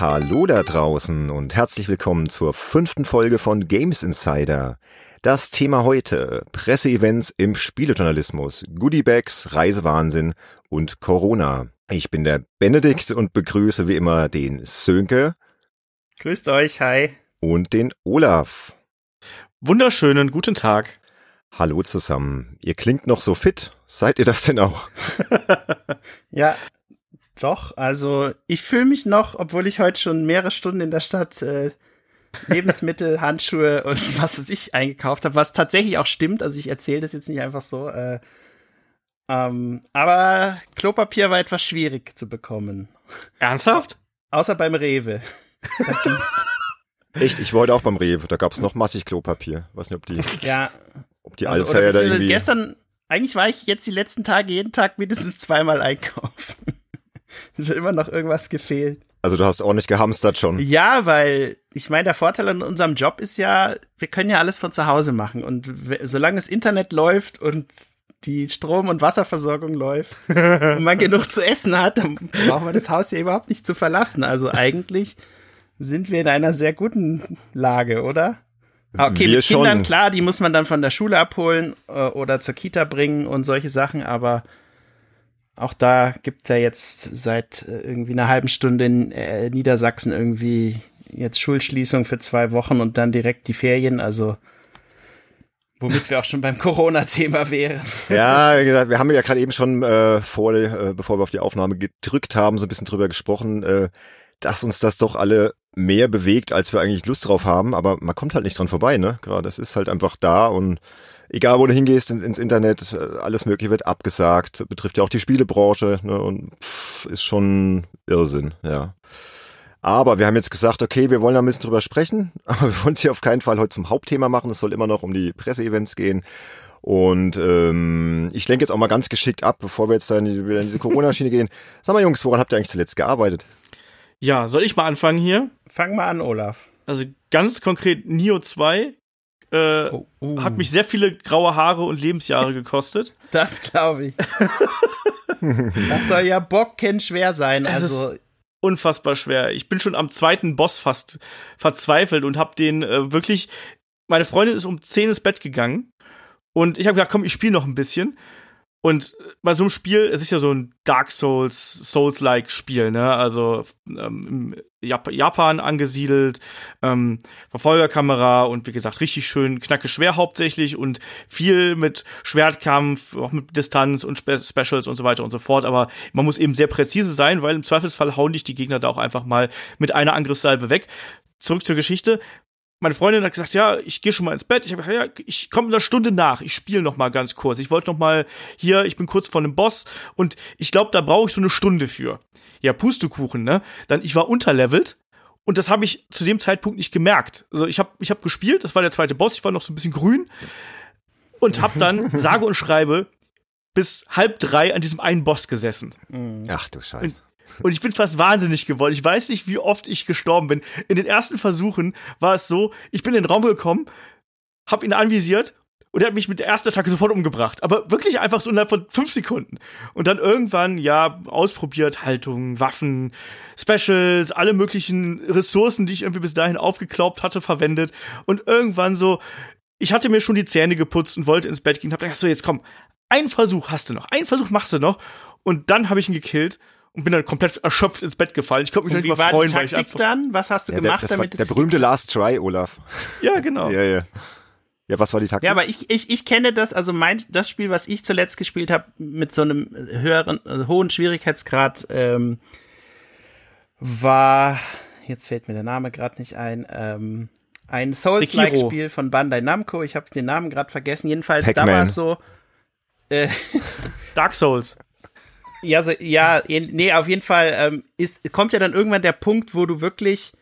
Hallo da draußen und herzlich willkommen zur fünften Folge von Games Insider. Das Thema heute, Presseevents im Spielejournalismus, Goodiebags, Reisewahnsinn und Corona. Ich bin der Benedikt und begrüße wie immer den Sönke. Grüßt euch, hi. Und den Olaf. Wunderschönen guten Tag. Hallo zusammen. Ihr klingt noch so fit. Seid ihr das denn auch? ja, doch. Also ich fühle mich noch, obwohl ich heute schon mehrere Stunden in der Stadt äh, Lebensmittel, Handschuhe und was weiß ich eingekauft habe, was tatsächlich auch stimmt. Also ich erzähle das jetzt nicht einfach so. Äh, ähm, aber Klopapier war etwas schwierig zu bekommen. Ernsthaft? Außer beim Rewe. Echt, ich wollte auch beim Rewe. Da gab's noch massig Klopapier. Weiß nicht, ob die, ja, ob die also, Alster da irgendwie. Gestern, eigentlich war ich jetzt die letzten Tage jeden Tag mindestens zweimal einkaufen. Wird immer noch irgendwas gefehlt. Also du hast auch nicht gehamstert schon. Ja, weil ich meine, der Vorteil an unserem Job ist ja, wir können ja alles von zu Hause machen. Und solange das Internet läuft und die Strom- und Wasserversorgung läuft und man genug zu essen hat, dann braucht man das Haus ja überhaupt nicht zu verlassen. Also eigentlich sind wir in einer sehr guten Lage, oder? Ah, okay, wir mit Kindern, schon. klar, die muss man dann von der Schule abholen äh, oder zur Kita bringen und solche Sachen, aber auch da gibt's ja jetzt seit äh, irgendwie einer halben Stunde in äh, Niedersachsen irgendwie jetzt Schulschließung für zwei Wochen und dann direkt die Ferien. Also womit wir auch schon beim Corona-Thema wären. Ja, wie gesagt, wir haben ja gerade eben schon äh, vor, äh, bevor wir auf die Aufnahme gedrückt haben, so ein bisschen drüber gesprochen, äh, dass uns das doch alle mehr bewegt, als wir eigentlich Lust drauf haben. Aber man kommt halt nicht dran vorbei, ne? Gerade, es ist halt einfach da und egal wo du hingehst ins Internet, äh, alles Mögliche wird abgesagt, betrifft ja auch die Spielebranche ne, und pff, ist schon Irrsinn, ja. Aber wir haben jetzt gesagt, okay, wir wollen da ein bisschen drüber sprechen, aber wir wollen es hier auf keinen Fall heute zum Hauptthema machen. Es soll immer noch um die Presseevents gehen. Und ähm, ich lenke jetzt auch mal ganz geschickt ab, bevor wir jetzt da in diese, in diese Corona-Schiene gehen. Sag mal, Jungs, woran habt ihr eigentlich zuletzt gearbeitet? Ja, soll ich mal anfangen hier? Fang mal an, Olaf. Also ganz konkret Nio 2 äh, oh, uh. Hat mich sehr viele graue Haare und Lebensjahre gekostet. Das glaube ich. das soll ja bockend schwer sein. Es also unfassbar schwer. Ich bin schon am zweiten Boss fast verzweifelt und habe den äh, wirklich. Meine Freundin ist um 10 ins Bett gegangen und ich habe gesagt, komm, ich spiele noch ein bisschen. Und bei so einem Spiel, es ist ja so ein Dark Souls, Souls-like Spiel, ne? Also ähm, Jap Japan angesiedelt, ähm, Verfolgerkamera und wie gesagt, richtig schön knacke schwer hauptsächlich und viel mit Schwertkampf, auch mit Distanz und Spe Specials und so weiter und so fort. Aber man muss eben sehr präzise sein, weil im Zweifelsfall hauen dich die Gegner da auch einfach mal mit einer Angriffssalbe weg. Zurück zur Geschichte meine Freundin hat gesagt, ja, ich gehe schon mal ins Bett. Ich habe gesagt, ja, ich komme eine Stunde nach. Ich spiele noch mal ganz kurz. Ich wollte noch mal hier, ich bin kurz vor einem Boss und ich glaube, da brauche ich so eine Stunde für. Ja, Pustekuchen, ne? Dann ich war unterlevelt und das habe ich zu dem Zeitpunkt nicht gemerkt. Also ich habe ich habe gespielt, das war der zweite Boss, ich war noch so ein bisschen grün und habe dann sage und schreibe bis halb drei an diesem einen Boss gesessen. Ach du Scheiße. Und und ich bin fast wahnsinnig geworden. Ich weiß nicht, wie oft ich gestorben bin. In den ersten Versuchen war es so, ich bin in den Raum gekommen, hab ihn anvisiert und er hat mich mit der ersten Attacke sofort umgebracht. Aber wirklich einfach so innerhalb von fünf Sekunden. Und dann irgendwann, ja, ausprobiert, Haltung, Waffen, Specials, alle möglichen Ressourcen, die ich irgendwie bis dahin aufgeklaubt hatte, verwendet. Und irgendwann so, ich hatte mir schon die Zähne geputzt und wollte ins Bett gehen. Hab gedacht, so, jetzt komm, ein Versuch hast du noch, ein Versuch machst du noch. Und dann habe ich ihn gekillt und bin dann komplett erschöpft ins Bett gefallen. Ich konnte mich und nicht mal freuen, weil ich einfach dann, was hast du ja, gemacht, der, damit war, der berühmte Last Try, Olaf. Ja, genau. ja, ja. Ja, was war die Taktik? Ja, aber ich, ich, ich kenne das, also mein, das Spiel, was ich zuletzt gespielt habe, mit so einem höheren, äh, hohen Schwierigkeitsgrad, ähm, war, jetzt fällt mir der Name gerade nicht ein, ähm, ein Souls-like-Spiel von Bandai Namco. Ich habe den Namen gerade vergessen. Jedenfalls, da war es so. Äh, Dark Souls. Ja, so, ja, nee, auf jeden Fall ähm, ist, kommt ja dann irgendwann der Punkt, wo du wirklich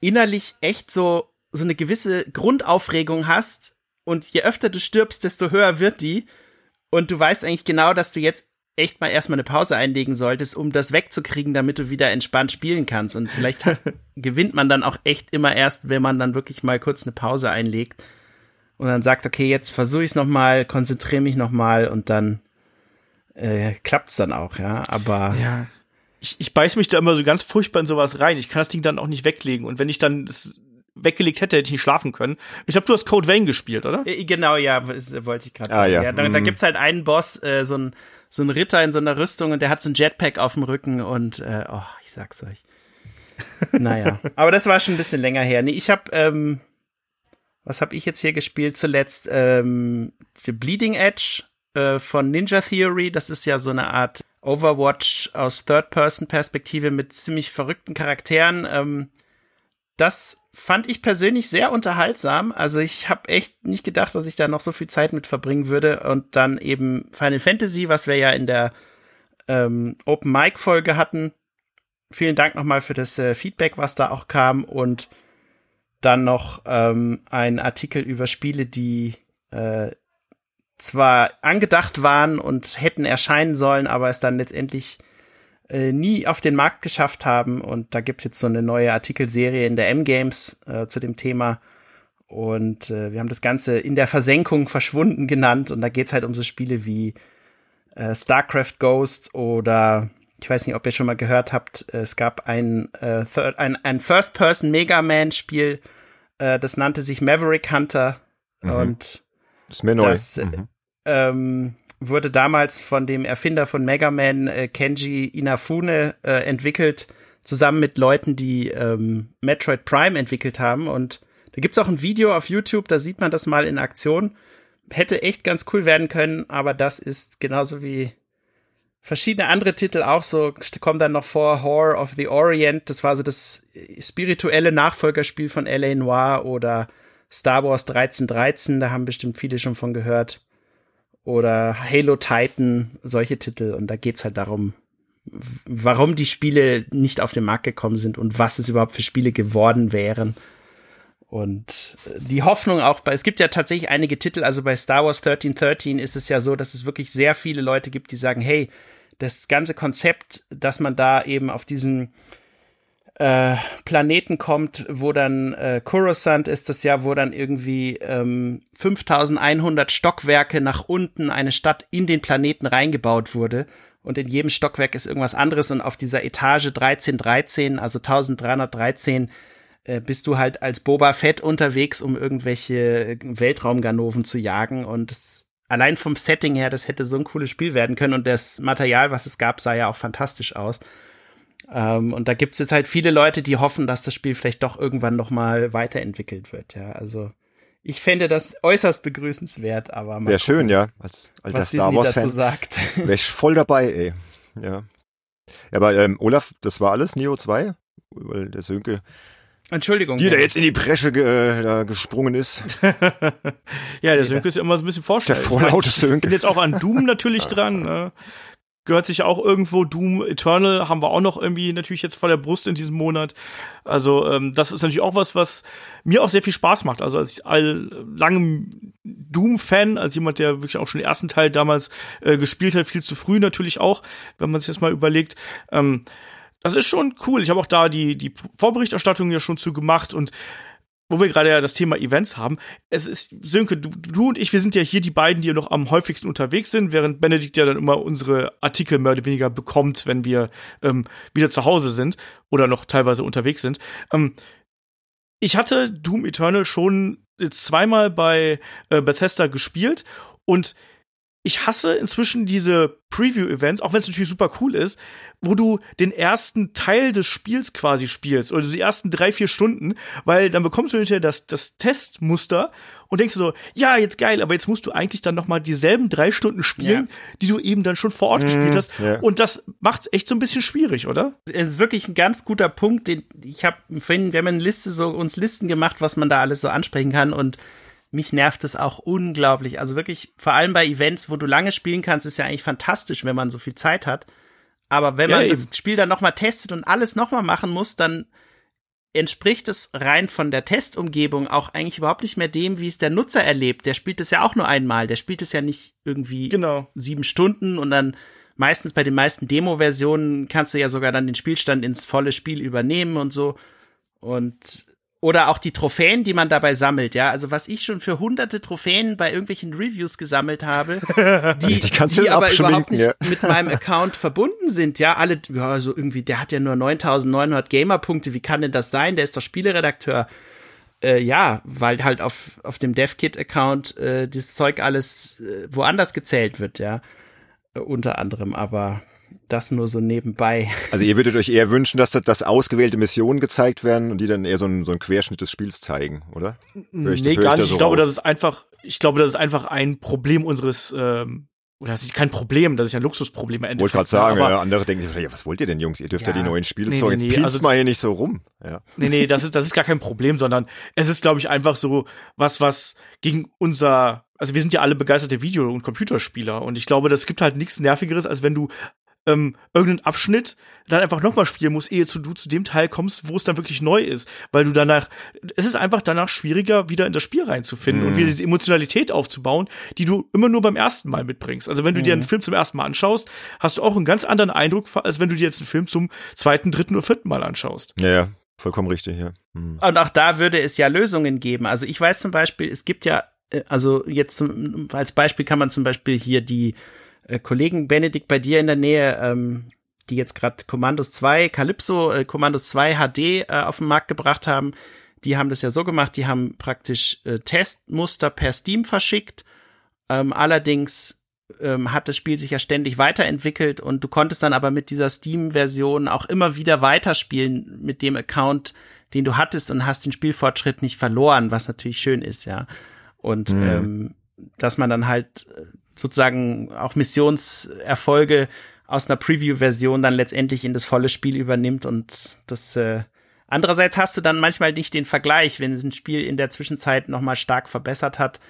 innerlich echt so, so eine gewisse Grundaufregung hast und je öfter du stirbst, desto höher wird die und du weißt eigentlich genau, dass du jetzt echt mal erstmal eine Pause einlegen solltest, um das wegzukriegen, damit du wieder entspannt spielen kannst. Und vielleicht gewinnt man dann auch echt immer erst, wenn man dann wirklich mal kurz eine Pause einlegt und dann sagt, okay, jetzt versuche ich es nochmal, konzentriere mich nochmal und dann äh, klappt's dann auch, ja. Aber ja. ich, ich beiß mich da immer so ganz furchtbar in sowas rein. Ich kann das Ding dann auch nicht weglegen. Und wenn ich dann das weggelegt hätte, hätte ich nicht schlafen können. Ich glaube, du hast Code Vein gespielt, oder? Äh, Genau, ja, das wollte ich gerade Ah, sagen. ja. Ja. da, da Mhm. gibt's halt einen Boss, äh, so ein so ein Ritter in so einer Rüstung und der hat so ein Jetpack auf dem Rücken und äh, oh, ich sag's euch. naja, aber das war schon ein bisschen länger her. Nee, ich habe ähm, was habe ich jetzt hier gespielt zuletzt? Ähm, The Bleeding Edge äh, von Ninja Theory. Das ist ja so eine Art Overwatch aus Third-Person-Perspektive mit ziemlich verrückten Charakteren. Ähm, das fand ich persönlich sehr unterhaltsam. Also ich habe echt nicht gedacht, dass ich da noch so viel Zeit mit verbringen würde. Und dann eben Final Fantasy, was wir ja in der ähm, Open Mic Folge hatten. Vielen Dank nochmal für das äh, Feedback, was da auch kam. Und dann noch ähm, ein Artikel über Spiele, die äh, zwar angedacht waren und hätten erscheinen sollen, aber es dann letztendlich äh, nie auf den Markt geschafft haben. Und da gibt's jetzt so eine neue Artikelserie in der M-Games äh, zu dem Thema. Und äh, wir haben das Ganze in der Versenkung verschwunden genannt. Und da geht's halt um so Spiele wie äh, StarCraft Ghost oder ich weiß nicht, ob ihr schon mal gehört habt, es gab ein, äh, Third, ein, ein First-Person-Mega Man-Spiel, äh, das nannte sich Maverick Hunter. Mhm. Und ist mir neu. Das, mhm. ähm, wurde damals von dem Erfinder von Mega Man, äh, Kenji Inafune, äh, entwickelt, zusammen mit Leuten, die ähm, Metroid Prime entwickelt haben. Und da gibt's auch ein Video auf YouTube, da sieht man das mal in Aktion. Hätte echt ganz cool werden können, aber das ist genauso wie verschiedene andere Titel auch so, kommen dann noch vor, Horror of the Orient, das war so das spirituelle Nachfolgerspiel von L.A. Noir oder Star Wars 1313, da haben bestimmt viele schon von gehört. Oder Halo Titan, solche Titel. Und da geht's halt darum, warum die Spiele nicht auf den Markt gekommen sind und was es überhaupt für Spiele geworden wären. Und äh, die Hoffnung auch bei, es gibt ja tatsächlich einige Titel, also bei Star Wars 1313 ist es ja so, dass es wirklich sehr viele Leute gibt, die sagen, hey, das ganze Konzept, dass man da eben auf diesen äh, Planeten kommt, wo dann äh, Coruscant ist das ja, wo dann irgendwie ähm, 5100 Stockwerke nach unten eine Stadt in den Planeten reingebaut wurde. Und in jedem Stockwerk ist irgendwas anderes und auf dieser Etage 1313, also 1313 äh, bist du halt als Boba Fett unterwegs, um irgendwelche Weltraumganoven zu jagen. Und das, allein vom Setting her, das hätte so ein cooles Spiel werden können. Und das Material, was es gab, sah ja auch fantastisch aus. Ähm, und da gibt es jetzt halt viele Leute, die hoffen, dass das Spiel vielleicht doch irgendwann noch mal weiterentwickelt wird. Ja, also ich fände das äußerst begrüßenswert, aber mal Wäre schön, ja. Als alter was Star Disney dazu Wars-Fan sagt. wäre ich voll dabei, ey. Ja. Ja, aber ähm, Olaf, das war alles Neo 2? Weil der Sönke, Entschuldigung. die da jetzt in die Bresche ge äh, da gesprungen ist. ja, der Sönke ist ja immer so ein bisschen Der vorstellig. vorlaute Ich Sönke. bin jetzt auch an Doom natürlich dran. Ne? Gehört sich auch irgendwo. Doom Eternal haben wir auch noch irgendwie natürlich jetzt vor der Brust in diesem Monat. Also ähm, das ist natürlich auch was, was mir auch sehr viel Spaß macht. Also als all lange Doom-Fan, als jemand, der wirklich auch schon den ersten Teil damals äh, gespielt hat, viel zu früh natürlich auch, wenn man sich das mal überlegt. Ähm, das ist schon cool. Ich habe auch da die, die Vorberichterstattung ja schon zu gemacht und wo wir gerade ja das Thema Events haben, es ist, Sönke, du, du und ich, wir sind ja hier die beiden, die noch am häufigsten unterwegs sind, während Benedikt ja dann immer unsere Artikel mehr oder weniger bekommt, wenn wir ähm, wieder zu Hause sind oder noch teilweise unterwegs sind. Ähm, ich hatte Doom Eternal schon zweimal bei äh, Bethesda gespielt und ich hasse inzwischen diese Preview-Events, auch wenn es natürlich super cool ist, wo du den ersten Teil des Spiels quasi spielst oder die ersten drei, vier Stunden, weil dann bekommst du hinterher das, das Testmuster und denkst so, ja, jetzt geil, aber jetzt musst du eigentlich dann noch mal dieselben drei Stunden spielen, die du eben dann schon vor Ort gespielt hast. ja. Und das macht's echt so ein bisschen schwierig, oder? Es ist wirklich ein ganz guter Punkt, den ich habe vorhin, wir haben eine Liste so uns Listen gemacht, was man da alles so ansprechen kann und mich nervt es auch unglaublich. Also wirklich, vor allem bei Events, wo du lange spielen kannst, ist ja eigentlich fantastisch, wenn man so viel Zeit hat. Aber wenn Ja, man eben. das Spiel dann nochmal testet und alles nochmal machen muss, dann entspricht es rein von der Testumgebung auch eigentlich überhaupt nicht mehr dem, wie es der Nutzer erlebt. Der spielt es ja auch nur einmal. Der spielt es ja nicht irgendwie Genau. sieben Stunden und dann meistens bei den meisten Demo-Versionen kannst du ja sogar dann den Spielstand ins volle Spiel übernehmen und so. Und Oder auch die Trophäen, die man dabei sammelt, ja. Also was ich schon für hunderte Trophäen bei irgendwelchen Reviews gesammelt habe, die, Die die aber überhaupt nicht ja. mit meinem Account verbunden sind, ja. Alle, ja, so irgendwie, der hat ja nur 9900 Gamer-Punkte, wie kann denn das sein? Der ist doch Spieleredakteur. Äh, ja, weil halt auf, auf dem DevKit-Account äh, das Zeug alles äh, woanders gezählt wird, ja. Äh, unter anderem, aber das nur so nebenbei. Also ihr würdet euch eher wünschen, dass das, dass ausgewählte Missionen gezeigt werden und die dann eher so einen, so einen Querschnitt des Spiels zeigen, oder? Hör ich- nee, gar nicht. so ich glaube, raus? das ist einfach, ich glaube, das ist einfach ein Problem unseres, ähm, oder das ist kein Problem, das ist ja ein Luxusproblem im Wollte gerade sagen, aber, ja, andere denken sich, ja, was wollt ihr denn, Jungs? Ihr dürft ja, Ja. die neuen Spiele Nee, zeigen. nee, nee, also- mal hier nicht so rum. Ja. Nee, nee, das ist, das ist gar kein Problem, sondern es ist, glaube ich, einfach so was, was gegen unser, also wir sind ja alle begeisterte Video- und Computerspieler und ich glaube, das gibt halt nichts Nervigeres, als wenn du ähm, irgendeinen Abschnitt dann einfach nochmal spielen musst, ehe zu, du zu dem Teil kommst, wo es dann wirklich neu ist. Weil du danach, es ist einfach danach schwieriger, wieder in das Spiel reinzufinden Mhm. und wieder diese Emotionalität aufzubauen, die du immer nur beim ersten Mal mitbringst. Also wenn du dir einen Film zum ersten Mal anschaust, hast du auch einen ganz anderen Eindruck, als wenn du dir jetzt einen Film zum zweiten, dritten oder vierten Mal anschaust. ja, ja, vollkommen richtig, ja. Hm. Und auch da würde es ja Lösungen geben. Also ich weiß zum Beispiel, es gibt ja, äh, also jetzt zum, als Beispiel kann man zum Beispiel hier die äh, Kollegen Benedikt bei dir in der Nähe, ähm, die jetzt gerade Commandos 2, Calypso, äh, Commandos 2 HD äh, auf den Markt gebracht haben, die haben das ja so gemacht, die haben praktisch äh, Testmuster per Steam verschickt. Ähm, allerdings ähm, hat das Spiel sich ja ständig weiterentwickelt und du konntest dann aber mit dieser Steam-Version auch immer wieder weiterspielen mit dem Account, den du hattest und hast den Spielfortschritt nicht verloren, was natürlich schön ist, ja. Und ähm, dass man dann halt äh, sozusagen auch Missionserfolge aus einer Preview-Version dann letztendlich in das volle Spiel übernimmt und das äh, andererseits hast du dann manchmal nicht den Vergleich, wenn ein Spiel in der Zwischenzeit noch mal stark verbessert hat,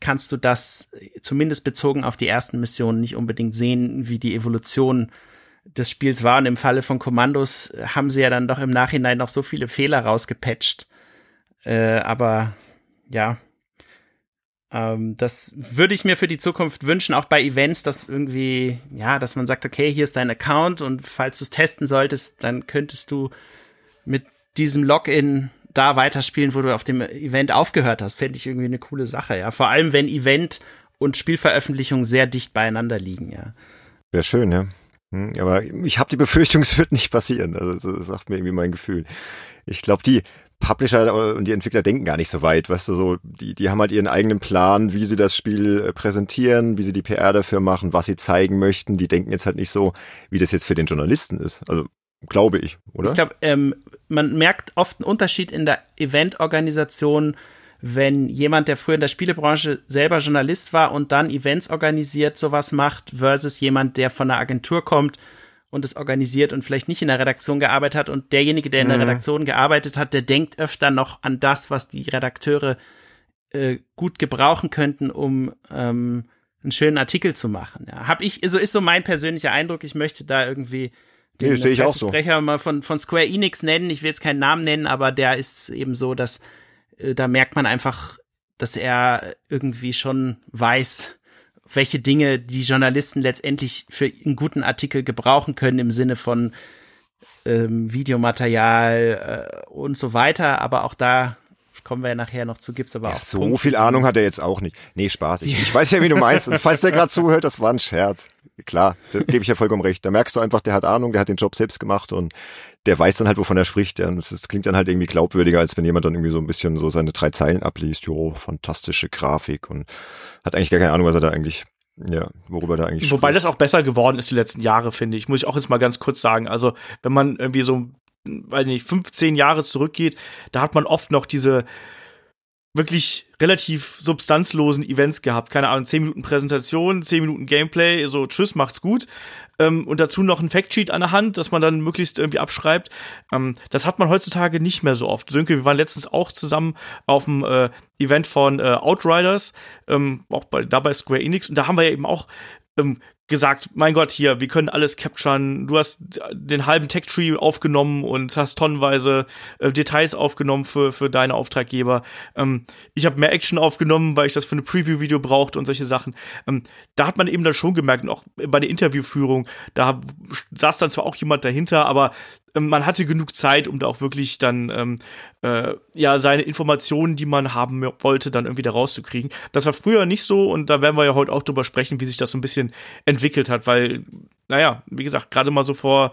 kannst du das zumindest bezogen auf die ersten Missionen nicht unbedingt sehen, wie die Evolution des Spiels war. Und im Falle von Kommandos haben sie ja dann doch im Nachhinein noch so viele Fehler rausgepatcht. Äh, aber ja, ähm, das würde ich mir für die Zukunft wünschen, auch bei Events, dass irgendwie, ja, dass man sagt, okay, hier ist dein Account und falls du es testen solltest, dann könntest du mit diesem Login da weiterspielen, wo du auf dem Event aufgehört hast. Fände ich irgendwie eine coole Sache, ja. Vor allem, wenn Event und Spielveröffentlichung sehr dicht beieinander liegen, ja. Wäre schön, ja. Hm, Aber ich habe die Befürchtung, es wird nicht passieren. Also so sagt mir irgendwie mein Gefühl. Ich glaube, die Publisher und die Entwickler denken gar nicht so weit, weißt du, so, die, die haben halt ihren eigenen Plan, wie sie das Spiel äh, präsentieren, wie sie die PR dafür machen, was sie zeigen möchten. Die denken jetzt halt nicht so, wie das jetzt für den Journalisten ist. Also, glaube ich, oder? Ich glaube, ähm, man merkt oft einen Unterschied in der Eventorganisation, wenn jemand, der früher in der Spielebranche selber Journalist war und dann Events organisiert, sowas macht, versus jemand, der von einer Agentur kommt und es organisiert und vielleicht nicht in der Redaktion gearbeitet hat und derjenige, der in der Mhm. Redaktion gearbeitet hat, der denkt öfter noch an das, was die Redakteure äh, gut gebrauchen könnten, um ähm, einen schönen Artikel zu machen. Ja. Hab ich, so ist so mein persönlicher Eindruck. Ich möchte da irgendwie Nee, den sehe ich auch so. Mal von, von Square Enix nennen. Ich will jetzt keinen Namen nennen, aber der ist eben so, dass äh, da merkt man einfach, dass er irgendwie schon weiß, welche Dinge die Journalisten letztendlich für einen guten Artikel gebrauchen können im Sinne von ähm, Videomaterial äh, und so weiter. Aber auch da kommen wir ja nachher noch zu, gibt's aber Ja, auch so Punkte, viel Ahnung hat er jetzt auch nicht. Nee, Spaß. Ich, ich weiß ja, wie du meinst. Und falls der gerade zuhört, das war ein Scherz. Klar, da gebe ich ja vollkommen recht. Da merkst du einfach, der hat Ahnung, der hat den Job selbst gemacht und der weiß dann halt, wovon er spricht. Ja. Und es ist- klingt dann halt irgendwie glaubwürdiger, als wenn jemand dann irgendwie so ein bisschen so seine drei Zeilen abliest. Jo, fantastische Grafik und hat eigentlich gar keine Ahnung, was er da eigentlich, ja, worüber da eigentlich Wobei spricht. das auch besser geworden ist die letzten Jahre, finde ich. Muss ich auch jetzt mal ganz kurz sagen. Also, wenn man irgendwie so, weiß nicht, 15 Jahre zurückgeht, da hat man oft noch diese wirklich relativ substanzlosen Events gehabt. Keine Ahnung, 10 Minuten Präsentation, 10 Minuten Gameplay, so tschüss, macht's gut. Ähm, und dazu noch ein Factsheet an der Hand, das man dann möglichst irgendwie abschreibt. Ähm, das hat man heutzutage nicht mehr so oft. Sönke, wir waren letztens auch zusammen auf dem äh, Event von äh, Outriders, ähm, auch bei, da bei Square Enix. Und da haben wir ja eben auch ähm, gesagt, mein Gott, hier, wir können alles capturen. Du hast den halben Tech-Tree aufgenommen und hast tonnenweise äh, Details aufgenommen für, für deine Auftraggeber. Ähm, ich habe mehr Action aufgenommen, weil ich das für eine Preview-Video brauchte und solche Sachen. Ähm, da hat man eben dann schon gemerkt, und auch bei der Interviewführung, da saß dann zwar auch jemand dahinter, aber man hatte genug Zeit, um da auch wirklich dann ähm, äh, ja seine Informationen, die man haben wollte, dann irgendwie da rauszukriegen. Das war früher nicht so und da werden wir ja heute auch drüber sprechen, wie sich das so ein bisschen entwickelt hat, weil, naja, wie gesagt, gerade mal so vor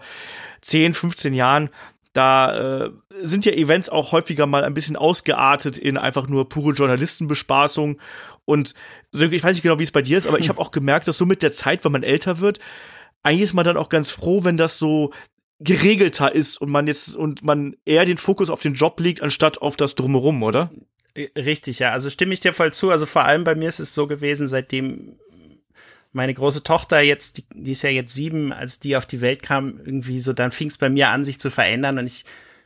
10, 15 Jahren, da äh, sind ja Events auch häufiger mal ein bisschen ausgeartet in einfach nur pure Journalistenbespaßung. Und ich weiß nicht genau, wie es bei dir ist, aber ich habe auch gemerkt, dass so mit der Zeit, wenn man älter wird, eigentlich ist man dann auch ganz froh, wenn das so geregelter ist und man jetzt und man eher den Fokus auf den Job legt, anstatt auf das drumherum, oder? Richtig, ja. Also stimme ich dir voll zu. Also vor allem bei mir ist es so gewesen, seitdem meine große Tochter jetzt, die, die ist ja jetzt sieben, als die auf die Welt kam, irgendwie so, dann fing es bei mir an, sich zu verändern und ich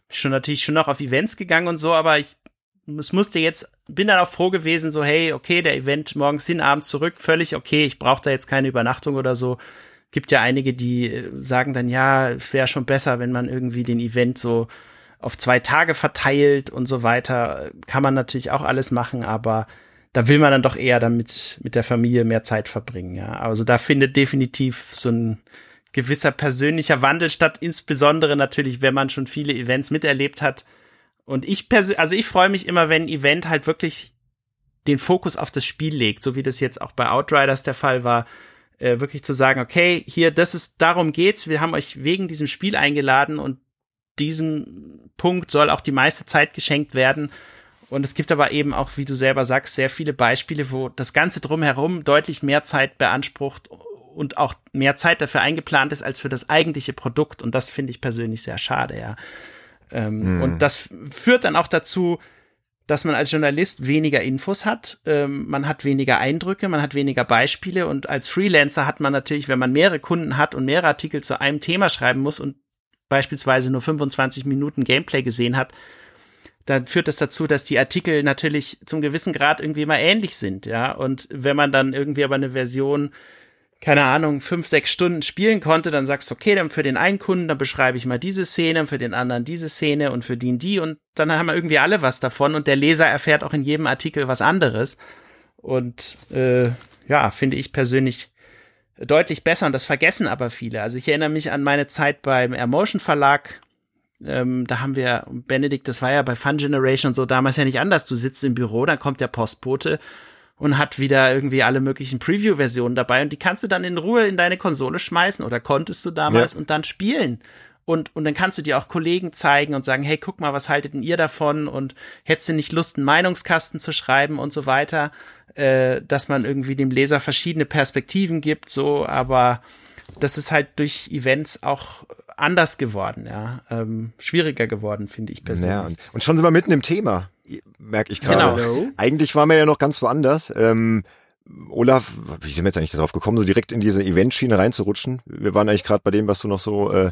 bin schon natürlich schon noch auf Events gegangen und so, aber ich es musste jetzt, bin dann auch froh gewesen, so, hey, okay, der Event morgens hin, abends zurück, völlig okay, ich brauche da jetzt keine Übernachtung oder so gibt ja einige, die äh, sagen dann, ja, es wäre schon besser, wenn man irgendwie den Event so auf zwei Tage verteilt und so weiter. Kann man natürlich auch alles machen, aber da will man dann doch eher damit mit der Familie mehr Zeit verbringen, ja. Also da findet definitiv so ein gewisser persönlicher Wandel statt, insbesondere natürlich, wenn man schon viele Events miterlebt hat. Und ich also ich freue mich immer, wenn ein Event halt wirklich den Fokus auf das Spiel legt, so wie das jetzt auch bei Outriders der Fall war äh, wirklich zu sagen, okay, hier, das ist, darum geht's, wir haben euch wegen diesem Spiel eingeladen und diesem Punkt soll auch die meiste Zeit geschenkt werden. Und es gibt aber eben auch, wie du selber sagst, sehr viele Beispiele, wo das Ganze drumherum deutlich mehr Zeit beansprucht und auch mehr Zeit dafür eingeplant ist als für das eigentliche Produkt. Und das finde ich persönlich sehr schade, ja. Ähm, mhm. Und das führt dann auch dazu, dass man als Journalist weniger Infos hat, ähm, man hat weniger Eindrücke, man hat weniger Beispiele und als Freelancer hat man natürlich, wenn man mehrere Kunden hat und mehrere Artikel zu einem Thema schreiben muss und beispielsweise nur 25 Minuten Gameplay gesehen hat, dann führt das dazu, dass die Artikel natürlich zum gewissen Grad irgendwie immer ähnlich sind, ja. Und wenn man dann irgendwie aber eine Version keine Ahnung, fünf, sechs Stunden spielen konnte, dann sagst du, okay, dann für den einen Kunden, dann beschreibe ich mal diese Szene, für den anderen diese Szene und für den die und dann haben wir irgendwie alle was davon und der Leser erfährt auch in jedem Artikel was anderes. Und äh, ja, finde ich persönlich deutlich besser und das vergessen aber viele. Also ich erinnere mich an meine Zeit beim Emotion Verlag. Ähm, da haben wir, Benedikt, das war ja bei Fun Generation und so damals ja nicht anders. Du sitzt im Büro, dann kommt der Postbote und hat wieder irgendwie alle möglichen Preview-Versionen dabei und die kannst du dann in Ruhe in deine Konsole schmeißen oder konntest du damals ja. und dann spielen. Und, und dann kannst du dir auch Kollegen zeigen und sagen, hey, guck mal, was haltet denn ihr davon? Und hättest du nicht Lust, einen Meinungskasten zu schreiben und so weiter, äh, dass man irgendwie dem Leser verschiedene Perspektiven gibt, so, aber das ist halt durch Events auch anders geworden, ja, ähm, schwieriger geworden, finde ich persönlich. Ja, und, und schon sind wir mitten im Thema merke ich gerade. Genau. Eigentlich waren wir ja noch ganz woanders. Ähm, Olaf, wie sind wir jetzt eigentlich darauf gekommen, so direkt in diese Eventschiene reinzurutschen? Wir waren eigentlich gerade bei dem, was du noch so äh,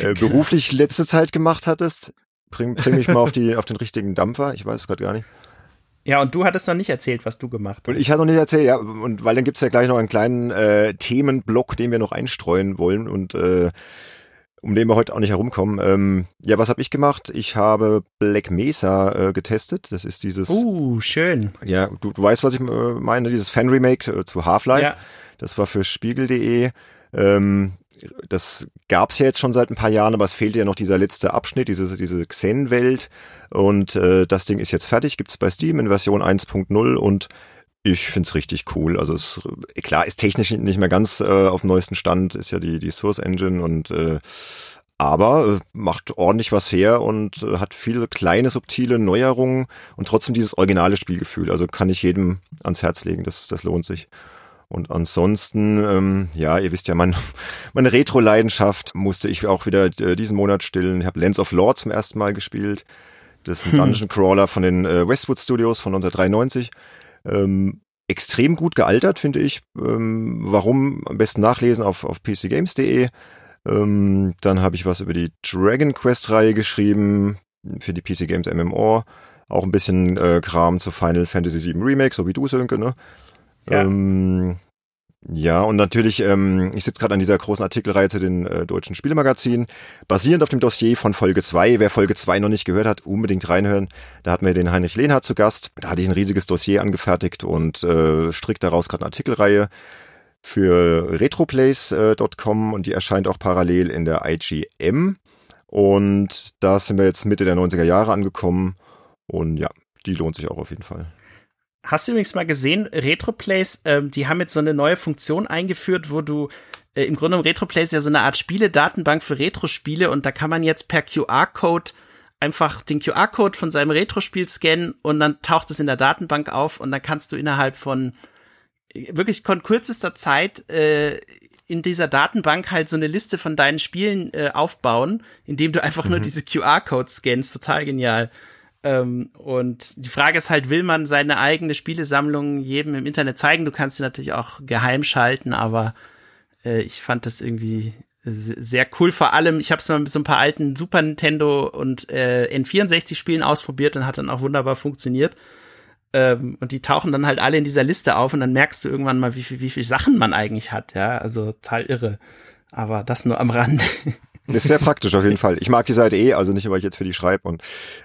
äh, beruflich letzte Zeit gemacht hattest. Bring, bring mich mal auf die auf den richtigen Dampfer. Ich weiß es gerade gar nicht. Ja, und du hattest noch nicht erzählt, was du gemacht hast. Und ich hatte noch nicht erzählt, ja. Und weil dann gibt's ja gleich noch einen kleinen äh, Themenblock, den wir noch einstreuen wollen. Und äh, um den wir heute auch nicht herumkommen. Ähm, ja, was habe ich gemacht? Ich habe Black Mesa äh, getestet. Das ist dieses. Uh, schön. Ja, du, du weißt, was ich äh, meine, dieses Fan-Remake äh, zu Half-Life. Ja. Das war für Spiegel.de. Ähm, das gab's ja jetzt schon seit ein paar Jahren, aber es fehlte ja noch dieser letzte Abschnitt, diese, diese Xen-Welt. Und äh, das Ding ist jetzt fertig, gibt's bei Steam in Version 1.0 und ich find's richtig cool. Also es klar ist technisch nicht mehr ganz äh, auf dem neuesten Stand, ist ja die die Source Engine und äh, aber äh, macht ordentlich was her und äh, hat viele kleine subtile Neuerungen und trotzdem dieses originale Spielgefühl. Also kann ich jedem ans Herz legen, das das lohnt sich. Und ansonsten, ähm, ja, ihr wisst ja, mein, meine Retro-Leidenschaft musste ich auch wieder äh, diesen Monat stillen. Ich habe Lens of Lore zum ersten Mal gespielt. Das ist ein Dungeon Crawler von den äh, Westwood Studios von 1993. Ähm, extrem gut gealtert, finde ich. Ähm, warum? Am besten nachlesen auf, auf pcgames.de. Ähm, dann habe ich was über die Dragon Quest-Reihe geschrieben für die PC Games MMO. Auch ein bisschen äh, Kram zu Final Fantasy VII Remake, so wie du, Sönke, ne? Ja. Ähm, Ja, und natürlich, ähm, ich sitze gerade an dieser großen Artikelreihe zu den äh, deutschen Spielemagazinen. Basierend auf dem Dossier von Folge 2. Wer Folge 2 noch nicht gehört hat, unbedingt reinhören. Da hatten wir den Heinrich Lehnhardt zu Gast. Da hatte ich ein riesiges Dossier angefertigt und äh, strick daraus gerade eine Artikelreihe für retroplays.com und die erscheint auch parallel in der IGM. Und da sind wir jetzt Mitte der 90er Jahre angekommen. Und ja, die lohnt sich auch auf jeden Fall. Hast du übrigens mal gesehen, Retroplays, ähm, die haben jetzt so eine neue Funktion eingeführt, wo du äh, im Grunde genommen Retroplays ja so eine Art Spiele-Datenbank für Retro-Spiele und da kann man jetzt per QR-Code einfach den QR-Code von seinem Retro-Spiel scannen und dann taucht es in der Datenbank auf und dann kannst du innerhalb von äh, wirklich von kürzester Zeit äh, in dieser Datenbank halt so eine Liste von deinen Spielen äh, aufbauen, indem du einfach mhm. nur diese QR-Codes scannst. Total genial. Ähm, und die Frage ist halt, will man seine eigene Spielesammlung jedem im Internet zeigen? Du kannst sie natürlich auch geheim schalten, aber äh, ich fand das irgendwie sehr cool. Vor allem, ich habe es mal mit so ein paar alten Super Nintendo und äh, N64-Spielen ausprobiert und hat dann auch wunderbar funktioniert. Ähm, und die tauchen dann halt alle in dieser Liste auf und dann merkst du irgendwann mal, wie viel, wie viel Sachen man eigentlich hat. Ja, also total irre. Aber das nur am Rand. Das ist sehr praktisch auf jeden Fall. Ich mag die Seite eh, also nicht, weil ich jetzt für die schreibe. Und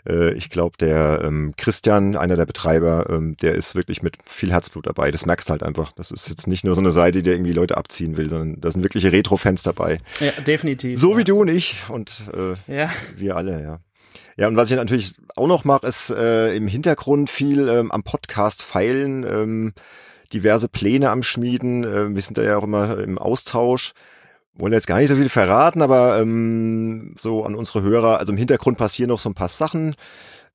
äh, ich glaube, der ähm, Christian, einer der Betreiber, ähm, der ist wirklich mit viel Herzblut dabei. Das merkst halt einfach. Das ist jetzt nicht nur so eine Seite, die irgendwie Leute abziehen will, sondern da sind wirkliche Retro-Fans dabei. Ja, definitiv. So ja. wie du und ich und äh, ja. wir alle, ja. Ja, und was ich natürlich auch noch mache, ist äh, im Hintergrund viel ähm, am Podcast feilen, ähm, diverse Pläne am Schmieden. Äh, wir sind da ja auch immer im Austausch wollen jetzt gar nicht so viel verraten, aber ähm, so an unsere Hörer, also im Hintergrund passieren noch so ein paar Sachen.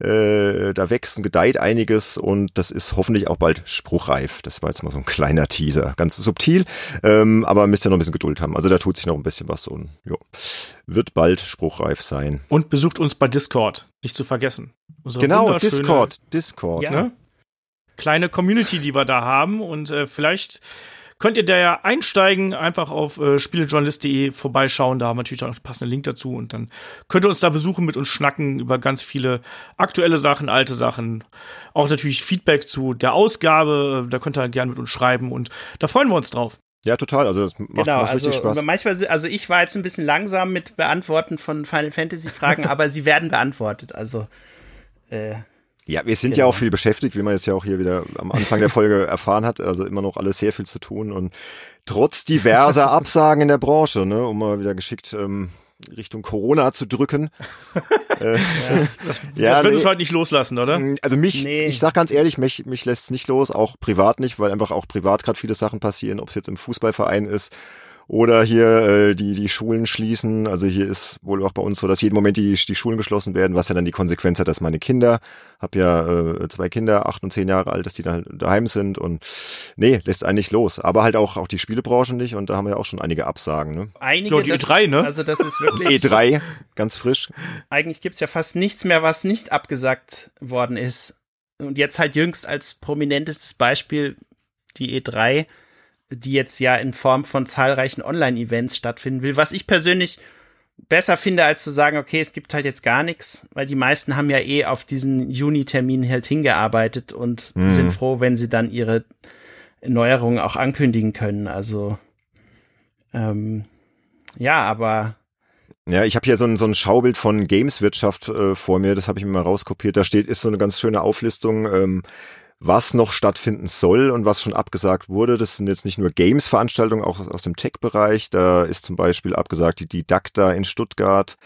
Äh, da wächst und gedeiht einiges und das ist hoffentlich auch bald spruchreif. Das war jetzt mal so ein kleiner Teaser, ganz subtil, ähm, aber müsst ihr noch ein bisschen Geduld haben. Also da tut sich noch ein bisschen was und jo, wird bald spruchreif sein. Und besucht uns bei Discord, nicht zu vergessen. Unsere genau, Discord, Discord. Ja. Ne? Kleine Community, die wir da haben und äh, vielleicht könnt ihr da ja einsteigen, einfach auf äh, spielejournalist.de vorbeischauen. Da haben wir natürlich auch einen passenden Link dazu und dann könnt ihr uns da besuchen, mit uns schnacken über ganz viele aktuelle Sachen, alte Sachen. Auch natürlich Feedback zu der Ausgabe. Da könnt ihr gerne mit uns schreiben und da freuen wir uns drauf. Ja, total. Also das macht, genau, macht also Spaß. manchmal, also ich war jetzt ein bisschen langsam mit Beantworten von Final Fantasy Fragen, aber sie werden beantwortet. Also äh, ja, wir sind genau. ja auch viel beschäftigt, wie man jetzt ja auch hier wieder am Anfang der Folge erfahren hat. Also immer noch alles sehr viel zu tun und trotz diverser Absagen in der Branche, ne, um mal wieder geschickt ähm, Richtung Corona zu drücken. äh, das, das, ja, das wird nee, uns heute nicht loslassen, oder? Mm, also mich, nee. ich sag ganz ehrlich, mich, mich lässt es nicht los, auch privat nicht, weil einfach auch privat gerade viele Sachen passieren, ob es jetzt im Fußballverein ist oder hier äh, die, die Schulen schließen. Also hier ist wohl auch bei uns so, dass jeden Moment die, die Schulen geschlossen werden, was ja dann die Konsequenz hat, dass meine Kinder, habe ja äh, zwei Kinder, acht und zehn Jahre alt, dass die dann daheim sind und nee, lässt eigentlich los. Aber halt auch, auch die Spielebranche nicht und da haben wir ja auch schon einige Absagen. Ne? Einige, ja, die das, E3, ne? Also das ist wirklich... E3, ganz frisch. Eigentlich gibt's ja fast nichts mehr, was nicht abgesagt worden ist. Und jetzt halt jüngst als prominentestes Beispiel die E3 die jetzt ja in Form von zahlreichen Online-Events stattfinden will, was ich persönlich besser finde, als zu sagen, okay, es gibt halt jetzt gar nichts, weil die meisten haben ja eh auf diesen Juni-Termin halt hingearbeitet und mhm. sind froh, wenn sie dann ihre Neuerungen auch ankündigen können. Also ähm, ja, aber ja, ich habe hier so ein, so ein Schaubild von Gameswirtschaft äh, vor mir, das habe ich mir mal rauskopiert. Da steht, ist so eine ganz schöne Auflistung, ähm, was noch stattfinden soll und was schon abgesagt wurde. Das sind jetzt nicht nur Games-Veranstaltungen, auch aus dem Tech-Bereich. Da ist zum Beispiel abgesagt die Didakta in Stuttgart.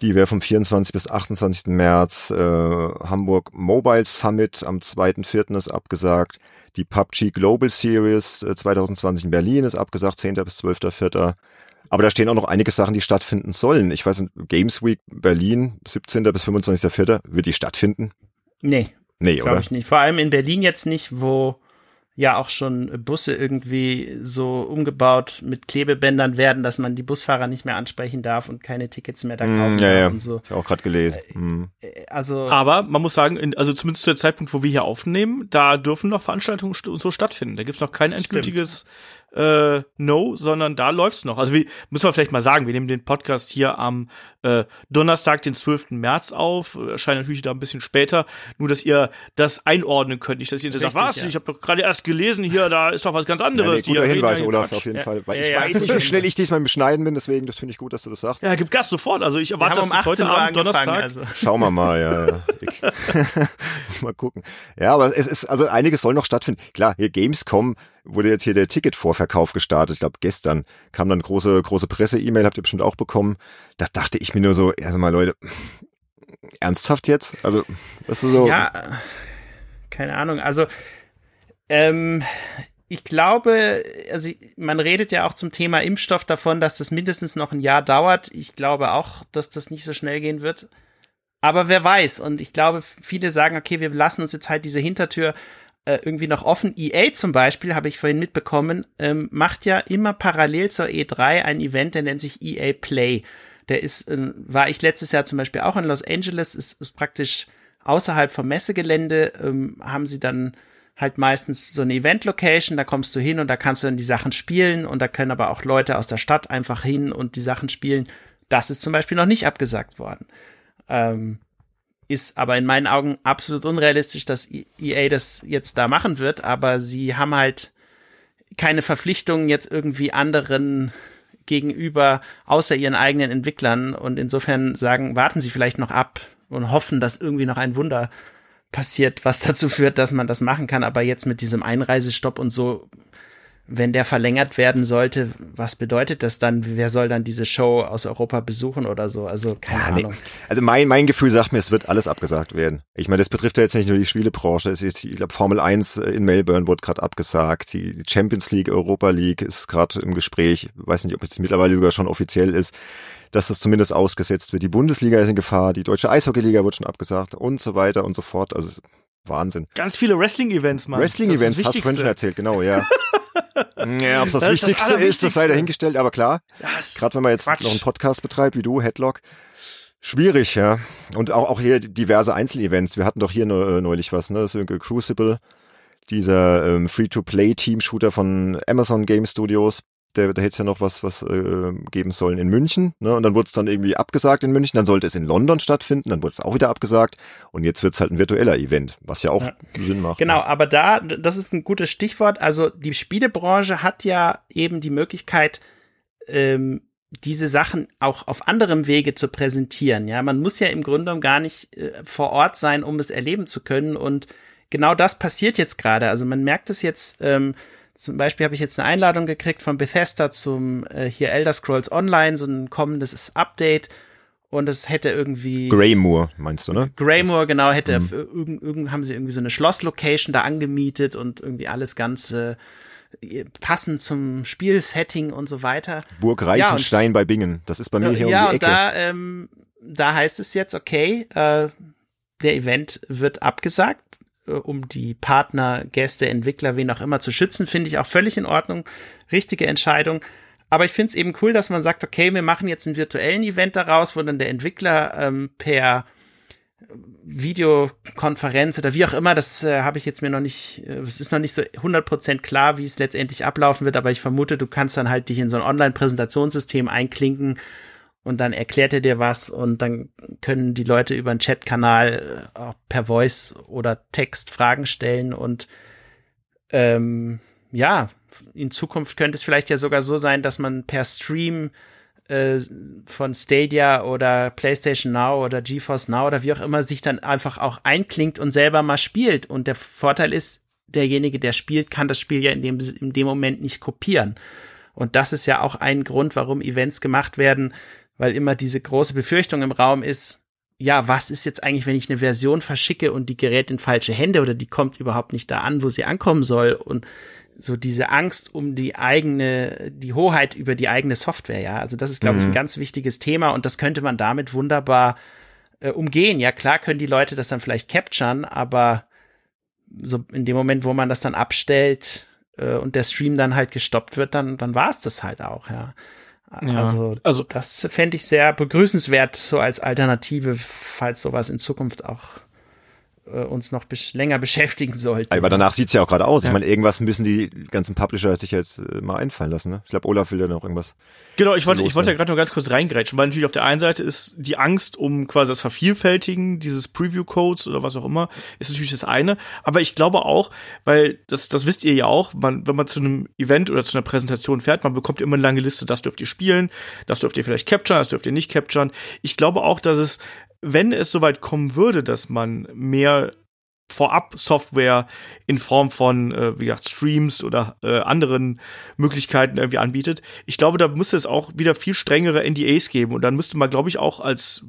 Die wäre vom 24. bis 28. März. Äh, Hamburg Mobile Summit am 2.4. ist abgesagt. Die PUBG Global Series äh, 2020 in Berlin ist abgesagt, 10. bis 12.4. Aber da stehen auch noch einige Sachen, die stattfinden sollen. Ich weiß nicht, Games Week Berlin, 17. bis 25.4. Wird die stattfinden? Nee, Nee, Glaube ich nicht. Vor allem in Berlin jetzt nicht, wo ja auch schon Busse irgendwie so umgebaut mit Klebebändern werden, dass man die Busfahrer nicht mehr ansprechen darf und keine Tickets mehr da mm, kaufen mm, ja, darf ja. und so. Ich auch gerade gelesen. Mm. Also aber man muss sagen, also zumindest zu der Zeitpunkt, wo wir hier aufnehmen, da dürfen noch Veranstaltungen so stattfinden. Da gibt's noch kein endgültiges äh, no, sondern da läuft's noch. Also wie muss man vielleicht mal sagen, wir nehmen den Podcast hier am äh, Donnerstag, den 12. März auf, erscheint natürlich da ein bisschen später, nur dass ihr das einordnen könnt, nicht dass ihr sagt, was, ja. ich habe doch gerade erst gelesen, hier da ist doch was ganz anderes. Ja, nee, guter Hinweis, Olaf, auf jeden ja. Fall, weil ich weiß nicht, wie schnell ich diesmal im Schneiden bin, deswegen das finde ich gut, dass du das sagst. Ja, gib Gas sofort, also ich erwarte das um heute Abend Donnerstag. Also. Schauen wir mal, ja. mal gucken. Ja, aber es ist also einiges soll noch stattfinden. Klar, hier Gamescom wurde jetzt hier der Ticketvorverkauf gestartet. Ich glaube, gestern kam dann große, große Presse-E-Mail, habt ihr bestimmt auch bekommen. Da dachte ich mir nur so, erst mal Leute, ernsthaft jetzt? Also, das ist so. Ja, keine Ahnung. Also, ähm, ich glaube, also man redet ja auch zum Thema Impfstoff davon, dass das mindestens noch ein Jahr dauert. Ich glaube auch, dass das nicht so schnell gehen wird. Aber wer weiß? Und ich glaube, viele sagen, okay, wir lassen uns jetzt halt diese Hintertür äh, irgendwie noch offen. EA zum Beispiel, habe ich vorhin mitbekommen, ähm, macht ja immer parallel zur E3 ein Event, der nennt sich EA Play. Der ist, äh, war ich letztes Jahr zum Beispiel auch in Los Angeles, ist, ist praktisch außerhalb vom Messegelände, ähm, haben sie dann halt meistens so eine Event-Location, da kommst du hin und da kannst du dann die Sachen spielen und da können aber auch Leute aus der Stadt einfach hin und die Sachen spielen. Das ist zum Beispiel noch nicht abgesagt worden. Ähm, ist aber in meinen Augen absolut unrealistisch, dass EA das jetzt da machen wird, aber sie haben halt keine Verpflichtungen jetzt irgendwie anderen gegenüber, außer ihren eigenen Entwicklern. Und insofern sagen, warten sie vielleicht noch ab und hoffen, dass irgendwie noch ein Wunder passiert, was dazu führt, dass man das machen kann, aber jetzt mit diesem Einreisestopp und so wenn der verlängert werden sollte, was bedeutet das dann? Wer soll dann diese Show aus Europa besuchen oder so? Also keine ja, Ahnung. Nee. Also mein, mein Gefühl sagt mir, es wird alles abgesagt werden. Ich meine, das betrifft ja jetzt nicht nur die Spielebranche. Es ist, ich glaube, Formel 1 in Melbourne wurde gerade abgesagt. Die Champions League, Europa League ist gerade im Gespräch. Ich weiß nicht, ob es mittlerweile sogar schon offiziell ist, dass das zumindest ausgesetzt wird. Die Bundesliga ist in Gefahr, die deutsche Eishockeyliga wird schon abgesagt und so weiter und so fort. Also Wahnsinn. Ganz viele Wrestling-Events, Mann. Wrestling-Events, hast du vorhin schon erzählt, genau, ja. ja, ob es das, das, Wichtigste ist, ist, das sei dahingestellt, aber klar, gerade wenn man jetzt Quatsch. noch einen Podcast betreibt wie du, Headlock, schwierig, ja. Und auch, auch hier diverse Einzelevents. Wir hatten doch hier neulich was, ne? Das ist Crucible, dieser ähm, Free-to-Play-Team-Shooter von Amazon Game Studios der, da hätte es ja noch was, was äh, geben sollen in München, ne? Und dann wurde es dann irgendwie abgesagt in München, dann sollte es in London stattfinden, dann wurde es auch wieder abgesagt und jetzt wird es halt ein virtueller Event, was ja auch ja. Sinn macht. Genau, ne? aber da, das ist ein gutes Stichwort. Also die Spielebranche hat ja eben die Möglichkeit, ähm, diese Sachen auch auf anderem Wege zu präsentieren. Ja, man muss ja im Grunde genommen gar nicht äh, vor Ort sein, um es erleben zu können. Und genau das passiert jetzt gerade. Also man merkt es jetzt. Ähm, zum Beispiel habe ich jetzt eine Einladung gekriegt von Bethesda zum äh, hier Elder Scrolls Online, so ein kommendes Update. Und es hätte irgendwie. Greymore, meinst du, ne? Greymore, genau, hätte, mhm. irgend, irgend, haben sie irgendwie so eine Schlosslocation da angemietet und irgendwie alles ganz äh, passend zum Spielsetting und so weiter. Burg Reichenstein ja, bei Bingen, das ist bei mir hier ja, um die Ecke. Ja, und da, ähm, da heißt es jetzt, okay, äh, der Event wird abgesagt. Äh, um die Partner, Gäste, Entwickler, wen auch immer zu schützen, finde ich auch völlig in Ordnung. Richtige Entscheidung. Aber ich finde es eben cool, dass man sagt, okay, wir machen jetzt einen virtuellen Event daraus, wo dann der Entwickler ähm, per Videokonferenz oder wie auch immer, das äh, habe ich jetzt mir noch nicht, äh, es ist noch nicht so 100% klar, wie es letztendlich ablaufen wird, aber ich vermute, du kannst dann halt dich in so ein Online-Präsentationssystem einklinken und dann erklärt er dir was und dann können die Leute über einen Chatkanal äh, per Voice oder Text Fragen stellen und ähm, ja, in Zukunft könnte es vielleicht ja sogar so sein, dass man per Stream äh, von Stadia oder PlayStation Now oder GeForce Now oder wie auch immer sich dann einfach auch einklingt und selber mal spielt. Und der Vorteil ist, derjenige, der spielt, kann das Spiel ja in dem, in dem Moment nicht kopieren. Und das ist ja auch ein Grund, warum Events gemacht werden, weil immer diese große Befürchtung im Raum ist, ja, was ist jetzt eigentlich, wenn ich eine Version verschicke und die gerät in falsche Hände oder die kommt überhaupt nicht da an, wo sie ankommen soll und so diese Angst um die eigene, die Hoheit über die eigene Software, ja. Also das ist, glaube mhm. ich, ein mhm. ganz wichtiges Thema und das könnte man damit wunderbar äh, umgehen. Ja, klar können die Leute das dann vielleicht capturen, aber so in dem Moment, wo man das dann abstellt äh, und der Stream dann halt gestoppt wird, dann, dann war es das halt auch, ja. Ja, also, also das fände ich sehr begrüßenswert, so als Alternative, falls sowas in Zukunft auch äh, uns noch besch länger beschäftigen sollten. Aber danach sieht's ja auch gerade aus. Ja. Ich meine, irgendwas müssen die ganzen Publisher sich jetzt äh, mal einfallen lassen. Ne? Ich glaube, Olaf will ja noch irgendwas. Genau, ich wollte, ich wollte ja gerade nur ganz kurz reingrätschen, weil natürlich auf der einen Seite ist die Angst um quasi das Vervielfältigen dieses Preview-Codes oder was auch immer, ist natürlich das eine. Aber ich glaube auch, weil das, das wisst ihr ja auch, man, wenn man zu einem Event oder zu einer Präsentation fährt, man bekommt immer eine lange Liste, das dürft ihr spielen, das dürft ihr vielleicht capturen, das dürft ihr nicht capturen. Ich glaube auch, dass es wenn es soweit kommen würde, dass man mehr Vorab-Software in Form von, äh, wie gesagt, Streams oder äh, anderen Möglichkeiten irgendwie anbietet. Ich glaube, da müsste es auch wieder viel strengere NDAs geben und dann müsste man, glaube ich, auch als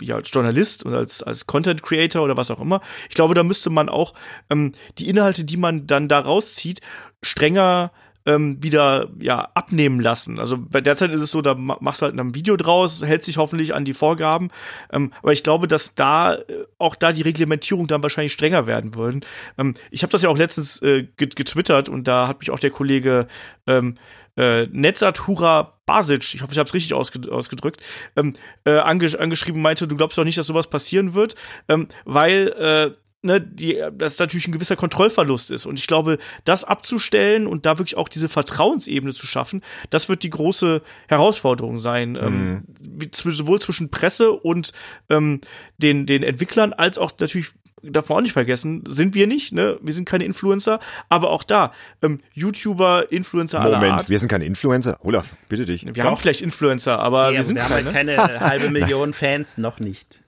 ja, als Journalist und als, als Content Creator oder was auch immer, ich glaube, da müsste man auch ähm, die Inhalte, die man dann da rauszieht, strenger ähm, wieder ja abnehmen lassen. Also bei der Zeit ist es so, da machst du halt ein Video draus, hält sich hoffentlich an die Vorgaben. Ähm, aber ich glaube, dass da äh, auch da die Reglementierung dann wahrscheinlich strenger werden würden. Ähm, ich habe das ja auch letztens äh, getwittert und da hat mich auch der Kollege ähm, äh, Netzat Hura Basic, ich hoffe, ich habe es richtig ausge ausgedrückt, ähm, äh, ange angeschrieben meinte, du glaubst doch nicht, dass sowas passieren wird, ähm, weil äh, ne, die, das natürlich ein gewisser Kontrollverlust ist. Und ich glaube, das abzustellen und da wirklich auch diese Vertrauensebene zu schaffen, das wird die große Herausforderung sein. Ähm, mhm. Ähm, sowohl zwischen Presse und ähm, den, den Entwicklern, als auch natürlich darf man auch nicht vergessen, sind wir nicht, ne? Wir sind keine Influencer, aber auch da, ähm, YouTuber, Influencer Moment, aller Art. wir sind keine Influencer? Olaf, bitte dich. Wir Doch. haben vielleicht Influencer, aber ja, wir sind wir keine. haben halt keine halbe Million Fans, noch nicht.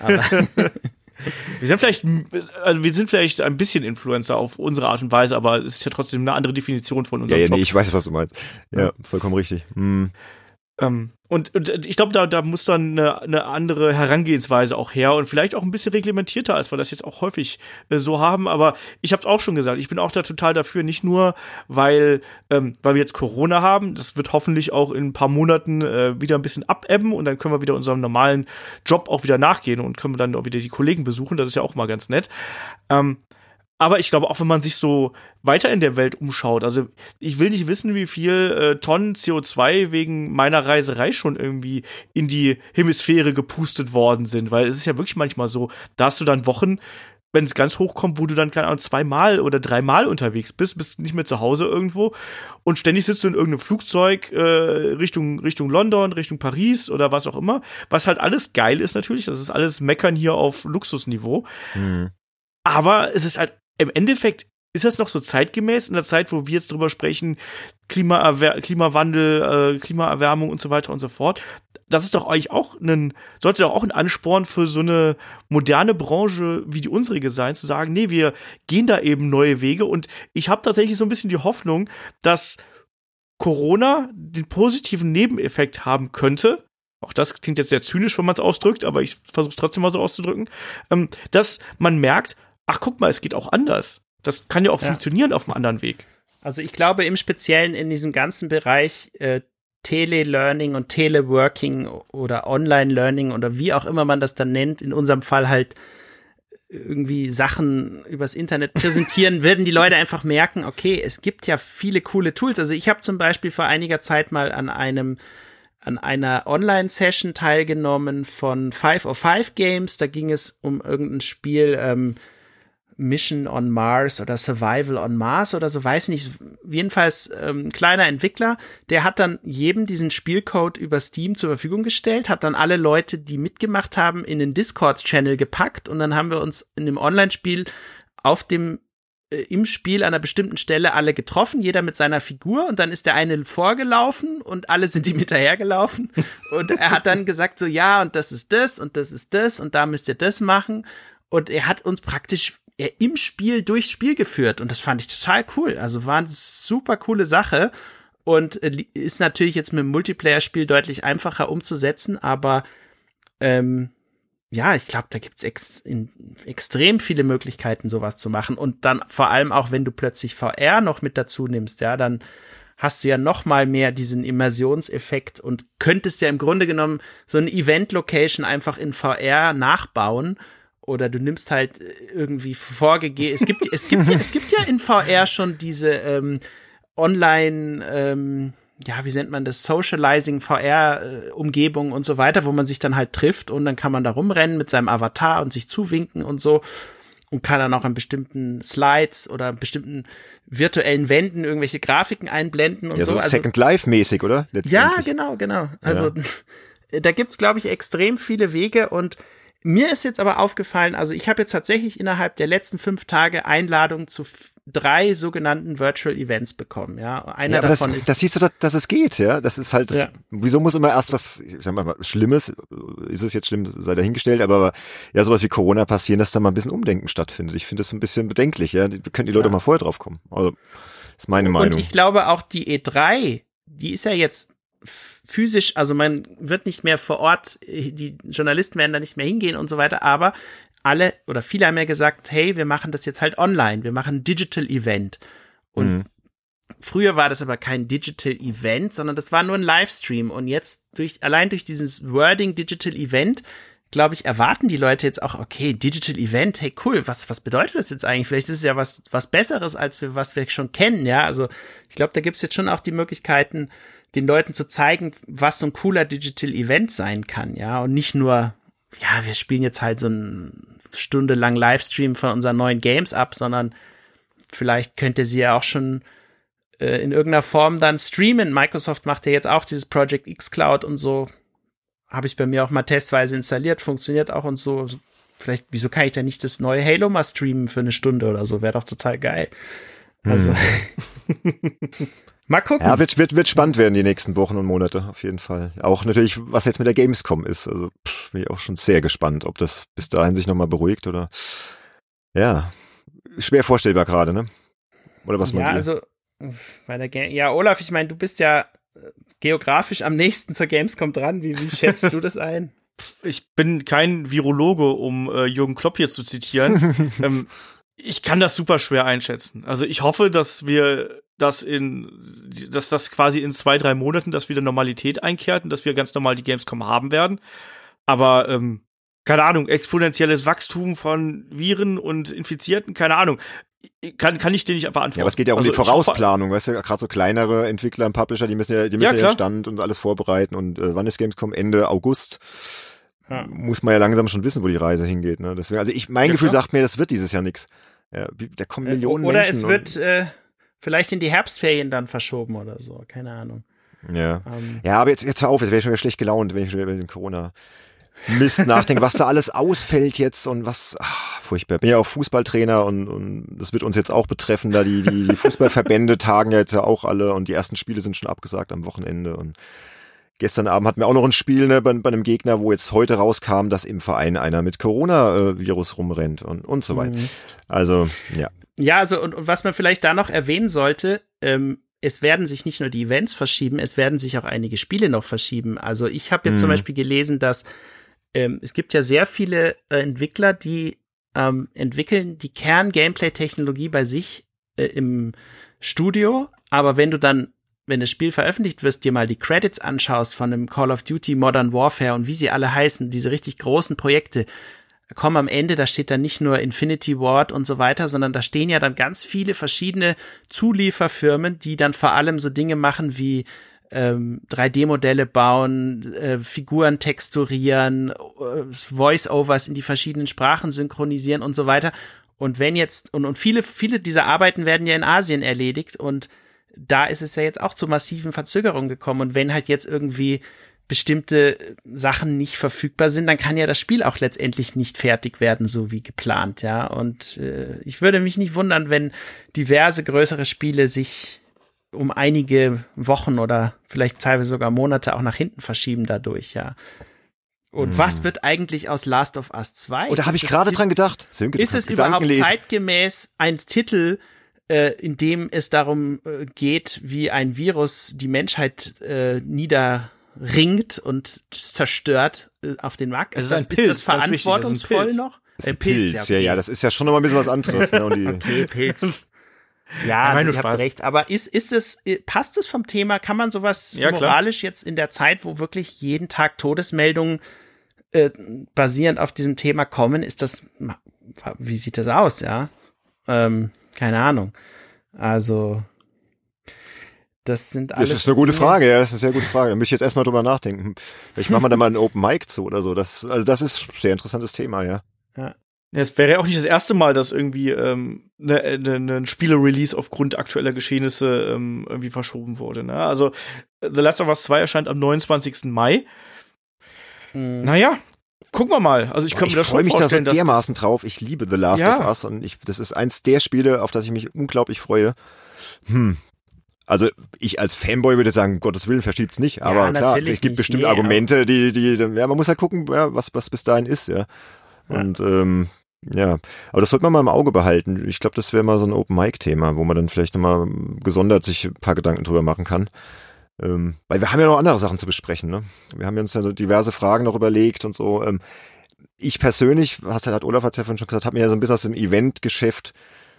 Wir sind vielleicht, also wir sind vielleicht ein bisschen Influencer auf unsere Art und Weise, aber es ist ja trotzdem eine andere Definition von unserem ja, ja, Job. Nee, ich weiß, was du meinst. Ja, ja. vollkommen richtig. Hm. Ähm, und, und ich glaube, da, da muss dann eine, eine andere Herangehensweise auch her und vielleicht auch ein bisschen reglementierter, als wir das jetzt auch häufig äh, so haben. Aber ich habe es auch schon gesagt, ich bin auch da total dafür, nicht nur, weil, ähm, weil wir jetzt Corona haben, das wird hoffentlich auch in ein paar Monaten äh, wieder ein bisschen abebben und dann können wir wieder unserem normalen Job auch wieder nachgehen und können dann auch wieder die Kollegen besuchen. Das ist ja auch mal ganz nett. Ähm, aber ich glaube, auch wenn man sich so weiter in der Welt umschaut, also ich will nicht wissen, wie viel äh, Tonnen CO2 wegen meiner Reiserei schon irgendwie in die Hemisphäre gepustet worden sind, weil es ist ja wirklich manchmal so, da hast du dann Wochen, wenn es ganz hoch kommt, wo du dann, keine Ahnung, zweimal oder dreimal unterwegs bist, bist nicht mehr zu Hause irgendwo und ständig sitzt du in irgendeinem Flugzeug äh, Richtung, Richtung London, Richtung Paris oder was auch immer, was halt alles geil ist natürlich, das ist alles Meckern hier auf Luxusniveau. Mhm. Aber es ist halt im Endeffekt ist das noch so zeitgemäß in der Zeit, wo wir jetzt drüber sprechen, Klimaerwer Klimawandel, äh, Klimaerwärmung und so weiter und so fort. Das ist doch eigentlich auch ein, sollte doch auch ein Ansporn für so eine moderne Branche wie die unsere sein, zu sagen, nee, wir gehen da eben neue Wege und ich habe tatsächlich so ein bisschen die Hoffnung, dass Corona den positiven Nebeneffekt haben könnte, auch das klingt jetzt sehr zynisch, wenn man es ausdrückt, aber ich versuche es trotzdem mal so auszudrücken, ähm, dass man merkt, ach guck mal, es geht auch anders. Das kann ja auch ja. funktionieren auf einem anderen Weg. Also ich glaube im Speziellen in diesem ganzen Bereich äh, Tele-Learning und Teleworking oder Online-Learning oder wie auch immer man das dann nennt, in unserem Fall halt irgendwie Sachen übers Internet präsentieren, werden die Leute einfach merken, okay, es gibt ja viele coole Tools. Also ich habe zum Beispiel vor einiger Zeit mal an einem an einer Online-Session teilgenommen von Five of Five Games. Da ging es um irgendein Spiel, ähm, Mission on Mars oder Survival on Mars oder so, weiß nicht. Jedenfalls ähm, kleiner Entwickler, der hat dann jedem diesen Spielcode über Steam zur Verfügung gestellt, hat dann alle Leute, die mitgemacht haben, in den Discord-Channel gepackt und dann haben wir uns in dem Online-Spiel auf dem äh, im Spiel an einer bestimmten Stelle alle getroffen, jeder mit seiner Figur und dann ist der eine vorgelaufen und alle sind ihm hinterhergelaufen und er hat dann gesagt so ja und das ist das und das ist das und da müsst ihr das machen und er hat uns praktisch er im Spiel durchs Spiel geführt und das fand ich total cool. Also war eine super coole Sache und äh, ist natürlich jetzt mit dem Multiplayer-Spiel deutlich einfacher umzusetzen, aber ähm, ja, ich glaube, da gibt's ex extrem viele Möglichkeiten, sowas zu machen. Und dann vor allem auch, wenn du plötzlich VR noch mit dazu nimmst, ja, dann hast du ja noch mal mehr diesen Immersionseffekt und könntest ja im Grunde genommen so eine Event-Location einfach in VR nachbauen oder du nimmst halt äh, irgendwie vorgegeben. Es gibt, es gibt, es gibt ja in VR schon diese ähm, Online, ähm, ja, wie nennt man das, Socializing, VR-Umgebung und so weiter, wo man sich dann halt trifft und dann kann man da rumrennen mit seinem Avatar und sich zuwinken und so und kann dann auch an bestimmten Slides oder bestimmten virtuellen Wänden irgendwelche Grafiken einblenden und ja, so. so. Also, Second Life mäßig, oder? Ja, genau, genau. Also ja. da gibt's glaube ich extrem viele Wege und mir ist jetzt aber aufgefallen, also ich habe jetzt tatsächlich innerhalb der letzten fünf Tage Einladungen zu drei sogenannten Virtual Events bekommen. Ja, einer ja, davon das, ist. Das siehst du, dass, dass es geht. Ja, das ist halt. Ja. Wieso muss immer erst was, ich sag mal, Schlimmes? Ist es jetzt schlimm? Sei dahingestellt. Aber ja, sowas wie Corona passieren, dass da mal ein bisschen Umdenken stattfindet. Ich finde das ein bisschen bedenklich. Ja, die, können die Leute ja. mal vorher drauf kommen. Also ist meine Meinung. Und ich glaube auch die E3, die ist ja jetzt physisch, also man wird nicht mehr vor Ort, die Journalisten werden da nicht mehr hingehen und so weiter, aber alle oder viele haben ja gesagt, hey, wir machen das jetzt halt online, wir machen ein Digital Event. Und mhm. früher war das aber kein Digital Event, sondern das war nur ein Livestream. Und jetzt durch, allein durch dieses Wording Digital Event, glaube ich, erwarten die Leute jetzt auch, okay, Digital Event, hey, cool, was, was bedeutet das jetzt eigentlich? Vielleicht ist es ja was, was Besseres, als wir, was wir schon kennen, ja. Also, ich glaube, da gibt es jetzt schon auch die Möglichkeiten, den Leuten zu zeigen, was so ein cooler Digital Event sein kann, ja. Und nicht nur, ja, wir spielen jetzt halt so ein Stunde lang Livestream von unseren neuen Games ab, sondern vielleicht könnte sie ja auch schon äh, in irgendeiner Form dann streamen. Microsoft macht ja jetzt auch dieses Project X Cloud und so. Habe ich bei mir auch mal testweise installiert, funktioniert auch und so. Vielleicht, wieso kann ich denn nicht das neue Halo mal streamen für eine Stunde oder so? Wäre doch total geil. Also. Hm. Mal gucken. Ja, wird, wird, wird spannend werden die nächsten Wochen und Monate, auf jeden Fall. Auch natürlich, was jetzt mit der Gamescom ist. Also pff, bin ich auch schon sehr gespannt, ob das bis dahin sich nochmal beruhigt oder ja. Schwer vorstellbar gerade, ne? Oder was man Ja, also bei der Ga ja, Olaf, ich meine, du bist ja äh, geografisch am nächsten zur Gamescom dran. Wie, wie schätzt du das ein? Ich bin kein Virologe, um äh, Jürgen Klopp hier zu zitieren. ähm, ich kann das super schwer einschätzen. Also ich hoffe, dass wir das in, dass das quasi in zwei, drei Monaten das wieder Normalität einkehrt und dass wir ganz normal die Gamescom haben werden. Aber ähm, keine Ahnung, exponentielles Wachstum von Viren und Infizierten, keine Ahnung. Kann, kann ich dir nicht beantworten. Ja, aber es geht ja um also, die Vorausplanung, weißt du, gerade so kleinere Entwickler und Publisher, die müssen ja, die müssen ja, ja Stand und alles vorbereiten und äh, wann ist Gamescom? Ende August. Ja. Muss man ja langsam schon wissen, wo die Reise hingeht. Ne? Deswegen, also ich, mein ja, Gefühl klar. sagt mir, das wird dieses Jahr nix. Ja, da kommen äh, Millionen Oder Menschen. Oder es wird äh, vielleicht in die Herbstferien dann verschoben oder so, keine Ahnung. Ja. Ähm, ja, aber jetzt, jetzt hör auf, jetzt wäre ich schon wieder schlecht gelaunt, wenn ich schon über den Corona Mist nachdenke, was da alles ausfällt jetzt und was, ach, furchtbar. Bin ja auch Fußballtrainer und, und das wird uns jetzt auch betreffen, da die, die, die Fußballverbände tagen ja jetzt ja auch alle und die ersten Spiele sind schon abgesagt am Wochenende und gestern Abend hatten wir auch noch ein Spiel ne, bei, bei einem Gegner, wo jetzt heute rauskam, dass im Verein einer mit Corona-Virus rumrennt und, und so weiter. Mhm. Also, ja. Ja, also und, und was man vielleicht da noch erwähnen sollte, ähm, es werden sich nicht nur die Events verschieben, es werden sich auch einige Spiele noch verschieben. Also ich habe jetzt mhm. zum Beispiel gelesen, dass ähm, es gibt ja sehr viele äh, Entwickler, die ähm, entwickeln die Kern-Gameplay-Technologie bei sich äh, im Studio, aber wenn du dann wenn das Spiel veröffentlicht wirst, dir mal die Credits anschaust von einem Call of Duty Modern Warfare und wie sie alle heißen, diese richtig großen Projekte, kommen am Ende, da steht dann nicht nur Infinity Ward und so weiter, sondern da stehen ja dann ganz viele verschiedene Zulieferfirmen, die dann vor allem so Dinge machen wie ähm, 3D-Modelle bauen, äh, Figuren texturieren, äh, Voice-Overs in die verschiedenen Sprachen synchronisieren und so weiter. Und wenn jetzt, und, und viele, viele dieser Arbeiten werden ja in Asien erledigt und da ist es ja jetzt auch zu massiven Verzögerungen gekommen. Und wenn halt jetzt irgendwie bestimmte Sachen nicht verfügbar sind, dann kann ja das Spiel auch letztendlich nicht fertig werden, so wie geplant, ja. Und äh, ich würde mich nicht wundern, wenn diverse größere Spiele sich um einige Wochen oder vielleicht teilweise sogar Monate auch nach hinten verschieben dadurch, ja. Und hm. was wird eigentlich aus Last of Us 2? Oder habe ich gerade dran gedacht? Sönke, ist es überhaupt lesen. zeitgemäß ein Titel, äh, in dem es darum äh, geht, wie ein Virus die Menschheit äh, niederringt und zerstört äh, auf den Markt. Also das, ist, das, Pilz, ist das verantwortungsvoll das noch? Das ist ein Pilz, Pilz ja, okay. ja, das ist ja schon noch mal ein bisschen was anderes. ne, die okay, Pilz. Ja, ja du habt recht. Aber ist, ist es, äh, passt es vom Thema? Kann man sowas ja, moralisch jetzt in der Zeit, wo wirklich jeden Tag Todesmeldungen äh, basierend auf diesem Thema kommen, ist das, wie sieht das aus, ja? Ähm, keine Ahnung. Also, Das sind alles. Das ist eine gute Dinge. Frage, ja, das ist eine sehr gute Frage. Da muss ich jetzt erstmal drüber nachdenken. Ich mache mal da mal einen Open Mic zu oder so. Das, also das ist ein sehr interessantes Thema, ja. Ja. Es wäre ja auch nicht das erste Mal, dass irgendwie ähm, ne, ne, ne Spiele-Release aufgrund aktueller Geschehnisse ähm, irgendwie verschoben wurde. Ne? Also The Last of Us 2 erscheint am 29. Mai. Mhm. Naja, gucken wir mal. Also ich könnte mir das schon vorstellen, Ich freue mich da so dermaßen drauf. Ich liebe The Last ja. of Us und ich, das ist eins der Spiele, auf das ich mich unglaublich freue. Hm, also ich als Fanboy würde sagen, Gottes Willen verschiebt's nicht, aber ja, klar, es gibt bestimmt nee, Argumente, die, die, ja, man muss halt gucken, ja, was, was bis dahin ist, ja. Und ähm, ja, aber das sollte man mal im Auge behalten. Ich glaube, das wäre mal so ein Open-Mic-Thema, wo man dann vielleicht nochmal gesondert sich ein paar Gedanken drüber machen kann. Ähm, weil wir haben ja noch andere Sachen zu besprechen, ne? Wir haben uns ja so diverse Fragen noch überlegt und so. Ähm, ich persönlich, hast, hat Olaf hat ja vorhin schon gesagt, habe mir ja so ein bisschen aus dem Eventgeschäft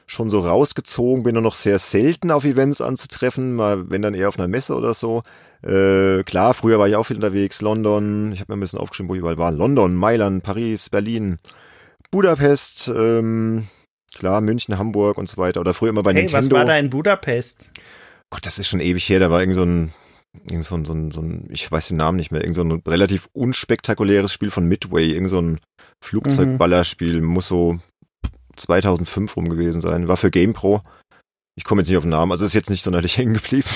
schon so rausgezogen, bin nur noch sehr selten auf Events anzutreffen, mal wenn dann eher auf einer Messe oder so. Äh, klar, früher war ich auch viel unterwegs, London, ich habe mir ein bisschen aufgeschrieben, wo ich überall war. London, Mailand, Paris, Berlin, Budapest, ähm, klar, München, Hamburg und so weiter. Oder früher immer bei hey, Nintendo. was war da in Budapest? Gott, das ist schon ewig her, da war irgend so ein irgend so ein, so ein, so ein, ich weiß den Namen nicht mehr, irgend so ein relativ unspektakuläres Spiel von Midway, irgend so ein Flugzeugballerspiel, muss so 2005 rum gewesen sein. War für GamePro. Ich komme jetzt nicht auf den Namen, also ist jetzt nicht sonderlich hängen geblieben.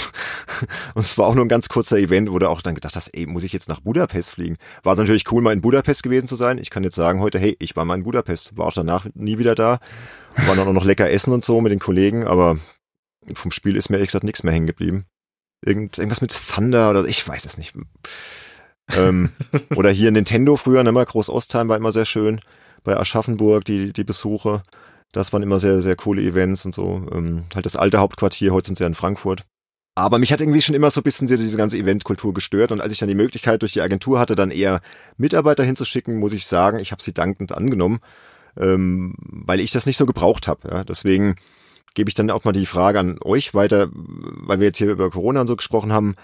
Und es war auch nur ein ganz kurzer Event, wo du auch dann gedacht hast, ey, muss ich jetzt nach Budapest fliegen? War natürlich cool, mal in Budapest gewesen zu sein. Ich kann jetzt sagen heute, hey, ich war mal in Budapest, war auch danach nie wieder da. War dann auch noch lecker essen und so mit den Kollegen, aber vom Spiel ist mir ehrlich gesagt nichts mehr hängen geblieben. Irgend, irgendwas mit Thunder oder ich weiß es nicht. ähm, oder hier Nintendo früher, ne, mal Groß Ostheim war immer sehr schön bei Aschaffenburg, die, die Besuche. Das waren immer sehr, sehr coole Events und so. Ähm, halt das alte Hauptquartier, heute sind sie ja in Frankfurt. Aber mich hat irgendwie schon immer so ein bisschen diese ganze Eventkultur gestört. Und als ich dann die Möglichkeit durch die Agentur hatte, dann eher Mitarbeiter hinzuschicken, muss ich sagen, ich habe sie dankend angenommen, ähm, weil ich das nicht so gebraucht habe. Ja. Deswegen gebe ich dann auch mal die Frage an euch weiter, weil wir jetzt hier über Corona und so gesprochen haben.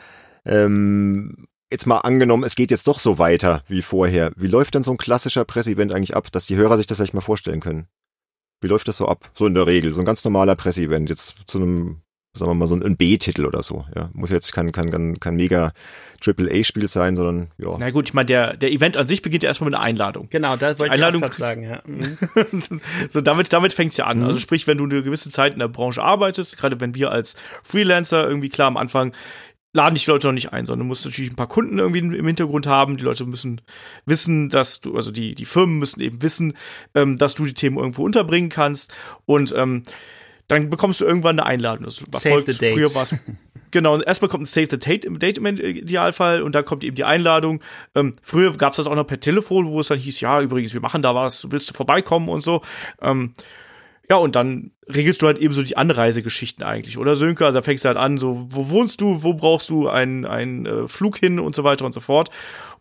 Ähm, jetzt mal angenommen, es geht jetzt doch so weiter wie vorher. Wie läuft denn so ein klassischer Presseevent eigentlich ab, dass die Hörer sich das vielleicht mal vorstellen können? Wie läuft das so ab? So in der Regel, so ein ganz normaler Presseevent, jetzt zu einem, sagen wir mal, so ein B-Titel oder so. Ja, muss jetzt kein, kein, kein, kein mega Triple-A-Spiel sein, sondern ja. Na gut, ich meine, der, der Event an sich beginnt ja erstmal mit einer Einladung. Genau, das wollte Einladung ich auch sagen, ja. Mhm. so, damit, damit fängt's ja an. Mhm. Also sprich, wenn du eine gewisse Zeit in der Branche arbeitest, gerade wenn wir als Freelancer irgendwie klar am Anfang laden dich die Leute noch nicht ein, sondern du musst natürlich ein paar Kunden irgendwie im Hintergrund haben. Die Leute müssen wissen, dass du, also die, die Firmen müssen eben wissen, ähm, dass du die Themen irgendwo unterbringen kannst. Und ähm, dann bekommst du irgendwann eine Einladung. Das Save the date. Früher war's, Genau, erstmal kommt ein Save the Date, Date im Idealfall und dann kommt eben die Einladung. Ähm, früher gab's das auch noch per Telefon, wo es dann hieß, ja, übrigens, wir machen da was, willst du vorbeikommen und so. Ähm, ja, und dann regelst du halt eben so die Anreisegeschichten eigentlich, oder Sönke? Also da fängst du halt an, so, wo wohnst du, wo brauchst du einen, einen äh, Flug hin und so weiter und so fort.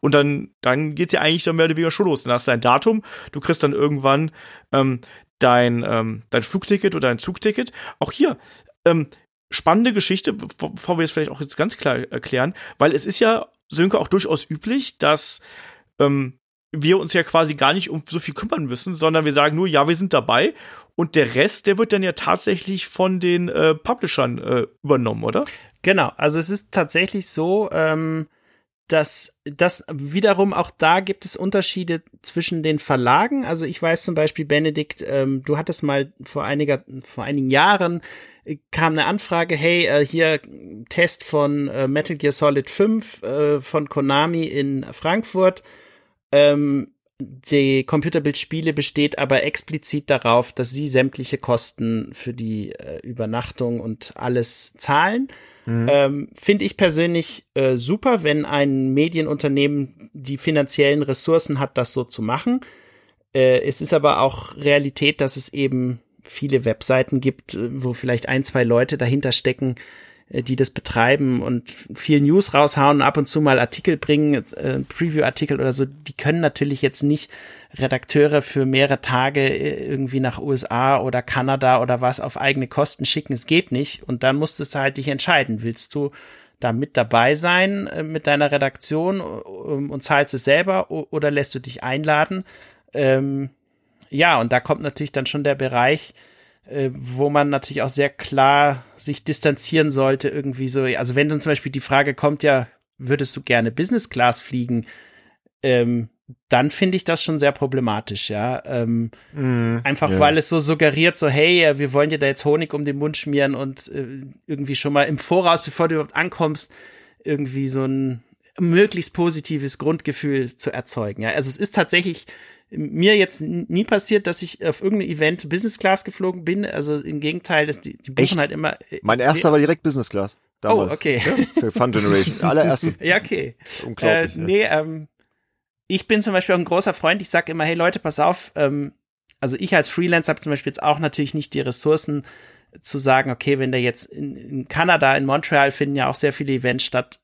Und dann, dann geht's ja eigentlich dann mehr oder weniger schon los. Dann hast du ein Datum, du kriegst dann irgendwann ähm, dein, ähm, dein Flugticket oder dein Zugticket. Auch hier, ähm, spannende Geschichte, bevor wir es vielleicht auch jetzt ganz klar erklären, weil es ist ja, Sönke, auch durchaus üblich, dass ähm, wir uns ja quasi gar nicht um so viel kümmern müssen, sondern wir sagen nur, ja, wir sind dabei und der Rest, der wird dann ja tatsächlich von den äh, Publishern äh, übernommen, oder? Genau, also es ist tatsächlich so, ähm, dass das wiederum auch da gibt es Unterschiede zwischen den Verlagen. Also ich weiß zum Beispiel, Benedikt, ähm, du hattest mal vor einiger, vor einigen Jahren äh, kam eine Anfrage, hey, äh, hier Test von äh, Metal Gear Solid 5 äh, von Konami in Frankfurt ähm, die Computerbildspiele besteht aber explizit darauf, dass sie sämtliche Kosten für die äh, Übernachtung und alles zahlen. Mhm. Ähm, Finde ich persönlich äh, super, wenn ein Medienunternehmen die finanziellen Ressourcen hat, das so zu machen. Äh, es ist aber auch Realität, dass es eben viele Webseiten gibt, wo vielleicht ein, zwei Leute dahinter stecken, die das betreiben und viel News raushauen, ab und zu mal Artikel bringen, äh, Preview-Artikel oder so, die können natürlich jetzt nicht Redakteure für mehrere Tage äh, irgendwie nach USA oder Kanada oder was auf eigene Kosten schicken. Es geht nicht. Und dann musst du halt dich entscheiden. Willst du da mit dabei sein äh, mit deiner Redaktion und zahlst es selber oder lässt du dich einladen? Ähm, ja, und da kommt natürlich dann schon der Bereich, äh, wo man natürlich auch sehr klar sich distanzieren sollte, irgendwie so. Also wenn dann zum Beispiel die Frage kommt, ja, würdest du gerne Business Class fliegen? Ähm, dann finde ich das schon sehr problematisch, ja. Ähm, mm, einfach yeah. weil es so suggeriert, so, hey, wir wollen dir da jetzt Honig um den Mund schmieren und äh, irgendwie schon mal im Voraus, bevor du überhaupt ankommst, irgendwie so ein möglichst positives Grundgefühl zu erzeugen. Ja, also es ist tatsächlich mir jetzt nie passiert, dass ich auf irgendein Event Business Class geflogen bin. Also im Gegenteil, dass die, die buchen Echt? halt immer. Äh, mein erster war direkt Business Class. Damals. Oh, okay. Ja, für Fun Generation. Allererste. ja, okay. Unglaublich. Äh, nee, ähm, ich bin zum Beispiel auch ein großer Freund. Ich sage immer, hey Leute, pass auf. Ähm, also ich als Freelancer habe zum Beispiel jetzt auch natürlich nicht die Ressourcen zu sagen, okay, wenn der jetzt in, in Kanada, in Montreal finden ja auch sehr viele Events statt,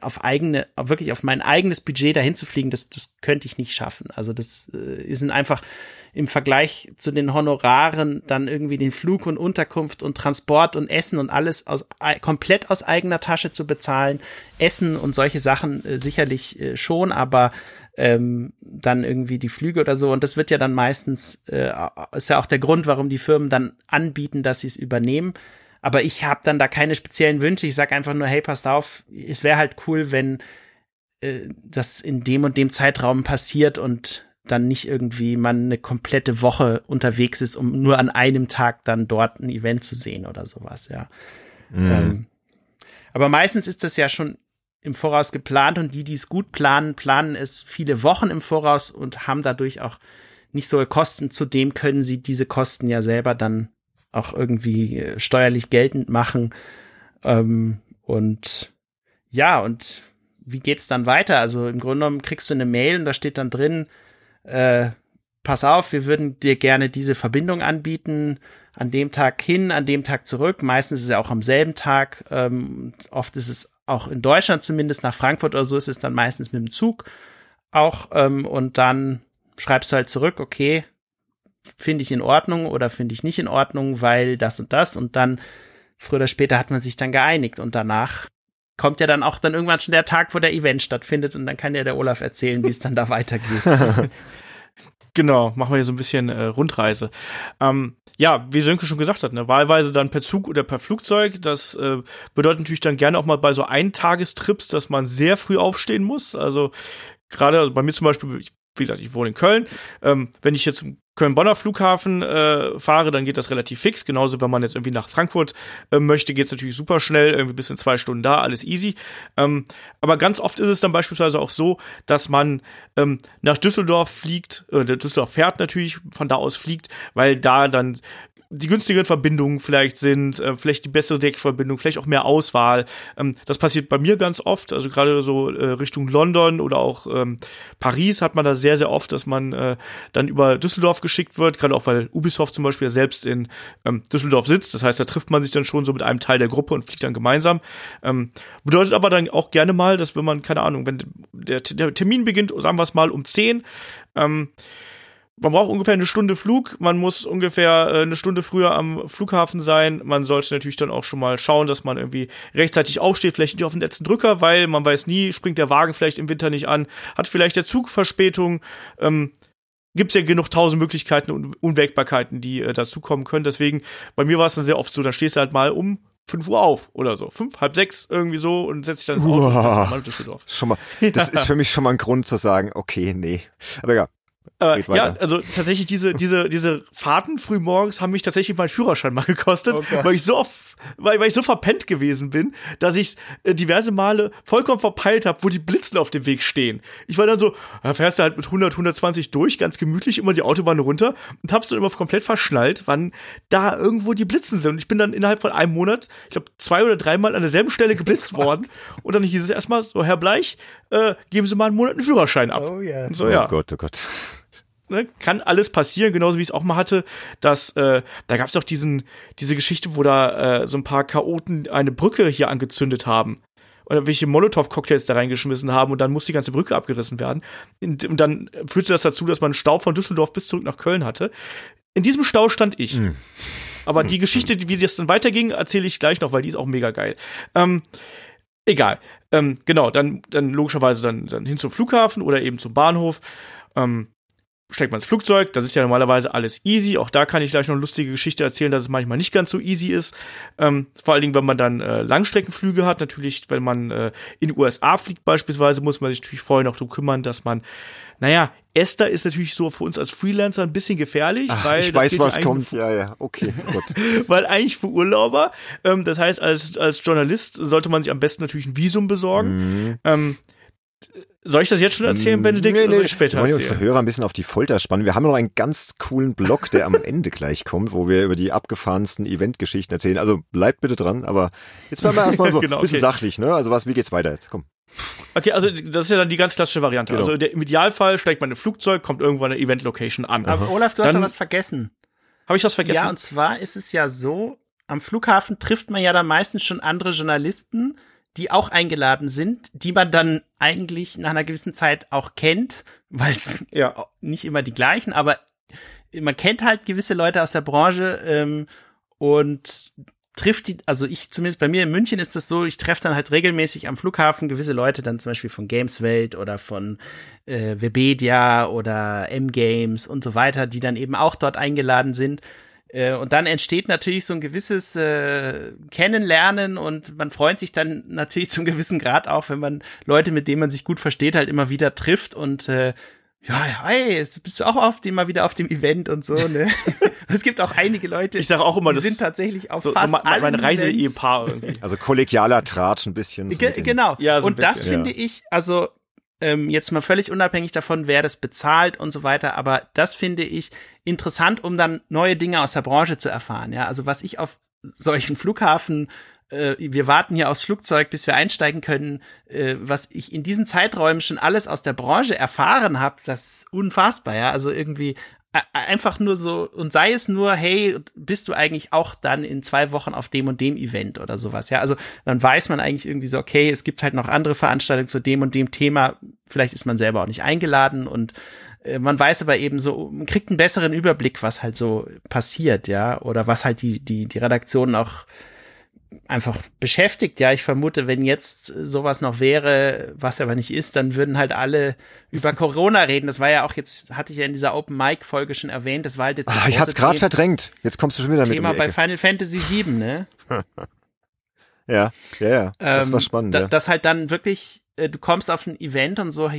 auf eigene, wirklich auf mein eigenes Budget dahin zu fliegen, das, das könnte ich nicht schaffen. Also das äh, sind einfach im Vergleich zu den Honoraren dann irgendwie den Flug und Unterkunft und Transport und Essen und alles aus, komplett aus eigener Tasche zu bezahlen. Essen und solche Sachen äh, sicherlich äh, schon, aber ähm, dann irgendwie die Flüge oder so. Und das wird ja dann meistens, äh, ist ja auch der Grund, warum die Firmen dann anbieten, dass sie es übernehmen. Aber ich habe dann da keine speziellen Wünsche. Ich sage einfach nur, hey, passt auf, es wäre halt cool, wenn äh, das in dem und dem Zeitraum passiert und dann nicht irgendwie man eine komplette Woche unterwegs ist, um nur an einem Tag dann dort ein Event zu sehen oder sowas, ja. Mhm. Ähm, aber meistens ist das ja schon im Voraus geplant und die, die es gut planen, planen es viele Wochen im Voraus und haben dadurch auch nicht so Kosten. Zudem können sie diese Kosten ja selber dann auch irgendwie äh, steuerlich geltend machen. Ähm, und ja, und wie geht's dann weiter? Also im Grunde genommen kriegst du eine Mail und da steht dann drin, äh, pass auf, wir würden dir gerne diese Verbindung anbieten, an dem Tag hin, an dem Tag zurück. Meistens ist es ja auch am selben Tag. Ähm, oft ist es auch in Deutschland zumindest, nach Frankfurt oder so ist es dann meistens mit dem Zug auch. Ähm, und dann schreibst du halt zurück, okay, finde ich in Ordnung oder finde ich nicht in Ordnung, weil das und das und dann früher oder später hat man sich dann geeinigt und danach kommt ja dann auch dann irgendwann schon der Tag, wo der Event stattfindet und dann kann ja der Olaf erzählen, wie es dann da weitergeht. Genau, machen wir hier so ein bisschen äh, Rundreise. Ähm, ja, wie Sönke schon gesagt hat, ne, wahlweise dann per Zug oder per Flugzeug. Das äh, bedeutet natürlich dann gerne auch mal bei so Eintagestrips, dass man sehr früh aufstehen muss. Also gerade also bei mir zum Beispiel, ich wie gesagt, ich wohne in Köln. Ähm, wenn ich jetzt Köln-Bonner Flughafen äh, fahre, dann geht das relativ fix. Genauso, wenn man jetzt irgendwie nach Frankfurt äh, möchte, geht es natürlich super schnell, irgendwie bis in zwei Stunden da, alles easy. Ähm, aber ganz oft ist es dann beispielsweise auch so, dass man ähm, nach Düsseldorf fliegt, äh, Düsseldorf fährt natürlich, von da aus fliegt, weil da dann die günstigeren Verbindungen vielleicht sind, äh, vielleicht die bessere Deckverbindung, vielleicht auch mehr Auswahl. Ähm, das passiert bei mir ganz oft, also gerade so äh, Richtung London oder auch ähm, Paris hat man da sehr, sehr oft, dass man äh, dann über Düsseldorf geschickt wird, gerade auch weil Ubisoft zum Beispiel selbst in ähm, Düsseldorf sitzt. Das heißt, da trifft man sich dann schon so mit einem Teil der Gruppe und fliegt dann gemeinsam. Ähm, bedeutet aber dann auch gerne mal, dass wenn man, keine Ahnung, wenn der, der Termin beginnt, sagen wir es mal um 10, ähm, man braucht ungefähr eine Stunde Flug, man muss ungefähr äh, eine Stunde früher am Flughafen sein. Man sollte natürlich dann auch schon mal schauen, dass man irgendwie rechtzeitig aufsteht, vielleicht nicht auf den letzten Drücker, weil man weiß nie, springt der Wagen vielleicht im Winter nicht an, hat vielleicht der Zug Verspätung. Ähm, Gibt es ja genug tausend Möglichkeiten und Unwägbarkeiten, die äh, dazukommen können. Deswegen, bei mir war es dann sehr oft so, da stehst du halt mal um 5 Uhr auf oder so. Fünf, halb sechs irgendwie so und setzt dich dann ins Auto Uah, und Düsseldorf. Schon mal, das ist für mich schon mal ein Grund zu sagen, okay, nee. Aber ja, äh, ja, also tatsächlich diese, diese, diese Fahrten frühmorgens haben mich tatsächlich meinen Führerschein mal gekostet, oh weil ich so oft, weil, weil ich so verpennt gewesen bin, dass ich äh, diverse Male vollkommen verpeilt habe, wo die Blitzen auf dem Weg stehen. Ich war dann so, da fährst du halt mit 100, 120 durch, ganz gemütlich immer die Autobahn runter und hab's dann immer komplett verschnallt, wann da irgendwo die Blitzen sind. Und ich bin dann innerhalb von einem Monat, ich glaube, zwei oder dreimal an derselben Stelle geblitzt worden. Und dann hieß es erstmal so, Herr Bleich, äh, geben Sie mal einen Monat einen Führerschein ab. Oh, yeah. so, oh ja. Gott, oh Gott ne, kann alles passieren, genauso wie ich es auch mal hatte, dass äh, da gab es doch diesen diese Geschichte, wo da äh, so ein paar Chaoten eine Brücke hier angezündet haben oder welche Molotow-Cocktails da reingeschmissen haben und dann muss die ganze Brücke abgerissen werden. Und, und dann führte das dazu, dass man einen Stau von Düsseldorf bis zurück nach Köln hatte. In diesem Stau stand ich. Mhm. Aber die Geschichte, wie das dann weiterging, erzähle ich gleich noch, weil die ist auch mega geil. Ähm, egal. Ähm, genau, dann, dann logischerweise dann, dann hin zum Flughafen oder eben zum Bahnhof. Ähm, steigt man ins Flugzeug, das ist ja normalerweise alles easy. Auch da kann ich gleich noch eine lustige Geschichte erzählen, dass es manchmal nicht ganz so easy ist. Ähm, vor allen Dingen, wenn man dann äh, Langstreckenflüge hat. Natürlich, wenn man äh, in die USA fliegt beispielsweise, muss man sich natürlich vorher noch darum kümmern, dass man, naja, Esther ist natürlich so für uns als Freelancer ein bisschen gefährlich, Ach, weil ich weiß, ja was kommt. Ja, ja, okay, gut. weil eigentlich für Urlauber, ähm, das heißt, als, als Journalist sollte man sich am besten natürlich ein Visum besorgen. Mhm. Ähm, soll ich das jetzt schon erzählen, Benedikt, Nee, oder soll nee. ich später Wir wollen erzählen? unsere Hörer ein bisschen auf die Folter spannen. Wir haben noch einen ganz coolen Blog, der am Ende gleich kommt, wo wir über die abgefahrensten Eventgeschichten erzählen. Also bleibt bitte dran, aber jetzt bleiben wir erstmal so Genau, ein bisschen okay. sachlich, ne? Also was, wie geht's weiter jetzt? Komm. Okay, also das ist ja dann die ganz klassische Variante. Genau. Also der, im Idealfall steigt man in ein Flugzeug, kommt irgendwann eine Event-Location an. Aber Olaf, du hast Dann- da was vergessen. Habe ich was vergessen? Ja, und zwar ist es ja so, am Flughafen trifft man ja dann meistens schon andere Journalisten, die auch eingeladen sind, die man dann eigentlich nach einer gewissen Zeit auch kennt, weil es ja. nicht immer die gleichen, aber man kennt halt gewisse Leute aus der Branche ähm, und trifft die, also ich zumindest bei mir in München ist das so, ich treffe dann halt regelmäßig am Flughafen gewisse Leute, dann zum Beispiel von Gameswelt oder von äh, Webedia oder M-Games und so weiter, die dann eben auch dort eingeladen sind. Äh, Und dann entsteht natürlich so ein gewisses äh, Kennenlernen und man freut sich dann natürlich zum gewissen Grad auch, wenn man Leute, mit denen man sich gut versteht, halt immer wieder trifft und äh, ja, ja, hey, bist du auch dem, mal wieder auf dem Event und so, ne? es gibt auch einige Leute, Ich sage auch immer, die das sind tatsächlich auf so, fast so mein, mein. Reise-Ehepaar irgendwie. Also kollegialer Tratsch ein bisschen. so Ge genau. Ja, so und das bisschen, finde ich, also ähm, jetzt mal völlig unabhängig davon, wer das bezahlt und so weiter, aber das finde ich interessant, um dann neue Dinge aus der Branche zu erfahren. Ja, also was ich auf solchen Flughafen äh, wir warten hier aufs Flugzeug, bis wir einsteigen können. Äh, was ich in diesen Zeiträumen schon alles aus der Branche erfahren habe, das ist unfassbar, ja. Also irgendwie einfach nur so, und sei es nur, hey, bist du eigentlich auch dann in zwei Wochen auf dem und dem Event oder sowas, ja. Also dann weiß man eigentlich irgendwie so, okay, es gibt halt noch andere Veranstaltungen zu dem und dem Thema. Vielleicht ist man selber auch nicht eingeladen und äh, man weiß aber eben so, man kriegt einen besseren Überblick, was halt so passiert, ja, oder was halt die, die, die Redaktionen auch einfach beschäftigt. Ja, ich vermute, wenn jetzt sowas noch wäre, was aber nicht ist, dann würden halt alle über Corona reden. Das war ja auch jetzt, hatte ich ja in dieser Open Mic Folge schon erwähnt. Das war halt jetzt das Ah, ich hatte gerade verdrängt. Jetzt kommst du schon wieder mit Thema um bei. Final Fantasy VII, ne? Ja, ja, ja. Das Ähm, war spannend. da, ja. Dass halt dann wirklich, äh, du kommst auf ein Event und so,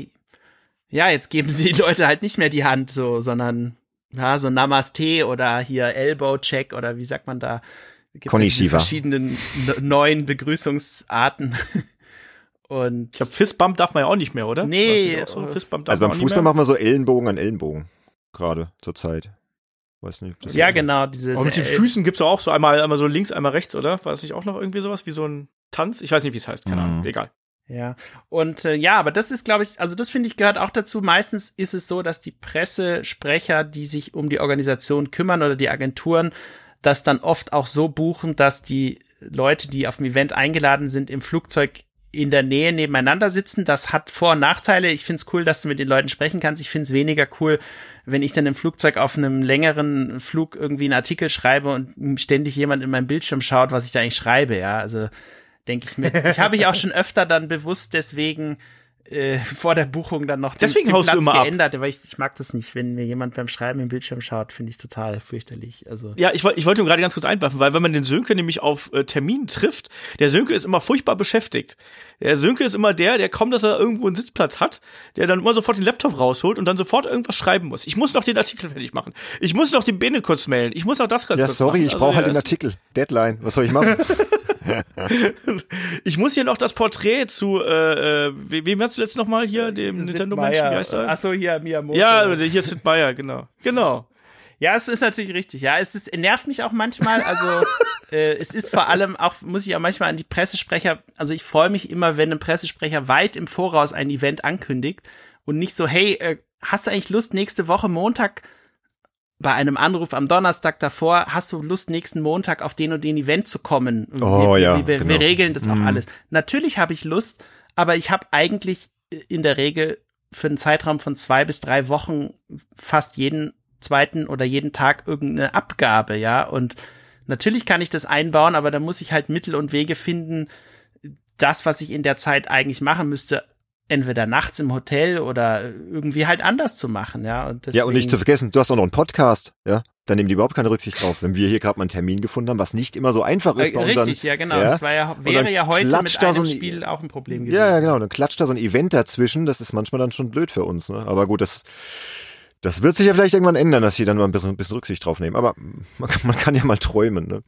ja, jetzt geben sie die Leute halt nicht mehr die Hand so, sondern ja, so Namaste oder hier Elbow Check oder wie sagt man da? Gibt's ja Konnichiwa. verschiedenen ne- neuen Begrüßungsarten. Und Ich glaube, Fistbump darf man ja auch nicht mehr, oder? Nee, so? äh, Fistbump darf also beim Fußball nicht mehr? machen wir so Ellenbogen an Ellenbogen. Gerade zur Zeit. Weiß nicht, ob das ja, so- genau, dieses Aber mit den äh, Füßen gibt's auch so einmal, einmal so links, einmal rechts, oder? War es nicht auch noch irgendwie sowas wie so ein Tanz? Ich weiß nicht, wie es heißt, keine Mhm. Ahnung, egal. Ja, und äh, ja, aber das ist, glaube ich, also das finde ich gehört auch dazu. Meistens ist es so, dass die Pressesprecher, die sich um die Organisation kümmern oder die Agenturen, das dann oft auch so buchen, dass die Leute, die auf dem Event eingeladen sind, im Flugzeug in der Nähe nebeneinander sitzen. Das hat Vor- und Nachteile. Ich finde es cool, dass du mit den Leuten sprechen kannst. Ich finde es weniger cool, wenn ich dann im Flugzeug auf einem längeren Flug irgendwie einen Artikel schreibe und ständig jemand in meinem Bildschirm schaut, was ich da eigentlich schreibe. Ja, also denke ich mir. Ich habe ich auch schon öfter dann bewusst deswegen äh, vor der Buchung dann noch den, Deswegen den haust du Platz immer ab. geändert, weil ich, ich mag das nicht, wenn mir jemand beim Schreiben im Bildschirm schaut, finde ich total fürchterlich. Also Ja, ich, ich wollte nur gerade ganz kurz einwerfen, weil wenn man den Sönke nämlich auf äh, Terminen trifft, der Sönke ist immer furchtbar beschäftigt. Der Sönke ist immer der, der kaum, dass er irgendwo einen Sitzplatz hat, der dann immer sofort den Laptop rausholt und dann sofort irgendwas schreiben muss. Ich muss noch den Artikel fertig machen. Ich muss noch den Bene kurz mailen. Ich muss noch das ganz Ja, kurz sorry, machen. ich Also, brauche halt ja, den Artikel. Deadline. Was soll ich machen? Ich muss hier noch das Porträt zu, äh, äh, we- wem hast du jetzt noch mal hier, dem Nintendo-Menschen, wie heißt er? Achso, hier Miyamoto. Ja, hier ist Sid Meier, genau. Genau. Ja, es ist natürlich richtig. Ja, es ist, nervt mich auch manchmal. Also äh, es ist vor allem auch, muss ich auch manchmal an die Pressesprecher, also ich freue mich immer, wenn ein Pressesprecher weit im Voraus ein Event ankündigt und nicht so, hey, äh, hast du eigentlich Lust, nächste Woche Montag bei einem Anruf am Donnerstag davor, hast du Lust, nächsten Montag auf den und den Event zu kommen? Oh, wir, ja, wir, wir, genau. wir regeln das auch Mhm. alles. Natürlich habe ich Lust, aber ich habe eigentlich in der Regel für einen Zeitraum von zwei bis drei Wochen fast jeden zweiten oder jeden Tag irgendeine Abgabe, ja. Und natürlich kann ich das einbauen, aber da muss ich halt Mittel und Wege finden, das, was ich in der Zeit eigentlich machen müsste, entweder nachts im Hotel oder irgendwie halt anders zu machen, ja. Und deswegen, ja, und nicht zu vergessen, du hast auch noch einen Podcast, ja. Da nehmen die überhaupt keine Rücksicht drauf, wenn wir hier gerade mal einen Termin gefunden haben, was nicht immer so einfach ist bei Richtig, unseren, ja genau. Ja? Das war ja, wäre ja heute mit einem so ein, Spiel auch ein Problem gewesen. Ja, ja, genau. Dann klatscht da so ein Event dazwischen, das ist manchmal dann schon blöd für uns, ne? Aber gut, das, das wird sich ja vielleicht irgendwann ändern, dass sie dann mal ein bisschen, ein bisschen Rücksicht drauf nehmen. Aber man, man kann ja mal träumen, ne?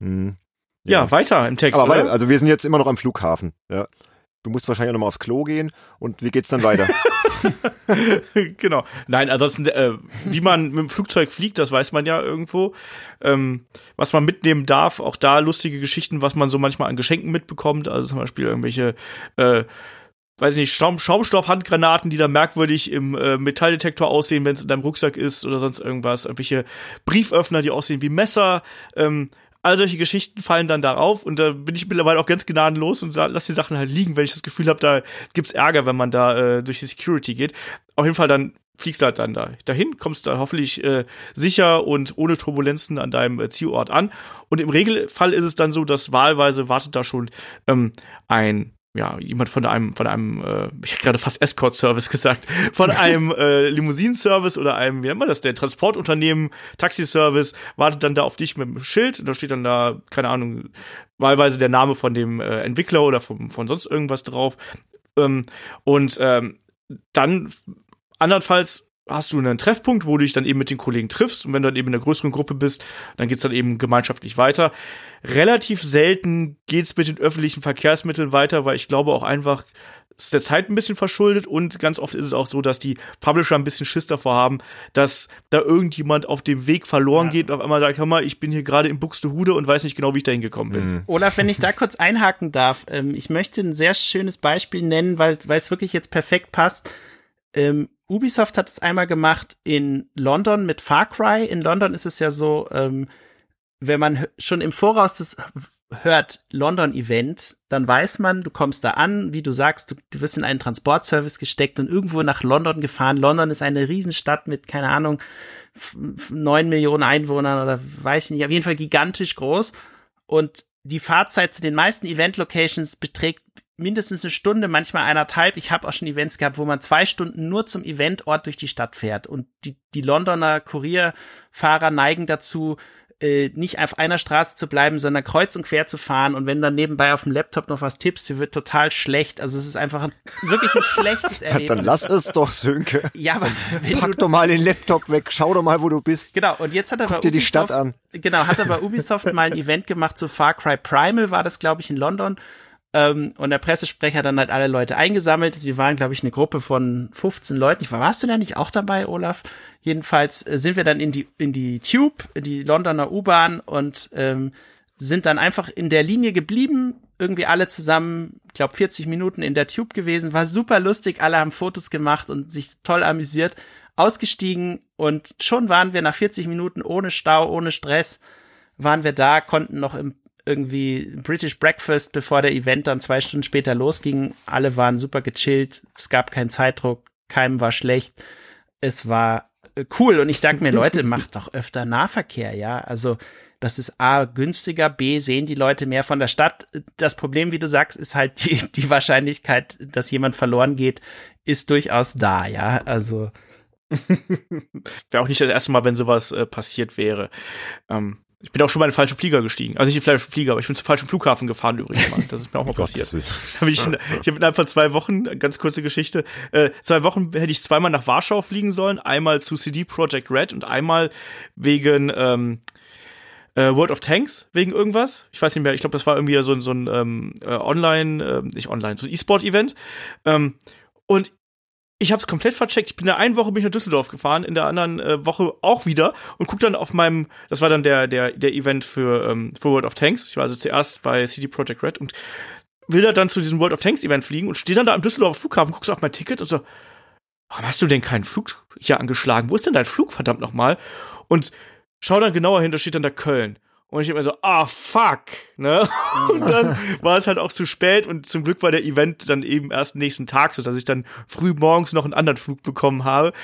Hm. Ja. ja, weiter im Text. Aber weiter, also wir sind jetzt immer noch am Flughafen, ja. Du musst wahrscheinlich auch nochmal aufs Klo gehen und wie geht's dann weiter? genau. Nein, ansonsten, äh, wie man mit dem Flugzeug fliegt, das weiß man ja irgendwo. Ähm, was man mitnehmen darf, auch da lustige Geschichten, was man so manchmal an Geschenken mitbekommt. Also zum Beispiel irgendwelche äh, weiß nicht, Schaum Schaumstoffhandgranaten, die da merkwürdig im äh, Metalldetektor aussehen, wenn es in deinem Rucksack ist oder sonst irgendwas. Irgendwelche Brieföffner, die aussehen wie Messer. Ähm, All solche Geschichten fallen dann darauf und da bin ich mittlerweile auch ganz gnadenlos und lass die Sachen halt liegen, wenn ich das Gefühl habe, da gibt's Ärger, wenn man da äh, durch die Security geht. Auf jeden Fall dann fliegst du halt dann da dahin, kommst da hoffentlich äh, sicher und ohne Turbulenzen an deinem äh, Zielort an. Und im Regelfall ist es dann so, dass wahlweise wartet da schon ähm, ein ja, jemand von einem, von einem, äh, ich habe gerade fast Escort-Service gesagt, von einem äh, Limousinenservice oder einem, wie nennt man das, der Transportunternehmen, Taxiservice, wartet dann da auf dich mit dem Schild, da steht dann da, keine Ahnung, wahlweise der Name von dem äh, Entwickler oder vom, von sonst irgendwas drauf. Ähm, und ähm, dann andernfalls hast du einen Treffpunkt, wo du dich dann eben mit den Kollegen triffst und wenn du dann eben in einer größeren Gruppe bist, dann geht's dann eben gemeinschaftlich weiter. Relativ selten geht's mit den öffentlichen Verkehrsmitteln weiter, weil ich glaube auch einfach, es ist der Zeit ein bisschen verschuldet und ganz oft ist es auch so, dass die Publisher ein bisschen Schiss davor haben, dass da irgendjemand auf dem Weg verloren ja. geht und auf einmal sagt, hör mal, ich bin hier gerade in Buxtehude und weiß nicht genau, wie ich da hingekommen bin. Mhm. Olaf, wenn ich da kurz einhaken darf, ähm, ich möchte ein sehr schönes Beispiel nennen, weil es wirklich jetzt perfekt passt. Ähm, Ubisoft hat es einmal gemacht in London mit Far Cry. In London ist es ja so, ähm, wenn man schon im Voraus das hört London Event, dann weiß man, du kommst da an, wie du sagst, du, du wirst in einen Transportservice gesteckt und irgendwo nach London gefahren. London ist eine Riesenstadt mit, keine Ahnung, neun Millionen Einwohnern oder weiß ich nicht, auf jeden Fall gigantisch groß. Und die Fahrzeit zu den meisten Event-Locations beträgt mindestens eine Stunde, manchmal eineinhalb. Ich habe auch schon Events gehabt, wo man zwei Stunden nur zum Eventort durch die Stadt fährt. Und die, die Londoner Kurierfahrer neigen dazu, äh, nicht auf einer Straße zu bleiben, sondern kreuz und quer zu fahren. Und wenn dann nebenbei auf dem Laptop noch was tippst, sie wird total schlecht. Also es ist einfach ein, wirklich ein schlechtes Erlebnis. Dann lass es doch, Sönke. Ja, aber wenn Pack du, doch mal den Laptop weg, schau doch mal, wo du bist. Genau, und jetzt hat er Guck bei dir Ubisoft, die Stadt an. Genau, hat er bei Ubisoft mal ein Event gemacht zu Far Cry Primal, war das, glaube ich, in London. Ähm, und der Pressesprecher dann halt alle Leute eingesammelt. Wir waren, glaube ich, eine Gruppe von 15 Leuten. Ich war, warst du da nicht auch dabei, Olaf? Jedenfalls äh, sind wir dann in die, in die Tube, in die Londoner U-Bahn und ähm, sind dann einfach in der Linie geblieben, irgendwie alle zusammen, ich glaube 40 Minuten in der Tube gewesen, war super lustig, alle haben Fotos gemacht und sich toll amüsiert, ausgestiegen und schon waren wir nach 40 Minuten ohne Stau, ohne Stress, waren wir da, konnten noch im irgendwie British Breakfast, bevor der Event dann zwei Stunden später losging. Alle waren super gechillt, es gab keinen Zeitdruck, keinem war schlecht. Es war äh, cool und ich dachte mir, Leute, macht doch öfter Nahverkehr, ja. Also das ist A günstiger, B sehen die Leute mehr von der Stadt. Das Problem, wie du sagst, ist halt die, die Wahrscheinlichkeit, dass jemand verloren geht, ist durchaus da, ja. Also Wäre auch nicht das erste Mal, wenn sowas äh, passiert wäre. Ähm, ich bin auch schon mal in den falschen Flieger gestiegen. Also nicht in den falschen Flieger, aber ich bin zum falschen Flughafen gefahren übrigens mal. Das ist mir auch mal passiert. hab ich ich habe innerhalb von zwei Wochen, ganz kurze Geschichte, äh, zwei Wochen hätte ich zweimal nach Warschau fliegen sollen. Einmal zu CD Projekt Red und einmal wegen ähm, äh, World of Tanks, wegen irgendwas. Ich weiß nicht mehr, ich glaube, das war irgendwie so, so ein ähm, äh, Online, äh, nicht Online, so ein E-Sport-Event. Ähm, und ich habe es komplett vercheckt. Ich bin in der einen Woche bin ich nach Düsseldorf gefahren, in der anderen äh, Woche auch wieder und guck dann auf meinem, das war dann der der der Event für ähm, World of Tanks. Ich war also zuerst bei CD Projekt Red und will da dann zu diesem World of Tanks Event fliegen und stehe dann da am Düsseldorfer Flughafen, guckst auf mein Ticket und so, warum hast du denn keinen Flug hier angeschlagen? Wo ist denn dein Flug verdammt nochmal? Und schau dann genauer hin, da steht dann da Köln. Und ich immer so, ah, fuck, ne? Und dann war es halt auch zu spät und zum Glück war der Event dann eben erst nächsten Tag, so dass ich dann früh morgens noch einen anderen Flug bekommen habe.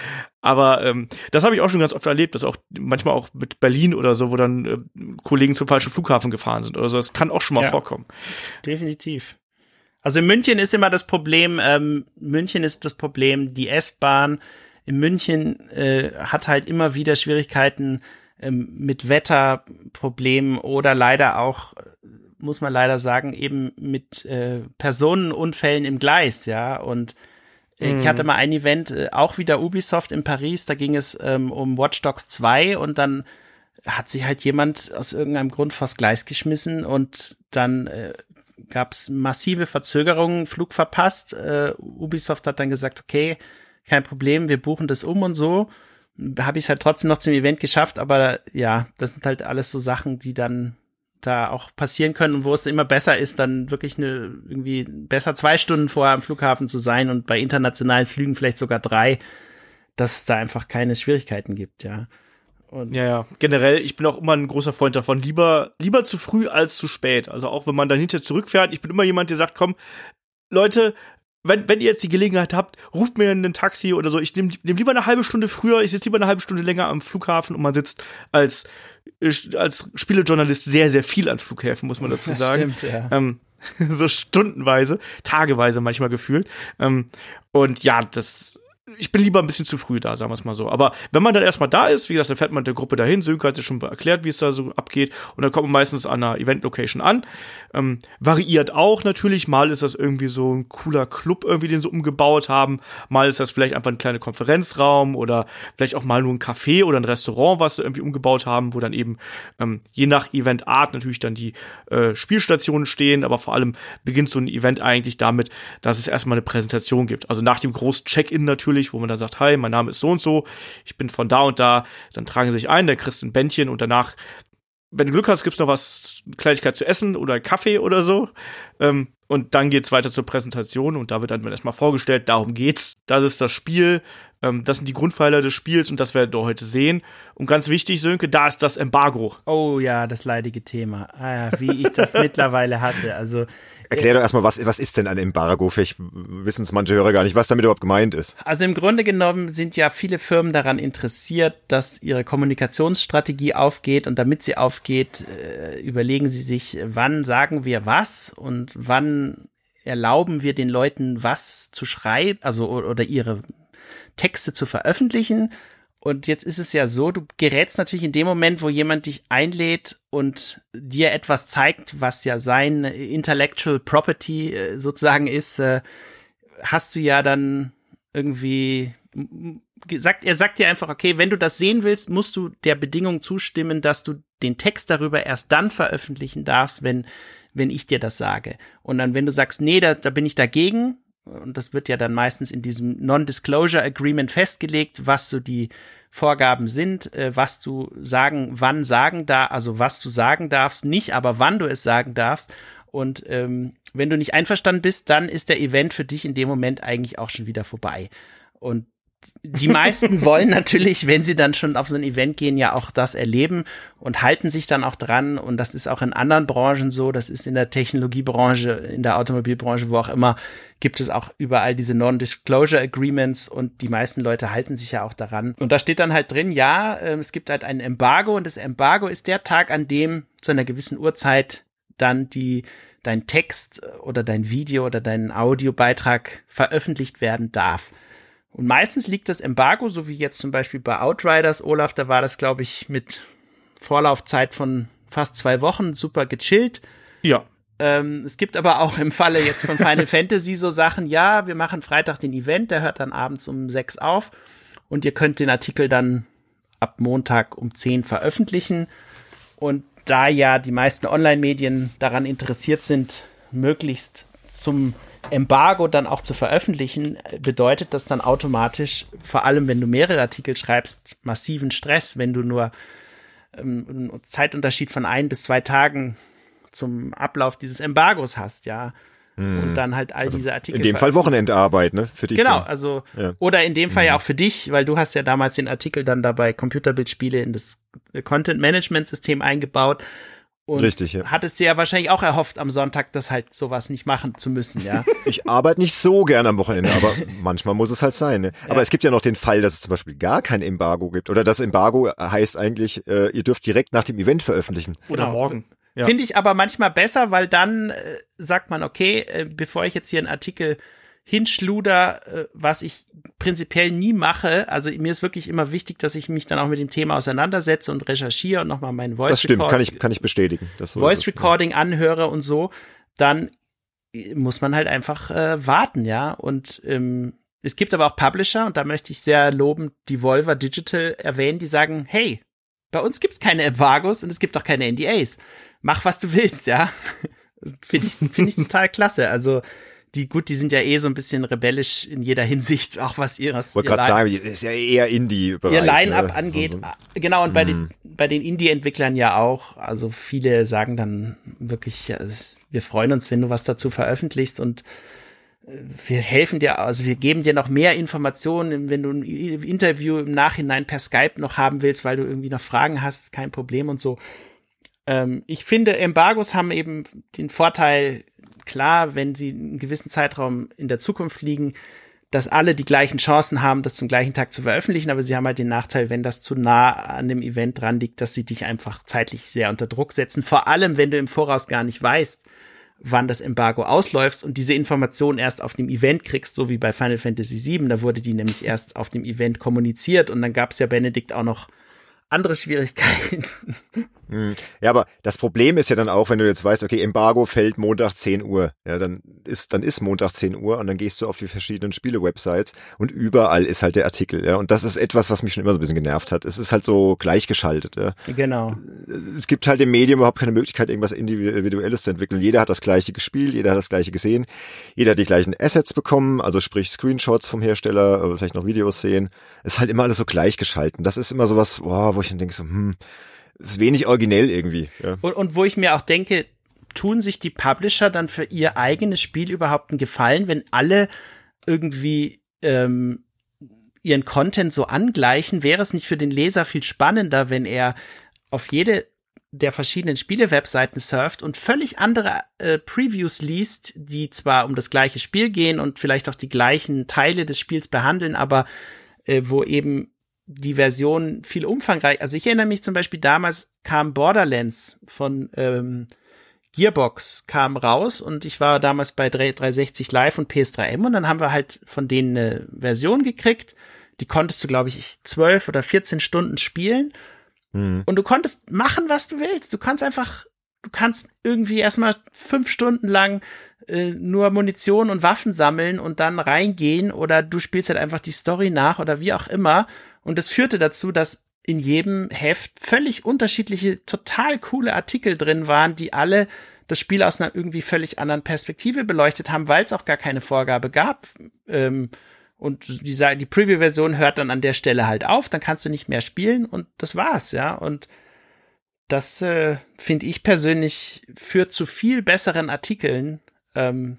Aber ähm, das habe ich auch schon ganz oft erlebt, dass auch manchmal auch mit Berlin oder so, wo dann äh, Kollegen zum falschen Flughafen gefahren sind oder so. Das kann auch schon mal ja, vorkommen. Definitiv. Also in München ist immer das Problem, ähm, München ist das Problem, die S-Bahn in München äh, hat halt immer wieder Schwierigkeiten ähm, mit Wetterproblemen oder leider auch, muss man leider sagen, eben mit äh, Personenunfällen im Gleis, ja. Und äh, ich hatte mhm. mal ein Event, äh, auch wieder Ubisoft in Paris, da ging es ähm, um Watch Dogs 2 und dann hat sich halt jemand aus irgendeinem Grund vors Gleis geschmissen und dann äh, gab es massive Verzögerungen, Flug verpasst. Äh, Ubisoft hat dann gesagt, okay, kein Problem, wir buchen das um und so. Habe ich es halt trotzdem noch zum Event geschafft, aber ja, das sind halt alles so Sachen, die dann da auch passieren können und wo es immer besser ist, dann wirklich eine irgendwie besser zwei Stunden vorher am Flughafen zu sein und bei internationalen Flügen vielleicht sogar drei, dass es da einfach keine Schwierigkeiten gibt, ja. Und ja, ja, generell, ich bin auch immer ein großer Freund davon, lieber, lieber zu früh als zu spät. Also auch wenn man dann hinter zurückfährt, ich bin immer jemand, der sagt, komm, Leute, wenn, wenn ihr jetzt die Gelegenheit habt, ruft mir ein Taxi oder so. Ich nehme nehm lieber eine halbe Stunde früher, ich sitze lieber eine halbe Stunde länger am Flughafen und man sitzt als, als Spielejournalist sehr, sehr viel an Flughäfen, muss man dazu sagen. Das stimmt, ja. Ähm, so stundenweise, tageweise manchmal gefühlt. Ähm, und ja, das ich bin lieber ein bisschen zu früh da, sagen wir es mal so. Aber wenn man dann erstmal da ist, wie gesagt, dann fährt man der Gruppe dahin. Sönke hat sich schon erklärt, wie es da so abgeht. Und dann kommt man meistens an einer Event-Location an. Ähm, variiert auch natürlich. Mal ist das irgendwie so ein cooler Club, irgendwie, den sie umgebaut haben. Mal ist das vielleicht einfach ein kleiner Konferenzraum oder vielleicht auch mal nur ein Café oder ein Restaurant, was sie irgendwie umgebaut haben, wo dann eben ähm, je nach Eventart natürlich dann die äh, Spielstationen stehen. Aber vor allem beginnt so ein Event eigentlich damit, dass es erstmal eine Präsentation gibt. Also nach dem großen Check-in natürlich natürlich, wo man dann sagt, hi, mein Name ist so und so, ich bin von da und da, dann tragen sie sich ein, der kriegst ein Bändchen und danach, wenn du Glück hast, gibt's noch was, Kleinigkeit zu essen oder Kaffee oder so. Ähm, und dann geht's weiter zur Präsentation und da wird dann erstmal vorgestellt, darum geht's. Das ist das Spiel, ähm, das sind die Grundpfeiler des Spiels und das werden wir heute sehen. Und ganz wichtig, Sönke, da ist das Embargo. Oh ja, das leidige Thema. Ah, wie ich das mittlerweile hasse. Also Erklär doch erstmal, was, was ist denn ein Embargo? Vielleicht wissen es manche Hörer gar nicht, was damit überhaupt gemeint ist. Also im Grunde genommen sind ja viele Firmen daran interessiert, dass ihre Kommunikationsstrategie aufgeht und damit sie aufgeht, äh, überlegen sie sich, wann sagen wir was und wann erlauben wir den Leuten was zu schreiben, also oder ihre Texte zu veröffentlichen und jetzt ist es ja so, du gerätst natürlich in dem Moment, wo jemand dich einlädt und dir etwas zeigt, was ja sein Intellectual Property äh, sozusagen ist, äh, hast du ja dann irgendwie gesagt, er sagt dir einfach, okay, wenn du das sehen willst, musst du der Bedingung zustimmen, dass du den Text darüber erst dann veröffentlichen darfst, wenn, wenn ich dir das sage. Und dann, wenn du sagst, nee, da, da bin ich dagegen, und das wird ja dann meistens in diesem Non-Disclosure Agreement festgelegt, was so die Vorgaben sind, äh, was du sagen, wann sagen da, also was du sagen darfst, nicht, aber wann du es sagen darfst. Und ähm, wenn du nicht einverstanden bist, dann ist der Event für dich in dem Moment eigentlich auch schon wieder vorbei. Und die meisten wollen natürlich, wenn sie dann schon auf so ein Event gehen, ja auch das erleben und halten sich dann auch dran. Und das ist auch in anderen Branchen so. Das ist in der Technologiebranche, in der Automobilbranche, wo auch immer, gibt es auch überall diese Non-Disclosure Agreements und die meisten Leute halten sich ja auch daran. Und da steht dann halt drin, ja, ähm, es gibt halt ein Embargo und das Embargo ist der Tag, an dem zu einer gewissen Uhrzeit dann die dein Text oder dein Video oder dein Audiobeitrag veröffentlicht werden darf. Und meistens liegt das Embargo, so wie jetzt zum Beispiel bei Outriders, Olaf, da war das, glaube ich, mit Vorlaufzeit von fast zwei Wochen super gechillt. Ja. Ähm, es gibt aber auch im Falle jetzt von Final Fantasy so Sachen, ja, wir machen Freitag den Event, der hört dann abends um sechs auf und ihr könnt den Artikel dann ab Montag um zehn veröffentlichen. Und da ja die meisten Online-Medien daran interessiert sind, möglichst zum Embargo dann auch zu veröffentlichen, bedeutet das dann automatisch, vor allem wenn du mehrere Artikel schreibst, massiven Stress, wenn du nur ähm, einen Zeitunterschied von ein bis zwei Tagen zum Ablauf dieses Embargos hast, ja. Hm. Und dann halt all also diese Artikel. In dem Fall Wochenendarbeit, ne? Für dich. Genau, dann. also, ja. oder in dem Fall ja hm. auch für dich, weil du hast ja damals den Artikel dann dabei Computerbildspiele in das Content Management System eingebaut und Richtig, ja. hattest du ja wahrscheinlich auch erhofft, am Sonntag das halt sowas nicht machen zu müssen, ja. Ich arbeite nicht so gern am Wochenende, aber manchmal muss es halt sein. Ne? Aber ja. es gibt ja noch den Fall, dass es zum Beispiel gar kein Embargo gibt. Oder das Embargo heißt eigentlich, äh, ihr dürft direkt nach dem Event veröffentlichen. Oder genau. morgen. Ja. Finde ich aber manchmal besser, weil dann äh, sagt man, okay, äh, bevor ich jetzt hier einen Artikel hinschluder, äh, was ich prinzipiell nie mache. Also mir ist wirklich immer wichtig, dass ich mich dann auch mit dem Thema auseinandersetze und recherchiere und nochmal meinen Voice Das stimmt, Record- kann ich, kann ich bestätigen. So Voice es, ja. Recording anhöre und so, dann muss man halt einfach äh, warten, ja. Und ähm, es gibt aber auch Publisher, und da möchte ich sehr lobend Devolver Digital erwähnen, die sagen, hey, bei uns gibt's keine Embargos und es gibt auch keine NDAs. Mach, was du willst, ja. Finde ich, finde ich total klasse. Also, die, gut, die sind ja eh so ein bisschen rebellisch in jeder Hinsicht, auch was ihres, Ich wollte ihr gerade sagen, ist ja eher Indie-Bereich. ihr Line-Up ne? angeht. So, so. Genau, und bei Mhm. den, bei den Indie-Entwicklern ja auch. Also viele sagen dann wirklich, ja, es, wir freuen uns, wenn du was dazu veröffentlichst und äh, wir helfen dir, also wir geben dir noch mehr Informationen, wenn du ein Interview im Nachhinein per Skype noch haben willst, weil du irgendwie noch Fragen hast, kein Problem und so. Ähm, ich finde, Embargos haben eben den Vorteil, klar, wenn sie einen gewissen Zeitraum in der Zukunft liegen, dass alle die gleichen Chancen haben, das zum gleichen Tag zu veröffentlichen, aber sie haben halt den Nachteil, wenn das zu nah an dem Event dran liegt, dass sie dich einfach zeitlich sehr unter Druck setzen. Vor allem, wenn du im Voraus gar nicht weißt, wann das Embargo ausläuft und diese Information erst auf dem Event kriegst, so wie bei Final Fantasy VII. Da wurde die nämlich erst auf dem Event kommuniziert und dann gab es ja Benedikt auch noch andere Schwierigkeiten. Mhm. Ja, aber das Problem ist ja dann auch, wenn du jetzt weißt, okay, Embargo fällt Montag 10 Uhr. Ja, dann ist, dann ist Montag 10 Uhr und dann gehst du auf die verschiedenen Spiele-Websites und überall ist halt der Artikel. Ja, und das ist etwas, was mich schon immer so ein bisschen genervt hat. Es ist halt so gleichgeschaltet. Ja. genau. es gibt halt im Medium überhaupt keine Möglichkeit, irgendwas Individuelles zu entwickeln. Jeder hat das Gleiche gespielt, jeder hat das Gleiche gesehen, jeder hat die gleichen Assets bekommen, also sprich Screenshots vom Hersteller, äh, vielleicht noch Videos sehen. Es ist halt immer alles so gleichgeschalten. Das ist immer sowas, boah, wo ich dann denke so, hm, ist wenig originell irgendwie. Ja. Und, und wo ich mir auch denke, tun sich die Publisher dann für ihr eigenes Spiel überhaupt einen Gefallen, wenn alle irgendwie ähm, ihren Content so angleichen? Wäre es nicht für den Leser viel spannender, wenn er auf jede der verschiedenen Spiele-Webseiten surft und völlig andere äh, Previews liest, die zwar um das gleiche Spiel gehen und vielleicht auch die gleichen Teile des Spiels behandeln, aber äh, wo eben die Version viel umfangreich. Also ich erinnere mich zum Beispiel damals kam Borderlands von ähm, Gearbox kam raus und ich war damals bei 3- 360 Live und PS3M und dann haben wir halt von denen eine Version gekriegt. Die konntest du, glaube ich, zwölf oder 14 Stunden spielen Hm. und du konntest machen, was du willst. Du kannst einfach, du kannst irgendwie erstmal fünf Stunden lang äh, nur Munition und Waffen sammeln und dann reingehen oder du spielst halt einfach die Story nach oder wie auch immer. Und das führte dazu, dass in jedem Heft völlig unterschiedliche, total coole Artikel drin waren, die alle das Spiel aus einer irgendwie völlig anderen Perspektive beleuchtet haben, weil es auch gar keine Vorgabe gab. Ähm, und die, die Preview-Version hört dann an der Stelle halt auf, dann kannst du nicht mehr spielen und das war's, ja. Und das äh, finde ich persönlich führt zu viel besseren Artikeln, ähm,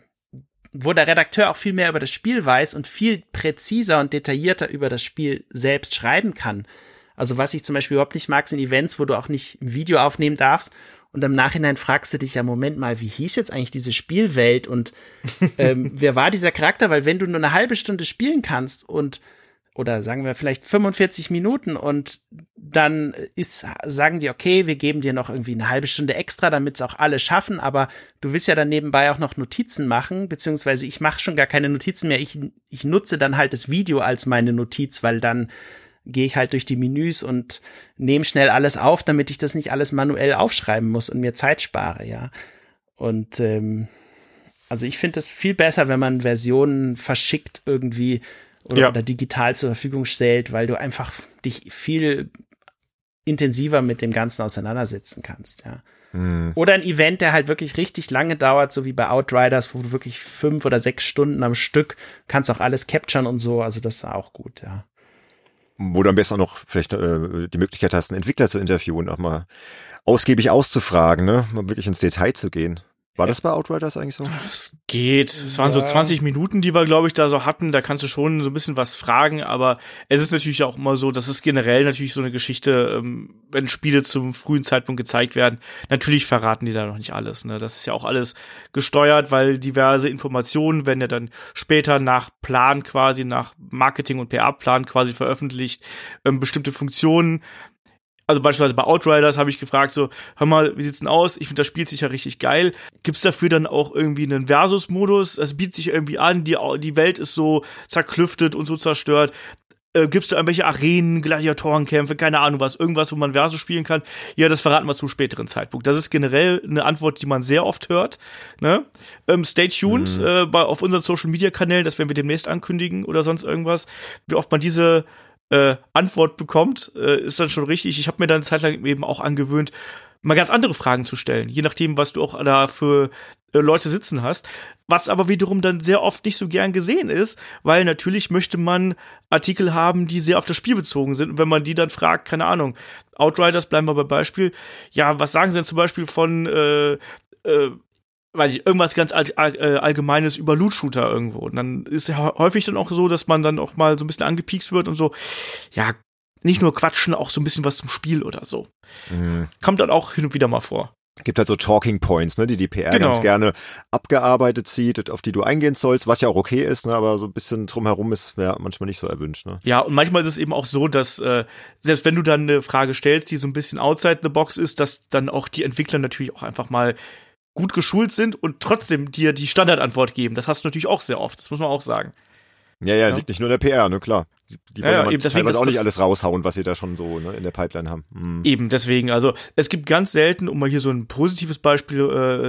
wo der Redakteur auch viel mehr über das Spiel weiß und viel präziser und detaillierter über das Spiel selbst schreiben kann. Also was ich zum Beispiel überhaupt nicht mag, sind Events, wo du auch nicht ein Video aufnehmen darfst und im Nachhinein fragst du dich ja, Moment mal, wie hieß jetzt eigentlich diese Spielwelt und ähm, wer war dieser Charakter? Weil wenn du nur eine halbe Stunde spielen kannst und oder sagen wir vielleicht 45 Minuten und dann ist, sagen die, okay, wir geben dir noch irgendwie eine halbe Stunde extra, damit es auch alle schaffen, aber du willst ja dann nebenbei auch noch Notizen machen, beziehungsweise ich mache schon gar keine Notizen mehr, ich, ich nutze dann halt das Video als meine Notiz, weil dann gehe ich halt durch die Menüs und nehme schnell alles auf, damit ich das nicht alles manuell aufschreiben muss und mir Zeit spare, ja. Und ähm, also ich finde es viel besser, wenn man Versionen verschickt irgendwie oder, oder digital zur Verfügung stellt, weil du einfach dich viel intensiver mit dem Ganzen auseinandersetzen kannst, ja. Hm. Oder ein Event, der halt wirklich richtig lange dauert, so wie bei Outriders, wo du wirklich fünf oder sechs Stunden am Stück kannst auch alles capturen und so. Also das ist auch gut, ja. Wo du am besten auch noch vielleicht äh, die Möglichkeit hast, einen Entwickler zu interviewen, auch mal ausgiebig auszufragen, ne? Mal wirklich ins Detail zu gehen. War das bei Outriders eigentlich so? Es geht. Es waren so Ja. 20 Minuten, die wir, glaube ich, da so hatten. Da kannst du schon so ein bisschen was fragen, aber es ist natürlich auch immer so, das ist generell natürlich so eine Geschichte, ähm, wenn Spiele zum frühen Zeitpunkt gezeigt werden. Natürlich verraten die da noch nicht alles. Ne? Das ist ja auch alles gesteuert, weil diverse Informationen werden ja dann später nach Plan quasi, nach Marketing- und PR-Plan quasi veröffentlicht. Ähm, bestimmte Funktionen also beispielsweise bei Outriders habe ich gefragt, so, hör mal, wie sieht's denn aus? Ich finde, das spielt sich ja richtig geil. Gibt's dafür dann auch irgendwie einen Versus-Modus? Es bietet sich irgendwie an, die, die Welt ist so zerklüftet und so zerstört. Äh, gibst du irgendwelche Arenen, Gladiatorenkämpfe, keine Ahnung was, irgendwas, wo man Versus spielen kann? Ja, das verraten wir zum späteren Zeitpunkt. Das ist generell eine Antwort, die man sehr oft hört. Ne? Ähm, stay tuned mhm. äh, bei, auf unseren Social Media Kanälen, das werden wir demnächst ankündigen oder sonst irgendwas. Wie oft man diese äh, Antwort bekommt, äh, ist dann schon richtig. Ich habe mir dann eine Zeit lang eben auch angewöhnt, mal ganz andere Fragen zu stellen, je nachdem, was du auch da für äh, Leute sitzen hast. Was aber wiederum dann sehr oft nicht so gern gesehen ist, weil natürlich möchte man Artikel haben, die sehr auf das Spiel bezogen sind. Und wenn man die dann fragt, keine Ahnung, Outriders, bleiben wir bei Beispiel, ja, was sagen sie denn zum Beispiel von äh, äh, weiß ich, irgendwas ganz all, all, äh, Allgemeines über Loot-Shooter irgendwo. Und dann ist ja häufig dann auch so, dass man dann auch mal so ein bisschen angepiekst wird und so, ja, nicht nur quatschen, auch so ein bisschen was zum Spiel oder so. Mhm. Kommt dann auch hin und wieder mal vor. Gibt halt so Talking Points, ne, die die PR genau. ganz gerne abgearbeitet sieht, auf die du eingehen sollst, was ja auch okay ist, ne, aber so ein bisschen drumherum ist ja manchmal nicht so erwünscht. Ne? Ja, und manchmal ist es eben auch so, dass äh, selbst wenn du dann eine Frage stellst, die so ein bisschen outside the box ist, dass dann auch die Entwickler natürlich auch einfach mal gut geschult sind und trotzdem dir die Standardantwort geben. Das hast du natürlich auch sehr oft, das muss man auch sagen. Ja, ja, ja. liegt nicht nur in der PR, ne, klar. Die, wollen ja, ja, eben deswegen auch nicht alles raushauen, was sie da schon so ne, in der Pipeline haben. Mhm. Eben, deswegen, also es gibt ganz selten, um mal hier so ein positives Beispiel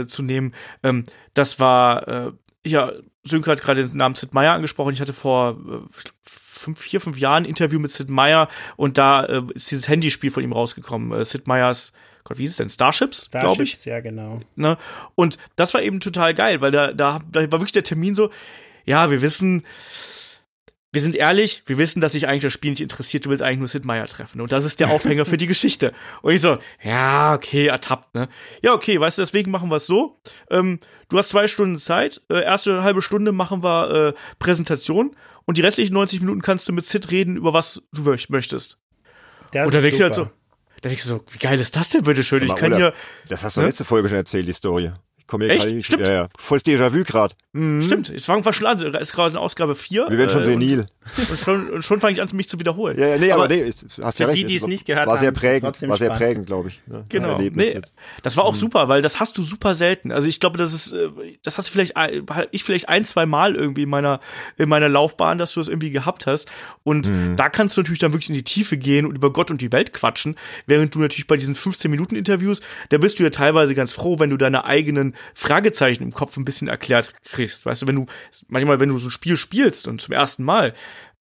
äh, zu nehmen, ähm, das war, äh, ja, Sönke hat gerade den Namen Sid Meier angesprochen. Ich hatte vor äh, fünf, vier, fünf Jahren ein Interview mit Sid Meier und da äh, ist dieses Handyspiel von ihm rausgekommen. Äh, Sid Meiers Gott, wie ist es denn? Starships, Starships glaube ich. ja, genau. Ne? Und das war eben total geil, weil da, da, da war wirklich der Termin so, ja, wir wissen, wir sind ehrlich, wir wissen, dass sich eigentlich das Spiel nicht interessiert, du willst eigentlich nur Sid Meier treffen. Und das ist der Aufhänger für die Geschichte. Und ich so, ja, okay, ertappt, ne? Ja, okay, weißt du, deswegen machen wir es so. Ähm, du hast zwei Stunden Zeit, äh, erste halbe Stunde machen wir äh, Präsentation und die restlichen 90 Minuten kannst du mit Sid reden, über was du möchtest. Das und da denkst du halt so, da denkst du so, wie geil ist das denn, bitteschön? Ich kann hier. Das hast du ne? letzte Folge schon erzählt, die Story komme hier gerade Stimmt. Ja, ja. Volles Déjà-vu gerade. Mhm. Stimmt, ich fange schon an. Es ist gerade in Ausgabe 4. Wir werden schon äh, senil. Und, und schon, schon fange ich an, mich zu wiederholen. Ja, ja nee, aber, aber nee, hast ja recht. Die, die es nicht gehört war haben, sehr prägend, war sehr prägend, glaube ich. Ne? Genau. Das, nee, das war auch mhm. super, weil das hast du super selten. Also ich glaube, das ist, äh, das hast du vielleicht, ich vielleicht ein, zwei Mal irgendwie in meiner, in meiner Laufbahn, dass du das irgendwie gehabt hast. Und mhm. da kannst du natürlich dann wirklich in die Tiefe gehen und über Gott und die Welt quatschen, während du natürlich bei diesen 15 Minuten Interviews, da bist du ja teilweise ganz froh, wenn du deine eigenen Fragezeichen im Kopf ein bisschen erklärt kriegst. Weißt du, wenn du, manchmal, wenn du so ein Spiel spielst und zum ersten Mal,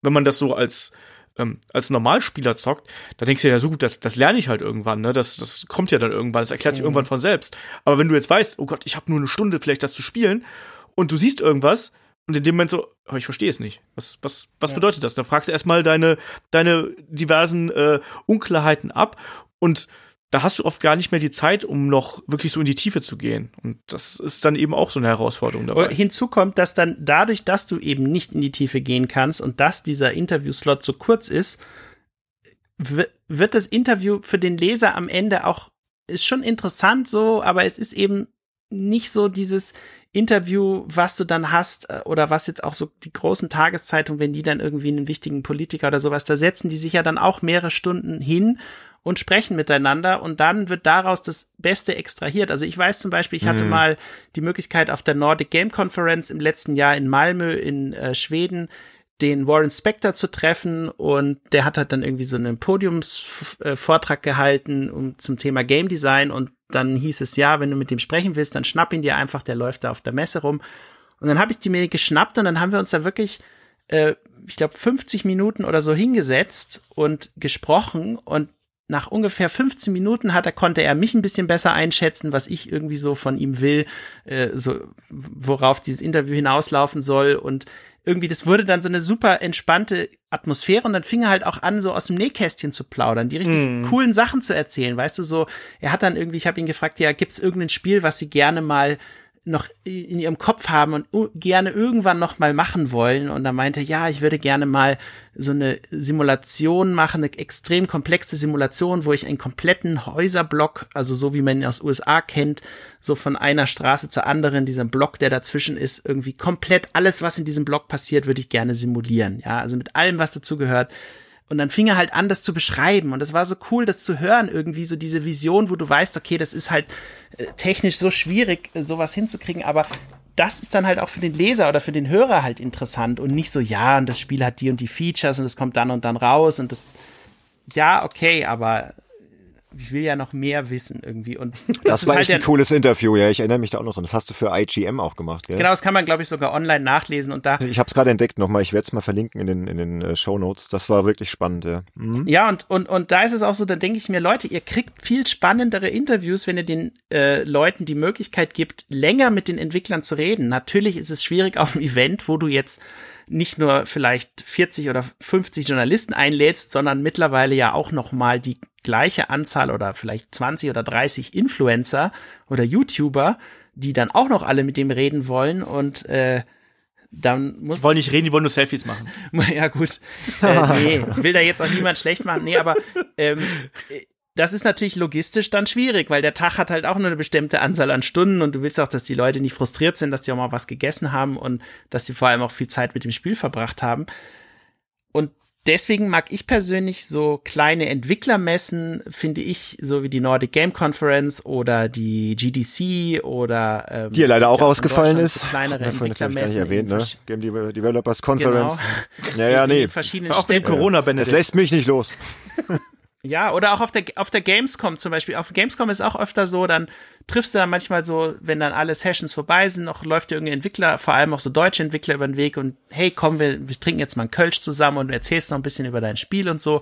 wenn man das so als, ähm, als Normalspieler zockt, da denkst du ja so gut, das, das lerne ich halt irgendwann, ne? Das, das kommt ja dann irgendwann, das erklärt sich mhm. irgendwann von selbst. Aber wenn du jetzt weißt, oh Gott, ich habe nur eine Stunde vielleicht das zu spielen und du siehst irgendwas, und in dem Moment so, oh, ich verstehe es nicht. Was, was, was ja. bedeutet das? Da fragst du erstmal deine, deine diversen äh, Unklarheiten ab und da hast du oft gar nicht mehr die Zeit, um noch wirklich so in die Tiefe zu gehen. Und das ist dann eben auch so eine Herausforderung dabei. Hinzu kommt, dass dann dadurch, dass du eben nicht in die Tiefe gehen kannst und dass dieser Interviewslot so kurz ist, wird das Interview für den Leser am Ende auch, ist schon interessant so, aber es ist eben nicht so dieses Interview, was du dann hast, äh, oder was jetzt auch so die großen Tageszeitungen, wenn die dann irgendwie einen wichtigen Politiker oder sowas, da setzen die sich ja dann auch mehrere Stunden hin und sprechen miteinander und dann wird daraus das Beste extrahiert. Also ich weiß zum Beispiel, ich hatte mhm. mal die Möglichkeit auf der Nordic Game Conference im letzten Jahr in Malmö in äh, Schweden den Warren Spector zu treffen und der hat halt dann irgendwie so einen Podiumsvortrag gehalten um, zum Thema Game Design und dann hieß es ja, wenn du mit dem sprechen willst, dann schnapp ihn dir einfach, der läuft da auf der Messe rum. Und dann habe ich die mir geschnappt und dann haben wir uns da wirklich, äh, ich glaube, 50 Minuten oder so hingesetzt und gesprochen und nach ungefähr 15 Minuten hat er, konnte er mich ein bisschen besser einschätzen, was ich irgendwie so von ihm will, äh, so, worauf dieses Interview hinauslaufen soll und irgendwie, das wurde dann so eine super entspannte Atmosphäre und dann fing er halt auch an, so aus dem Nähkästchen zu plaudern, die richtig mm. coolen Sachen zu erzählen, weißt du, so, er hat dann irgendwie, ich habe ihn gefragt, ja, gibt's irgendein Spiel, was sie gerne mal noch in ihrem Kopf haben und gerne irgendwann noch mal machen wollen. Und er meinte, ja, ich würde gerne mal so eine Simulation machen, eine extrem komplexe Simulation, wo ich einen kompletten Häuserblock, also so wie man ihn aus USA kennt, so von einer Straße zur anderen, dieser Block, der dazwischen ist, irgendwie komplett alles, was in diesem Block passiert, würde ich gerne simulieren. Ja, also mit allem, was dazu gehört Und dann fing er halt an, das zu beschreiben. Und es war so cool, das zu hören, irgendwie so diese Vision, wo du weißt, okay, das ist halt äh, technisch so schwierig, äh, sowas hinzukriegen, aber das ist dann halt auch für den Leser oder für den Hörer halt interessant und nicht so, ja, und das Spiel hat die und die Features und es kommt dann und dann raus und das, ja, okay, aber ich will ja noch mehr wissen irgendwie. Und das, das war halt echt ein cooles Interview, ja. Ich erinnere mich da auch noch dran. Das hast du für IGM auch gemacht, gell? Genau, das kann man, glaube ich, sogar online nachlesen und da. Ich habe es gerade entdeckt nochmal. Ich werde es mal verlinken in den in den äh, Show Notes. Das war wirklich spannend, ja. Mhm. Ja und und und da ist es auch so. Dann denke ich mir, Leute, ihr kriegt viel spannendere Interviews, wenn ihr den äh, Leuten die Möglichkeit gibt, länger mit den Entwicklern zu reden. Natürlich ist es schwierig auf einem Event, wo du jetzt nicht nur vielleicht 40 oder 50 Journalisten einlädst, sondern mittlerweile ja auch noch mal die gleiche Anzahl oder vielleicht 20 oder 30 Influencer oder YouTuber, die dann auch noch alle mit dem reden wollen und äh, dann muss. Die wollen nicht reden, die wollen nur Selfies machen. ja, gut. Äh, nee, ich will da jetzt auch niemand schlecht machen. Nee, aber ähm, das ist natürlich logistisch dann schwierig, weil der Tag hat halt auch nur eine bestimmte Anzahl an Stunden und du willst auch, dass die Leute nicht frustriert sind, dass die auch mal was gegessen haben und dass sie vor allem auch viel Zeit mit dem Spiel verbracht haben. Und deswegen mag ich persönlich so kleine Entwicklermessen, finde ich, so wie die Nordic Game Conference oder die GDC oder ähm, die ja leider auch ausgefallen ist. So kleinere Entwicklermessen. Erwähnt, ne? Game Developers Conference. Genau. Ja, ja, nee. Verschiedenen auch dem Corona Benedikt. Es lässt mich nicht los. Ja, oder auch auf der, auf der Gamescom zum Beispiel. Auf Gamescom ist auch öfter so, dann triffst du dann manchmal so, wenn dann alle Sessions vorbei sind, noch läuft dir irgendein Entwickler, vor allem auch so deutsche Entwickler über den Weg und hey, komm, wir, wir trinken jetzt mal einen Kölsch zusammen und erzählst noch ein bisschen über dein Spiel und so.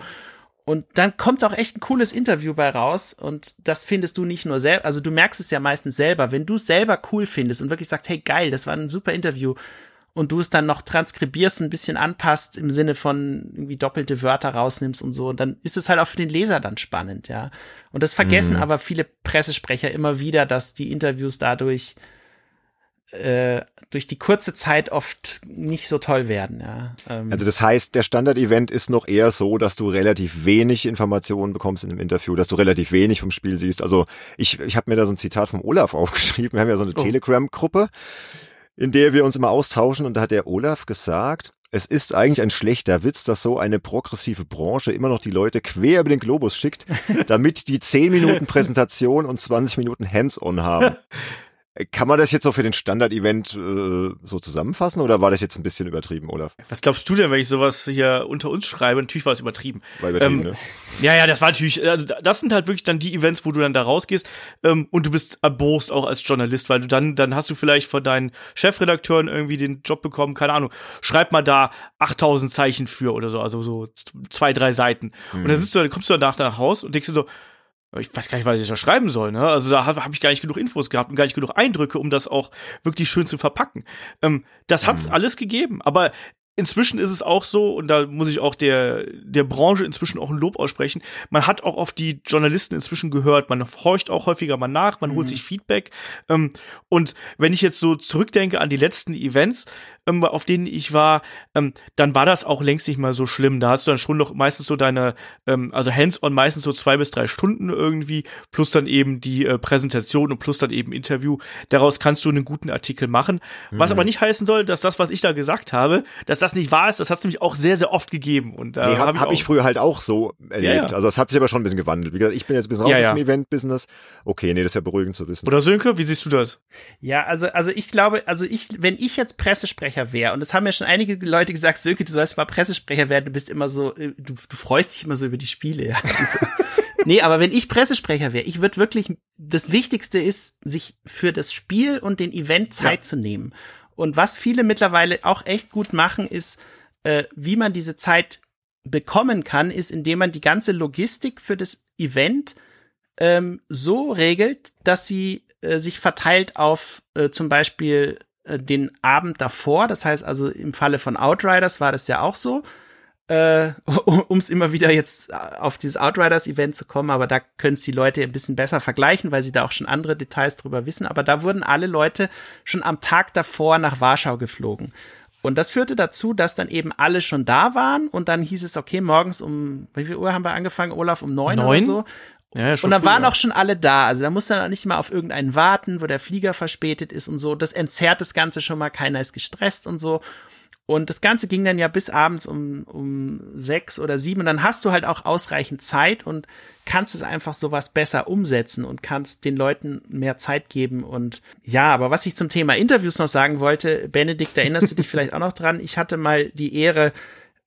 Und dann kommt auch echt ein cooles Interview bei raus und das findest du nicht nur selber, also du merkst es ja meistens selber, wenn du selber cool findest und wirklich sagst, hey geil, das war ein super Interview, und du es dann noch transkribierst, ein bisschen anpasst im Sinne von irgendwie doppelte Wörter rausnimmst und so, und dann ist es halt auch für den Leser dann spannend, ja. Und das vergessen mhm. aber viele Pressesprecher immer wieder, dass die Interviews dadurch äh, durch die kurze Zeit oft nicht so toll werden. Ja. Ähm. Also das heißt, der Standard-Event ist noch eher so, dass du relativ wenig Informationen bekommst in einem Interview, dass du relativ wenig vom Spiel siehst. Also ich, ich habe mir da so ein Zitat vom Olaf aufgeschrieben. Wir haben ja so eine oh. Telegram-Gruppe in der wir uns immer austauschen. Und da hat der Olaf gesagt, es ist eigentlich ein schlechter Witz, dass so eine progressive Branche immer noch die Leute quer über den Globus schickt, damit die 10 Minuten Präsentation und 20 Minuten Hands-on haben. Kann man das jetzt so für den Standard-Event äh, so zusammenfassen oder war das jetzt ein bisschen übertrieben, Olaf? Was glaubst du denn, wenn ich sowas hier unter uns schreibe? Natürlich war es übertrieben. War übertrieben, ähm, ne? Ja, ja, das war natürlich, also das sind halt wirklich dann die Events, wo du dann da rausgehst ähm, und du bist erbost auch als Journalist, weil du dann, dann hast du vielleicht von deinen Chefredakteuren irgendwie den Job bekommen, keine Ahnung, schreib mal da 8000 Zeichen für oder so, also so zwei, drei Seiten. Mhm. Und dann, sitzt du, dann kommst du danach nach Haus und denkst dir so, ich weiß gar nicht, was ich da schreiben soll. Ne? Also da habe hab ich gar nicht genug Infos gehabt und gar nicht genug Eindrücke, um das auch wirklich schön zu verpacken. Ähm, das hat's mhm. alles gegeben, aber inzwischen ist es auch so, und da muss ich auch der, der Branche inzwischen auch ein Lob aussprechen, man hat auch auf die Journalisten inzwischen gehört, man horcht auch häufiger mal nach, man mhm. holt sich Feedback. Ähm, und wenn ich jetzt so zurückdenke an die letzten Events, ähm, auf denen ich war, ähm, dann war das auch längst nicht mal so schlimm. Da hast du dann schon noch meistens so deine, ähm, also hands-on meistens so zwei bis drei Stunden irgendwie, plus dann eben die äh, Präsentation und plus dann eben Interview. Daraus kannst du einen guten Artikel machen. Mhm. Was aber nicht heißen soll, dass das, was ich da gesagt habe, dass das nicht wahr ist. Das hat es nämlich auch sehr, sehr oft gegeben. Und äh, nee, habe hab ich, ich, früher halt auch so erlebt. Ja, ja. Also das hat sich aber schon ein bisschen gewandelt. Wie gesagt, ich bin jetzt ein bisschen raus ja, aus dem Event-Business. Okay, nee, das ist ja beruhigend zu wissen. Oder Sönke, wie siehst du das? Ja, also, also ich glaube, also ich, wenn ich jetzt Pressesprecher Pressesprecher wäre, und es haben ja schon einige Leute gesagt, Söke, du sollst mal Pressesprecher werden, du bist immer so, äh, du, du freust dich immer so über die Spiele. Ja. nee, aber wenn ich Pressesprecher wäre, ich würde wirklich, das Wichtigste ist, sich für das Spiel und den Event Zeit ja. zu nehmen. Und was viele mittlerweile auch echt gut machen, ist, äh, wie man diese Zeit bekommen kann, ist, indem man die ganze Logistik für das Event ähm, so regelt, dass sie äh, sich verteilt auf äh, zum Beispiel äh, den Abend davor. Das heißt also im Falle von Outriders war das ja auch so. Äh, um es immer wieder jetzt auf dieses Outriders-Event zu kommen, aber da können es die Leute ein bisschen besser vergleichen, weil sie da auch schon andere Details drüber wissen. Aber da wurden alle Leute schon am Tag davor nach Warschau geflogen. Und das führte dazu, dass dann eben alle schon da waren und dann hieß es, okay, morgens um, wie viel Uhr haben wir angefangen, Olaf? Um neun, neun? oder so. Ja, und dann waren auch schon alle da. Also da muss dann auch nicht mal auf irgendeinen warten, wo der Flieger verspätet ist und so. Das entzerrt das Ganze schon mal. Keiner ist gestresst und so. Und das Ganze ging dann ja bis abends um, um sechs oder sieben. Und dann hast du halt auch ausreichend Zeit und kannst es einfach sowas besser umsetzen und kannst den Leuten mehr Zeit geben. Und ja, aber was ich zum Thema Interviews noch sagen wollte, Benedikt, erinnerst du dich vielleicht auch noch dran? Ich hatte mal die Ehre,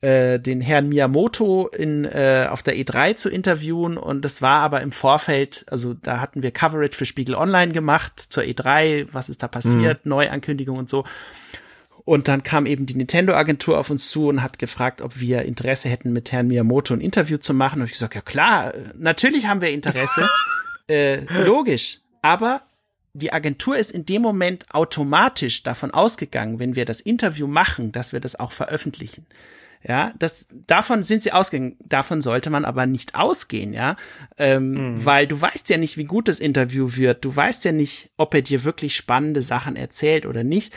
äh, den Herrn Miyamoto in, äh, auf der E3 zu interviewen und das war aber im Vorfeld, also da hatten wir Coverage für Spiegel Online gemacht zur E3, was ist da passiert, mhm. Neuankündigung und so. Und dann kam eben die Nintendo-Agentur auf uns zu und hat gefragt, ob wir Interesse hätten, mit Herrn Miyamoto ein Interview zu machen. Und ich gesagt, ja klar, natürlich haben wir Interesse. äh, logisch. Aber die Agentur ist in dem Moment automatisch davon ausgegangen, wenn wir das Interview machen, dass wir das auch veröffentlichen. Ja, das, davon sind sie ausgegangen. Davon sollte man aber nicht ausgehen, ja, ähm, mhm. weil du weißt ja nicht, wie gut das Interview wird. Du weißt ja nicht, ob er dir wirklich spannende Sachen erzählt oder nicht.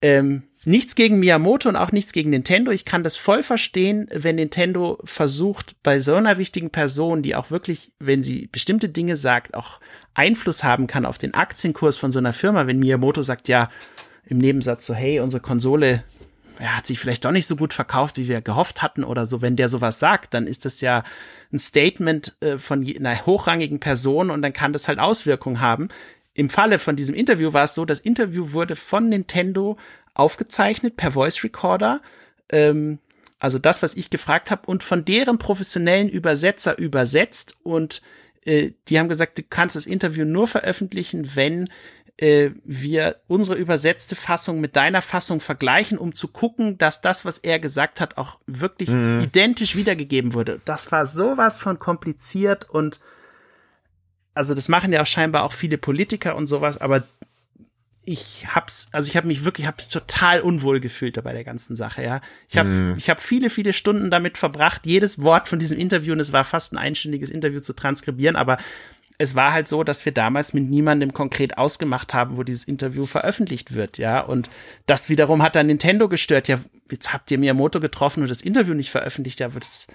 Ähm, nichts gegen Miyamoto und auch nichts gegen Nintendo. Ich kann das voll verstehen, wenn Nintendo versucht, bei so einer wichtigen Person, die auch wirklich, wenn sie bestimmte Dinge sagt, auch Einfluss haben kann auf den Aktienkurs von so einer Firma, wenn Miyamoto sagt, ja, im Nebensatz so, hey, unsere Konsole ja, hat sich vielleicht doch nicht so gut verkauft, wie wir gehofft hatten oder so. Wenn der sowas sagt, dann ist das ja ein Statement äh, von einer hochrangigen Person und dann kann das halt Auswirkungen haben. Im Falle von diesem Interview war es so, das Interview wurde von Nintendo aufgezeichnet per Voice Recorder. Ähm, also das, was ich gefragt habe, und von deren professionellen Übersetzer übersetzt. Und äh, die haben gesagt, du kannst das Interview nur veröffentlichen, wenn äh, wir unsere übersetzte Fassung mit deiner Fassung vergleichen, um zu gucken, dass das, was er gesagt hat, auch wirklich mhm. identisch wiedergegeben wurde. Das war sowas von kompliziert und also das machen ja auch scheinbar auch viele Politiker und sowas, aber ich hab's, also ich habe mich wirklich, habe total unwohl gefühlt bei der ganzen Sache, ja. Ich habe, mm. ich habe viele, viele Stunden damit verbracht, jedes Wort von diesem Interview, und es war fast ein einstündiges Interview zu transkribieren, aber es war halt so, dass wir damals mit niemandem konkret ausgemacht haben, wo dieses Interview veröffentlicht wird, ja. Und das wiederum hat dann Nintendo gestört. Ja, jetzt habt ihr Miyamoto getroffen und das Interview nicht veröffentlicht, ja, das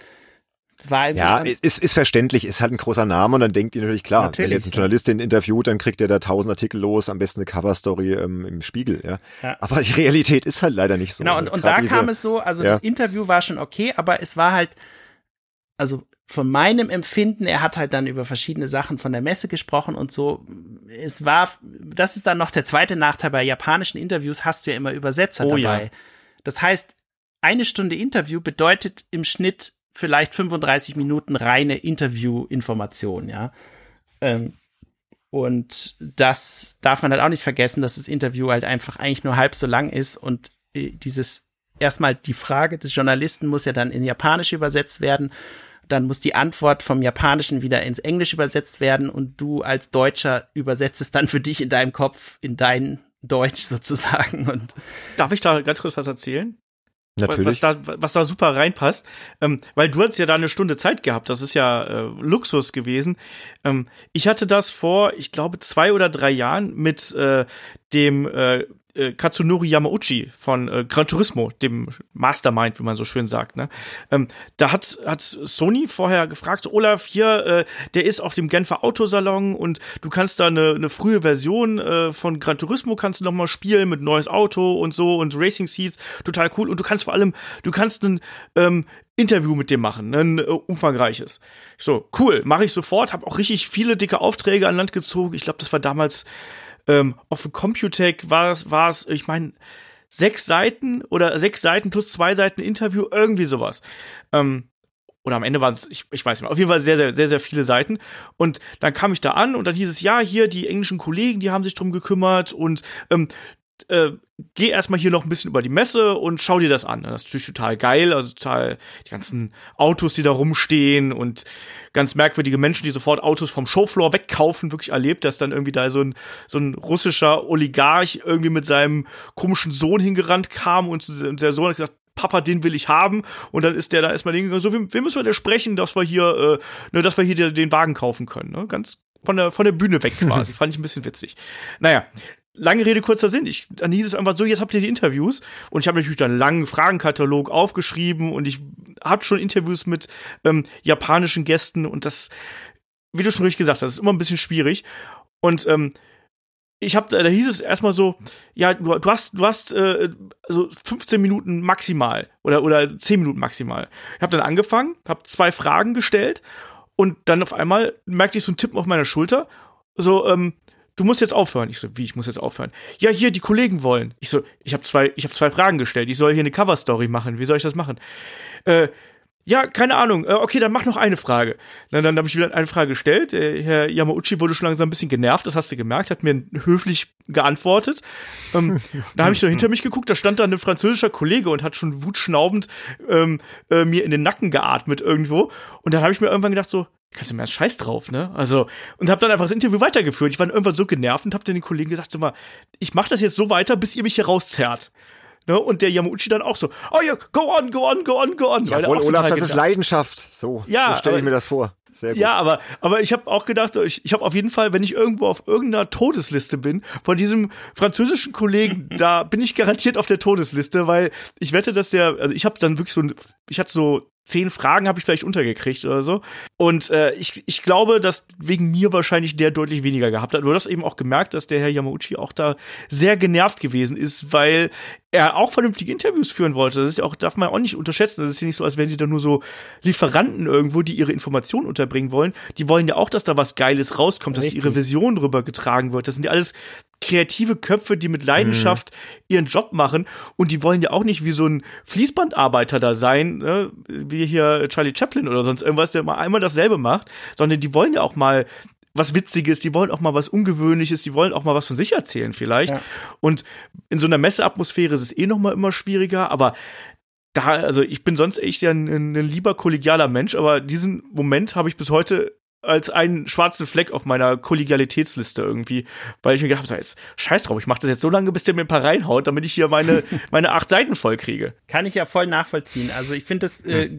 war ja, ist, ist verständlich, ist halt ein großer Name und dann denkt ihr natürlich, klar, natürlich, wenn jetzt ein Journalist den interviewt, dann kriegt er da tausend Artikel los, am besten eine Coverstory ähm, im Spiegel, ja. ja. Aber die Realität ist halt leider nicht so. Genau, und, und da diese, kam es so, also ja. das Interview war schon okay, aber es war halt, also von meinem Empfinden, er hat halt dann über verschiedene Sachen von der Messe gesprochen und so. Es war, das ist dann noch der zweite Nachteil bei japanischen Interviews, hast du ja immer Übersetzer oh, dabei. Ja. Das heißt, eine Stunde Interview bedeutet im Schnitt vielleicht 35 Minuten reine Interview-Information, ja. Ähm, und das darf man halt auch nicht vergessen, dass das Interview halt einfach eigentlich nur halb so lang ist und äh, dieses erstmal die Frage des Journalisten muss ja dann in Japanisch übersetzt werden. Dann muss die Antwort vom Japanischen wieder ins Englisch übersetzt werden und du als Deutscher übersetzt es dann für dich in deinem Kopf in dein Deutsch sozusagen. Und Darf ich da ganz kurz was erzählen? Natürlich. Was da, was da super reinpasst. Ähm, weil du hast ja da eine Stunde Zeit gehabt. Das ist ja äh, Luxus gewesen. Ähm, ich hatte das vor, ich glaube, zwei oder drei Jahren mit äh, dem äh, äh, Katsunori Yamauchi von äh, Gran Turismo, dem Mastermind, wie man so schön sagt. Ne? Ähm, da hat, hat Sony vorher gefragt, Olaf, hier, äh, der ist auf dem Genfer Autosalon und du kannst da eine, eine frühe Version äh, von Gran Turismo kannst du noch mal spielen mit neues Auto und so und Racing Seats, total cool. Und du kannst vor allem, du kannst ein ähm, Interview mit dem machen, ein äh, umfangreiches. So, cool, mache ich sofort, habe auch richtig viele dicke Aufträge an Land gezogen. Ich glaube, das war damals ähm, auf Computec war es, war es, ich meine, sechs Seiten oder sechs Seiten plus zwei Seiten Interview, irgendwie sowas. Ähm, oder am Ende waren es, ich, ich weiß nicht mehr, auf jeden Fall sehr, sehr, sehr, sehr viele Seiten. Und dann kam ich da an und dann hieß es, ja, hier, die englischen Kollegen, die haben sich drum gekümmert und ähm, äh, geh erstmal hier noch ein bisschen über die Messe und schau dir das an. Das ist natürlich total geil, also total die ganzen Autos, die da rumstehen und ganz merkwürdige Menschen, die sofort Autos vom Showfloor wegkaufen, wirklich erlebt, dass dann irgendwie da so ein, so ein russischer Oligarch irgendwie mit seinem komischen Sohn hingerannt kam und der Sohn hat gesagt, Papa, den will ich haben. Und dann ist der da erstmal hingegangen, so, wir, wir müssen mit der sprechen, dass wir hier, äh, ne, dass wir hier den Wagen kaufen können. Ne? Ganz von der, von der Bühne weg quasi. Fand ich ein bisschen witzig. Naja, lange Rede, kurzer Sinn. Ich, dann hieß es einfach so, jetzt habt ihr die Interviews. Und ich habe natürlich dann einen langen Fragenkatalog aufgeschrieben und ich habe schon Interviews mit ähm, japanischen Gästen und das, wie du schon richtig gesagt hast, ist immer ein bisschen schwierig. Und ähm, ich habe da hieß es erstmal so, ja, du, du hast du hast äh, so 15 Minuten maximal oder oder 10 Minuten maximal. Ich habe dann angefangen, habe zwei Fragen gestellt und dann auf einmal merkte ich so einen Tippen auf meiner Schulter, so ähm, du musst jetzt aufhören. Ich so, wie, ich muss jetzt aufhören? Ja, hier, die Kollegen wollen. Ich so, ich habe zwei, ich habe zwei Fragen gestellt. Ich soll hier eine Cover-Story machen. Wie soll ich das machen? Äh, ja, keine Ahnung. Äh, okay, dann mach noch eine Frage. Dann, dann habe ich wieder eine Frage gestellt. Äh, Herr Yamauchi wurde schon langsam ein bisschen genervt, das hast du gemerkt, hat mir höflich geantwortet. Ähm, da habe ich so hinter mich geguckt, da stand da ein französischer Kollege und hat schon wutschnaubend ähm, äh, mir in den Nacken geatmet irgendwo. Und dann habe ich mir irgendwann gedacht so, kannst du mir erst Scheiß drauf, ne? Also, und habe dann einfach das Interview weitergeführt. Ich war dann irgendwann so genervt und habe dann den Kollegen gesagt, so mal, ich mache das jetzt so weiter, bis ihr mich hier rauszerrt. Ne? Und der Yamauchi dann auch so, oh ja, go on, go on, go on, go on. Jawohl, Olaf, das ist Leidenschaft. So, ja, so stelle ich mir das vor. Sehr gut. Ja, aber, aber ich habe auch gedacht, ich, ich habe auf jeden Fall, wenn ich irgendwo auf irgendeiner Todesliste bin, von diesem französischen Kollegen, da bin ich garantiert auf der Todesliste, weil ich wette, dass der, also ich habe dann wirklich so, ich hatte so zehn Fragen habe ich vielleicht untergekriegt oder so. Und äh, ich, ich glaube, dass wegen mir wahrscheinlich der deutlich weniger gehabt hat. Du hast eben auch gemerkt, dass der Herr Yamauchi auch da sehr genervt gewesen ist, weil er auch vernünftige Interviews führen wollte. Das ist ja auch, darf man auch nicht unterschätzen. Das ist ja nicht so, als wären die da nur so Lieferanten irgendwo, die ihre Informationen unterbringen wollen. Die wollen ja auch, dass da was Geiles rauskommt, Richtig. dass ihre Vision rübergetragen wird. Das sind ja alles kreative Köpfe, die mit Leidenschaft mhm. ihren Job machen und die wollen ja auch nicht wie so ein Fließbandarbeiter da sein, ne? wie hier Charlie Chaplin oder sonst irgendwas, der mal einmal dasselbe macht, sondern die wollen ja auch mal was Witziges, die wollen auch mal was Ungewöhnliches, die wollen auch mal was von sich erzählen vielleicht. Ja. Und in so einer Messeatmosphäre ist es eh noch mal immer schwieriger, aber da, also ich bin sonst echt ja ein, ein lieber kollegialer Mensch, aber diesen Moment habe ich bis heute als einen schwarzen Fleck auf meiner Kollegialitätsliste irgendwie, weil ich mir gedacht habe, scheiß drauf, ich mache das jetzt so lange, bis der mir ein paar reinhaut, damit ich hier meine, meine acht Seiten voll kriege. Kann ich ja voll nachvollziehen. Also ich finde das äh,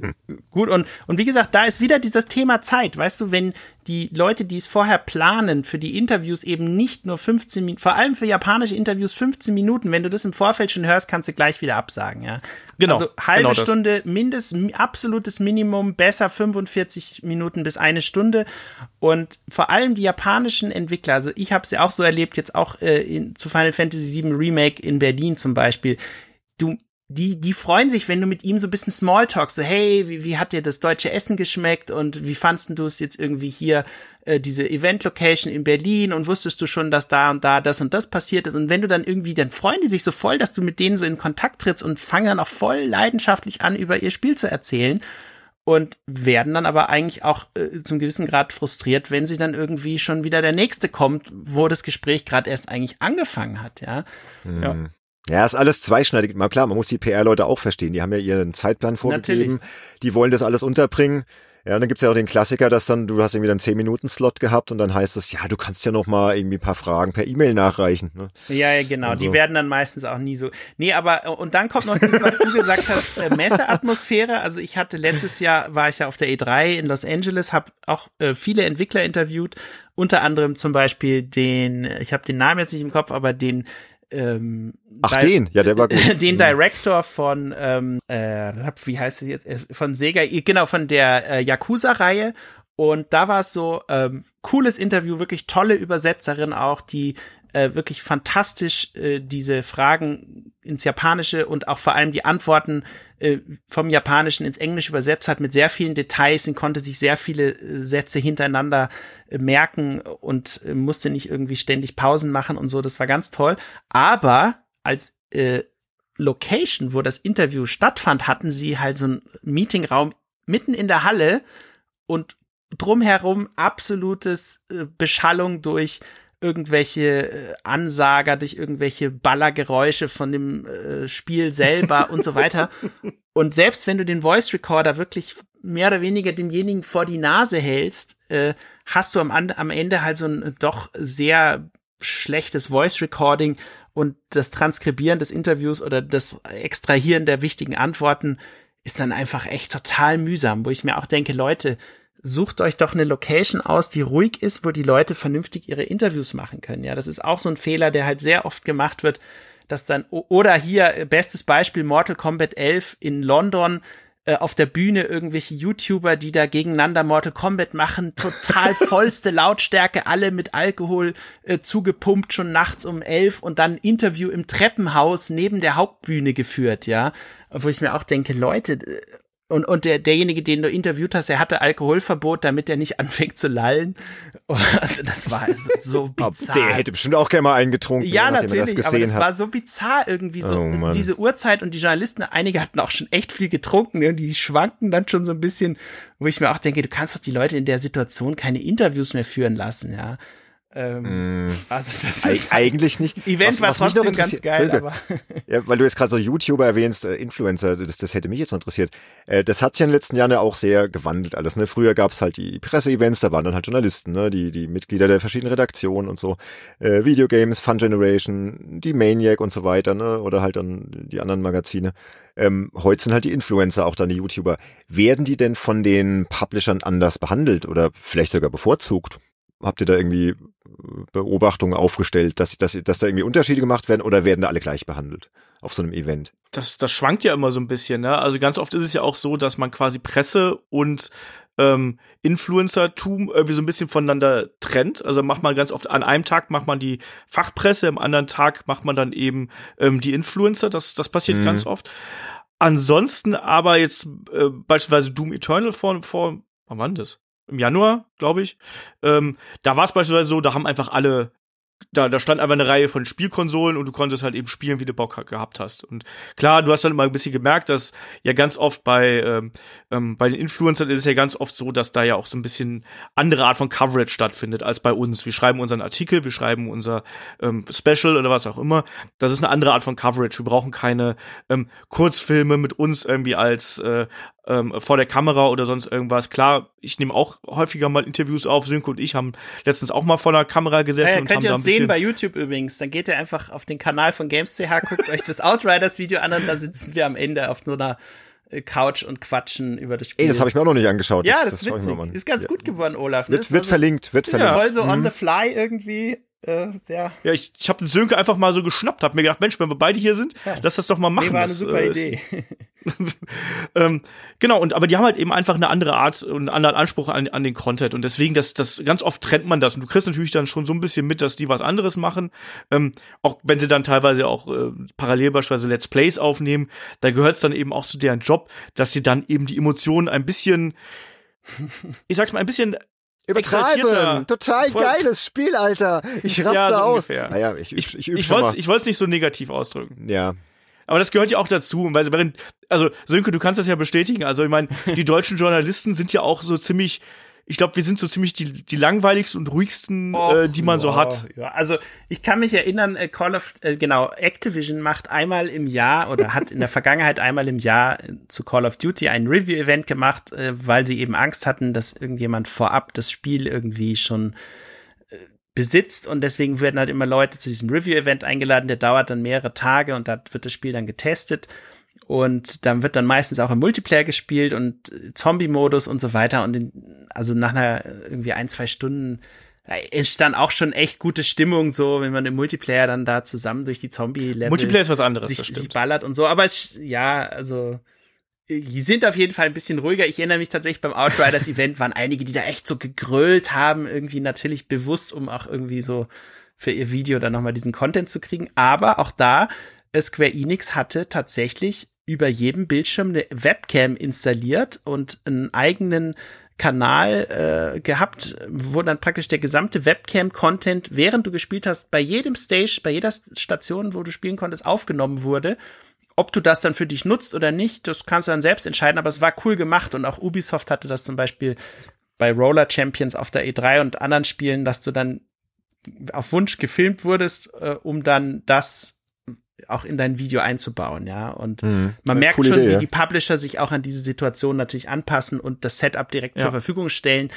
gut und, und wie gesagt, da ist wieder dieses Thema Zeit. Weißt du, wenn die Leute, die es vorher planen, für die Interviews eben nicht nur 15 Minuten, vor allem für japanische Interviews 15 Minuten, wenn du das im Vorfeld schon hörst, kannst du gleich wieder absagen, ja. Genau. Also halbe genau Stunde, mindest, absolutes Minimum, besser 45 Minuten bis eine Stunde. Und vor allem die japanischen Entwickler, also ich habe es ja auch so erlebt, jetzt auch äh, in, zu Final Fantasy VII Remake in Berlin zum Beispiel. Du die, die freuen sich, wenn du mit ihm so ein bisschen Smalltalk, so, hey, wie, wie hat dir das deutsche Essen geschmeckt und wie fandst du es jetzt irgendwie hier, äh, diese Event-Location in Berlin und wusstest du schon, dass da und da das und das passiert ist und wenn du dann irgendwie, dann freuen die sich so voll, dass du mit denen so in Kontakt trittst und fangen dann auch voll leidenschaftlich an, über ihr Spiel zu erzählen und werden dann aber eigentlich auch äh, zum gewissen Grad frustriert, wenn sie dann irgendwie schon wieder der nächste kommt, wo das Gespräch gerade erst eigentlich angefangen hat, ja. Mhm. ja. Ja, ist alles zweischneidig. Mal klar, man muss die PR-Leute auch verstehen. Die haben ja ihren Zeitplan vorgegeben. Natürlich. Die wollen das alles unterbringen. Ja, und dann gibt's ja auch den Klassiker, dass dann, du hast irgendwie dann 10-Minuten-Slot gehabt und dann heißt es, ja, du kannst ja noch mal irgendwie ein paar Fragen per E-Mail nachreichen. Ne? Ja, ja, genau. Also. Die werden dann meistens auch nie so. Nee, aber, und dann kommt noch das, was du gesagt hast, äh, Messeatmosphäre. Also ich hatte letztes Jahr, war ich ja auf der E3 in Los Angeles, habe auch äh, viele Entwickler interviewt, unter anderem zum Beispiel den, ich habe den Namen jetzt nicht im Kopf, aber den ähm, Ach, den, ja, der war gut. Den Director von, ähm, äh, wie heißt es jetzt, äh, von Sega, genau, von der äh, Yakuza-Reihe. Und da war es so, ähm, cooles Interview, wirklich tolle Übersetzerin auch, die äh, wirklich fantastisch äh, diese Fragen ins Japanische und auch vor allem die Antworten äh, vom Japanischen ins Englische übersetzt hat mit sehr vielen Details und konnte sich sehr viele äh, Sätze hintereinander äh, merken und äh, musste nicht irgendwie ständig Pausen machen und so. Das war ganz toll. Aber als äh, Location, wo das Interview stattfand, hatten sie halt so einen Meetingraum mitten in der Halle und drumherum absolutes Beschallung durch irgendwelche äh, Ansager, durch irgendwelche Ballergeräusche von dem äh, Spiel selber und so weiter. Und selbst wenn du den Voice Recorder wirklich mehr oder weniger demjenigen vor die Nase hältst, äh, hast du am, am Ende halt so ein doch sehr schlechtes Voice Recording und das Transkribieren des Interviews oder das Extrahieren der wichtigen Antworten ist dann einfach echt total mühsam, wo ich mir auch denke, Leute, sucht euch doch eine Location aus, die ruhig ist, wo die Leute vernünftig ihre Interviews machen können. Ja, das ist auch so ein Fehler, der halt sehr oft gemacht wird, dass dann, oder hier, bestes Beispiel, Mortal Kombat 11 in London, äh, auf der Bühne irgendwelche YouTuber, die da gegeneinander Mortal Kombat machen, total vollste Lautstärke, alle mit Alkohol äh, zugepumpt, schon nachts um elf und dann Interview im Treppenhaus neben der Hauptbühne geführt, ja. Wo ich mir auch denke, Leute, äh, und, und der, derjenige, den du interviewt hast, der hatte Alkoholverbot, damit er nicht anfängt zu lallen. Also das war so bizarr. Der hätte bestimmt auch gerne mal eingetrunken, ja, natürlich, das aber das hat. war so bizarr irgendwie so. Oh, diese Uhrzeit und die Journalisten, einige hatten auch schon echt viel getrunken, ne, die schwanken dann schon so ein bisschen, wo ich mir auch denke, du kannst doch die Leute in der Situation keine Interviews mehr führen lassen, ja. Ähm, mm. also das ist eigentlich nicht. Event was, war trotzdem ganz geil, aber ja, weil du jetzt gerade so YouTuber erwähnst, äh, Influencer, das, das hätte mich jetzt interessiert. Äh, das hat sich in den letzten Jahren ja auch sehr gewandelt alles. Ne? Früher gab's halt die Presseevents, da waren dann halt Journalisten, ne? die die Mitglieder der verschiedenen Redaktionen und so, äh, Videogames, Fun Generation, die Maniac und so weiter, ne? oder halt dann die anderen Magazine. Ähm, heute sind halt die Influencer auch dann die YouTuber. Werden die denn von den Publishern anders behandelt oder vielleicht sogar bevorzugt? Habt ihr da irgendwie äh, Beobachtungen aufgestellt, dass, dass, dass da irgendwie Unterschiede gemacht werden oder werden da alle gleich behandelt auf so einem Event? Das, das schwankt ja immer so ein bisschen, ne? Also ganz oft ist es ja auch so, dass man quasi Presse und ähm, Influencertum irgendwie so ein bisschen voneinander trennt. Also macht man ganz oft an einem Tag macht man die Fachpresse, am anderen Tag macht man dann eben ähm, die Influencer. Das, das passiert mhm. ganz oft. Ansonsten aber jetzt äh, beispielsweise Doom Eternal vor, vor wann war das? Im Januar, glaube ich. Ähm, da war es beispielsweise so, da haben einfach alle da, da stand einfach eine Reihe von Spielkonsolen und du konntest halt eben spielen, wie du Bock gehabt hast. Und klar, du hast dann immer ein bisschen gemerkt, dass ja ganz oft bei, ähm, ähm, bei den Influencern ist es ja ganz oft so, dass da ja auch so ein bisschen andere Art von Coverage stattfindet als bei uns. Wir schreiben unseren Artikel, wir schreiben unser ähm, Special oder was auch immer. Das ist eine andere Art von Coverage. Wir brauchen keine ähm, Kurzfilme mit uns irgendwie als, äh, ähm, vor der Kamera oder sonst irgendwas. Klar, ich nehme auch häufiger mal Interviews auf. Sönke und ich haben letztens auch mal vor der Kamera gesessen. Ja, ja, könnt ihr uns sehen bei YouTube übrigens. Dann geht ihr einfach auf den Kanal von Games.ch, guckt euch das Outriders-Video an und da sitzen wir am Ende auf so einer äh, Couch und quatschen über das Spiel. Ey, das habe ich mir auch noch nicht angeschaut. Ja, das, das, das ist witzig. Ist ganz ja. gut geworden, Olaf. Ne? Wird, wird so, verlinkt, wird verlinkt. Ja. Voll so mhm. on the fly irgendwie äh, sehr. Ja, ich, ich habe den Sönke einfach mal so geschnappt, hab mir gedacht, Mensch, wenn wir beide hier sind, ja. lass das doch mal machen. Nee, war eine das, super äh, Idee. ähm, genau, und aber die haben halt eben einfach eine andere Art und einen anderen Anspruch an, an den Content. Und deswegen, das, das ganz oft trennt man das. Und du kriegst natürlich dann schon so ein bisschen mit, dass die was anderes machen. Ähm, auch wenn sie dann teilweise auch äh, parallel beispielsweise Let's Plays aufnehmen, da gehört es dann eben auch zu deren Job, dass sie dann eben die Emotionen ein bisschen ich sag's mal, ein bisschen Übertreiben. Total geiles Spiel, Alter. Ich raste ja, so aus. Ungefähr. Naja, ich, ich, ich, ich wollte es nicht so negativ ausdrücken. Ja. Aber das gehört ja auch dazu. Weil, also, Sönke, du kannst das ja bestätigen. Also, ich meine, die deutschen Journalisten sind ja auch so ziemlich ich glaube, wir sind so ziemlich die, die langweiligsten und ruhigsten, Och, äh, die man so hat. Ja. Also ich kann mich erinnern, äh, Call of, äh, genau, Activision macht einmal im Jahr oder hat in der Vergangenheit einmal im Jahr äh, zu Call of Duty ein Review-Event gemacht, äh, weil sie eben Angst hatten, dass irgendjemand vorab das Spiel irgendwie schon äh, besitzt und deswegen werden halt immer Leute zu diesem Review-Event eingeladen, der dauert dann mehrere Tage und da wird das Spiel dann getestet und dann wird dann meistens auch im Multiplayer gespielt und Zombie-Modus und so weiter. Und in, also nach einer irgendwie ein, zwei Stunden ist dann auch schon echt gute Stimmung, so wenn man im Multiplayer dann da zusammen durch die Zombie-Level Multiplayer ist was anderes, sich, sich ballert und so. Aber es, ja, also die sind auf jeden Fall ein bisschen ruhiger. Ich erinnere mich tatsächlich beim Outriders Event waren einige, die da echt so gegrölt haben, irgendwie natürlich bewusst, um auch irgendwie so für ihr Video dann nochmal diesen Content zu kriegen. Aber auch da, Square Enix hatte tatsächlich über jedem Bildschirm eine Webcam installiert und einen eigenen Kanal äh, gehabt, wo dann praktisch der gesamte Webcam-Content, während du gespielt hast, bei jedem Stage, bei jeder Station, wo du spielen konntest, aufgenommen wurde. Ob du das dann für dich nutzt oder nicht, das kannst du dann selbst entscheiden, aber es war cool gemacht und auch Ubisoft hatte das zum Beispiel bei Roller Champions auf der E3 und anderen Spielen, dass du dann auf Wunsch gefilmt wurdest, äh, um dann das auch in dein Video einzubauen, ja. Und mhm. man merkt schon, Idee, wie ja. die Publisher sich auch an diese Situation natürlich anpassen und das Setup direkt ja. zur Verfügung stellen,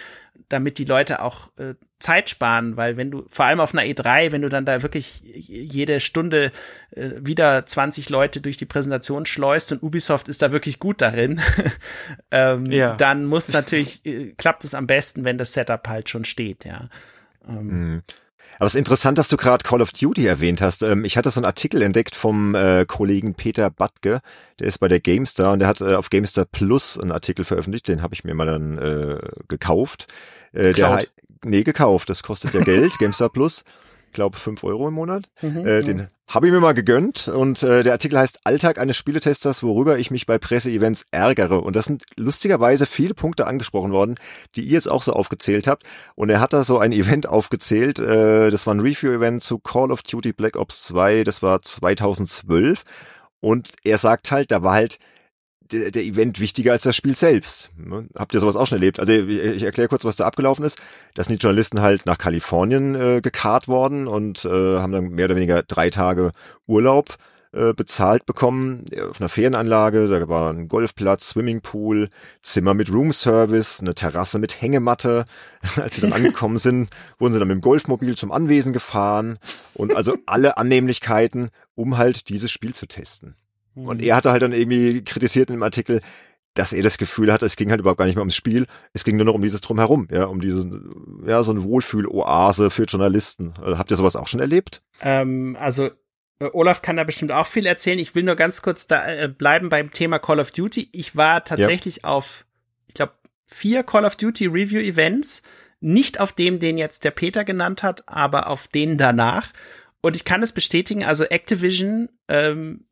damit die Leute auch äh, Zeit sparen, weil wenn du, vor allem auf einer E3, wenn du dann da wirklich jede Stunde äh, wieder 20 Leute durch die Präsentation schleust und Ubisoft ist da wirklich gut darin, ähm, ja. dann muss natürlich, äh, klappt es am besten, wenn das Setup halt schon steht, ja. Ähm, mhm. Aber es ist interessant, dass du gerade Call of Duty erwähnt hast. Ähm, ich hatte so einen Artikel entdeckt vom äh, Kollegen Peter Batke, der ist bei der GameStar und der hat äh, auf GameStar Plus einen Artikel veröffentlicht, den habe ich mir mal dann äh, gekauft. Äh, der, nee, gekauft, das kostet ja Geld, GameStar Plus glaube, fünf Euro im Monat. Mhm, äh, den habe ich mir mal gegönnt und äh, der Artikel heißt Alltag eines Spieletesters, worüber ich mich bei Presseevents ärgere. Und das sind lustigerweise viele Punkte angesprochen worden, die ihr jetzt auch so aufgezählt habt. Und er hat da so ein Event aufgezählt, äh, das war ein Review-Event zu Call of Duty Black Ops 2, das war 2012. Und er sagt halt, da war halt der, der Event wichtiger als das Spiel selbst. Ne? Habt ihr sowas auch schon erlebt? Also ich, ich erkläre kurz, was da abgelaufen ist. Da sind die Journalisten halt nach Kalifornien äh, gekarrt worden und äh, haben dann mehr oder weniger drei Tage Urlaub äh, bezahlt bekommen auf einer Ferienanlage. Da war ein Golfplatz, Swimmingpool, Zimmer mit Roomservice, eine Terrasse mit Hängematte. Als sie dann angekommen sind, wurden sie dann mit dem Golfmobil zum Anwesen gefahren und also alle Annehmlichkeiten, um halt dieses Spiel zu testen. Und er hatte halt dann irgendwie kritisiert in dem Artikel, dass er das Gefühl hatte, es ging halt überhaupt gar nicht mehr ums Spiel, es ging nur noch um dieses Drumherum, ja, um diesen, ja, so eine Wohlfühloase für Journalisten. Also, habt ihr sowas auch schon erlebt? Ähm, also äh, Olaf kann da bestimmt auch viel erzählen. Ich will nur ganz kurz da äh, bleiben beim Thema Call of Duty. Ich war tatsächlich ja. auf, ich glaube, vier Call of Duty Review Events, nicht auf dem, den jetzt der Peter genannt hat, aber auf denen danach. Und ich kann es bestätigen, also Activision ähm,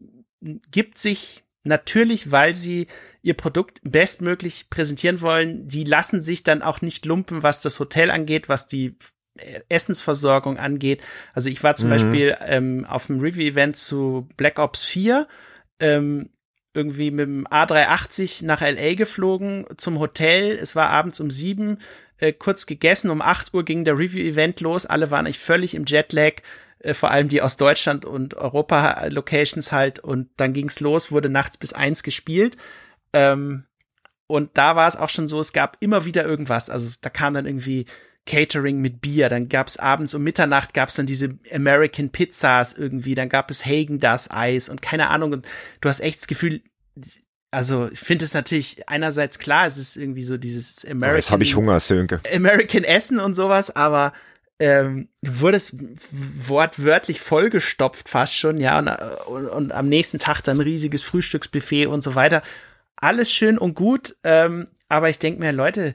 gibt sich natürlich, weil sie ihr Produkt bestmöglich präsentieren wollen, die lassen sich dann auch nicht lumpen, was das Hotel angeht, was die Essensversorgung angeht. Also ich war zum mhm. Beispiel ähm, auf einem Review-Event zu Black Ops 4, ähm, irgendwie mit dem A380 nach LA geflogen zum Hotel. Es war abends um sieben, äh, kurz gegessen. Um acht Uhr ging der Review-Event los. Alle waren eigentlich völlig im Jetlag. Äh, vor allem die aus Deutschland und Europa-Locations halt. Und dann ging's los, wurde nachts bis eins gespielt. Ähm, und da war es auch schon so, es gab immer wieder irgendwas. Also da kam dann irgendwie Catering mit Bier, dann gab's abends um Mitternacht gab's dann diese American Pizzas irgendwie, dann gab es Hagen das Eis und keine Ahnung. Und du hast echt das Gefühl, also ich finde es natürlich einerseits klar, es ist irgendwie so dieses American. Jetzt habe ich Hunger, Sönke. American Essen und sowas, aber ähm, wurde es wortwörtlich vollgestopft fast schon, ja, und, und, und, am nächsten Tag dann riesiges Frühstücksbuffet und so weiter. Alles schön und gut, ähm, aber ich denke mir, Leute,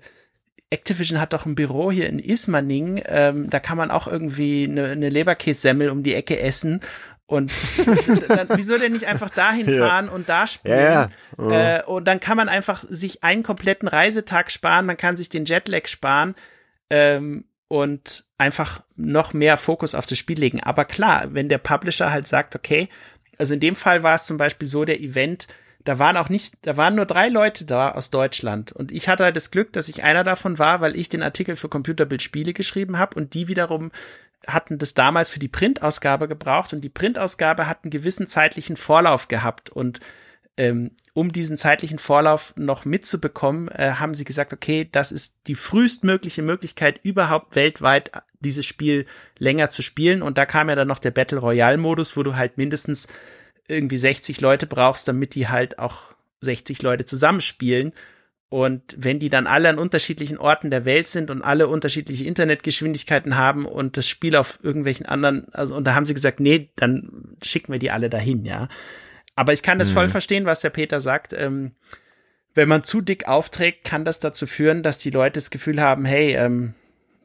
Activision hat doch ein Büro hier in Ismaning, ähm, da kann man auch irgendwie eine, eine Leberkässemmel um die Ecke essen und dann, wieso denn nicht einfach dahin fahren ja. und da spielen? Ja, ja. Äh, und dann kann man einfach sich einen kompletten Reisetag sparen, man kann sich den Jetlag sparen. Ähm, und einfach noch mehr Fokus auf das Spiel legen. Aber klar, wenn der Publisher halt sagt, okay, also in dem Fall war es zum Beispiel so, der Event, da waren auch nicht, da waren nur drei Leute da aus Deutschland. Und ich hatte halt das Glück, dass ich einer davon war, weil ich den Artikel für Computerbildspiele geschrieben habe und die wiederum hatten das damals für die Printausgabe gebraucht und die Printausgabe hat einen gewissen zeitlichen Vorlauf gehabt und ähm, um diesen zeitlichen Vorlauf noch mitzubekommen, äh, haben sie gesagt, okay, das ist die frühestmögliche Möglichkeit überhaupt weltweit dieses Spiel länger zu spielen. Und da kam ja dann noch der Battle Royale Modus, wo du halt mindestens irgendwie 60 Leute brauchst, damit die halt auch 60 Leute zusammenspielen. Und wenn die dann alle an unterschiedlichen Orten der Welt sind und alle unterschiedliche Internetgeschwindigkeiten haben und das Spiel auf irgendwelchen anderen, also und da haben sie gesagt, nee, dann schicken wir die alle dahin, ja. Aber ich kann das mhm. voll verstehen, was der Peter sagt. Ähm, wenn man zu dick aufträgt, kann das dazu führen, dass die Leute das Gefühl haben, hey, ähm,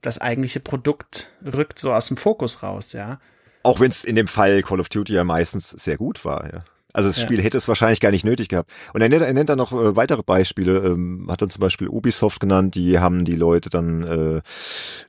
das eigentliche Produkt rückt so aus dem Fokus raus, ja. Auch wenn es in dem Fall Call of Duty ja meistens sehr gut war, ja. Also das Spiel hätte es wahrscheinlich gar nicht nötig gehabt. Und er nennt, er nennt dann noch äh, weitere Beispiele, ähm, hat dann zum Beispiel Ubisoft genannt, die haben die Leute dann äh,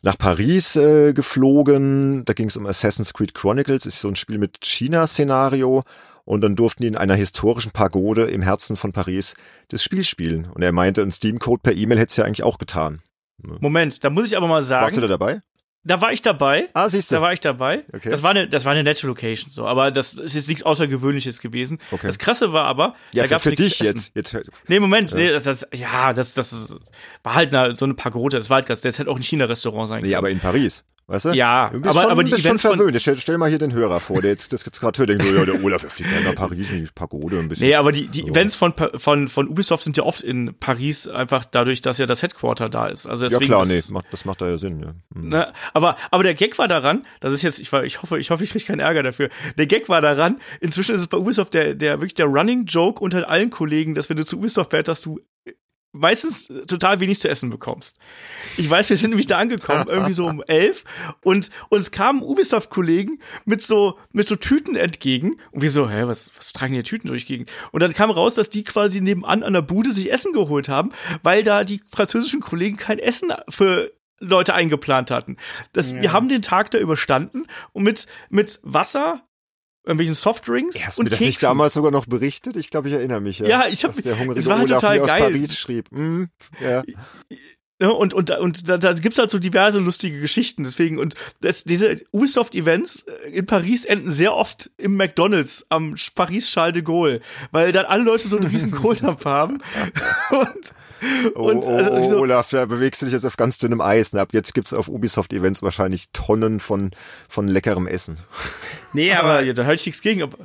nach Paris äh, geflogen. Da ging es um Assassin's Creed Chronicles, ist so ein Spiel mit China-Szenario und dann durften die in einer historischen Pagode im Herzen von Paris das Spiel spielen. Und er meinte, ein Steam-Code per E-Mail hätte es ja eigentlich auch getan. Moment, da muss ich aber mal sagen. Warst du da dabei? Da war ich dabei. Ah, siehst du. Da war ich dabei. Okay. Das war eine, das war eine nette Location, so. Aber das ist jetzt nichts Außergewöhnliches gewesen. Okay. Das Krasse war aber, ja, da gab's für, für dich jetzt, jetzt. Nee, Moment, ja. nee, das, das, ja, das, das war halt eine, so eine Pagode. Das war halt, das hätte auch ein China-Restaurant sein können. Nee, aber in Paris. Weißt du? Ja, du bist aber, schon, aber die bist Events schon verwöhnt. Stell, stell mal hier den Hörer vor, der jetzt, das jetzt gerade hört, denkt, so, ja, der Olaf, fliegt ja nach Paris, die Pagode ein bisschen. Nee, aber die, die So. Events von, von, von Ubisoft sind ja oft in Paris, einfach dadurch, dass ja das Headquarter da ist. Also ja deswegen klar, nee, das, macht, das macht da ja Sinn, ja. Hm. Ne, aber, aber der Gag war daran, das ist jetzt, ich, war, ich hoffe, ich hoffe, ich kriege keinen Ärger dafür. Der Gag war daran, inzwischen ist es bei Ubisoft der, der wirklich der Running Joke unter allen Kollegen, dass wenn du zu Ubisoft fährst, dass du meistens total wenig zu essen bekommst. Ich weiß, wir sind nämlich da angekommen, irgendwie so um elf, und uns kamen Ubisoft-Kollegen mit so, mit so Tüten entgegen. Und wir so, hä, was, was tragen die Tüten durch gegen? Und dann kam raus, dass die quasi nebenan an der Bude sich Essen geholt haben, weil da die französischen Kollegen kein Essen für Leute eingeplant hatten. Das, Wir haben den Tag da überstanden und mit, mit Wasser, irgendwelchen Softdrinks Hast du und mir das nicht Keksen. damals sogar noch berichtet? Ich glaube, ich erinnere mich. Ja, Ja, ich hab- Dass der hungrige es war halt Olaf total mir aus geil. Paris schrieb. Hm, ja. Ja, und, und, und da, da gibt's halt so diverse lustige Geschichten. Deswegen, und das, diese Ubisoft-Events äh, in Paris enden sehr oft im McDonalds am Paris Charles de Gaulle, weil dann alle Leute so einen riesen Kohldampf haben. Und, Oh, und oh, also, oh, so, Olaf, da bewegst du dich jetzt auf ganz dünnem Eis. Ne? Ab jetzt gibt's auf Ubisoft-Events wahrscheinlich Tonnen von, von leckerem Essen. Nee, aber aber ja, da halte ich nichts gegen, aber,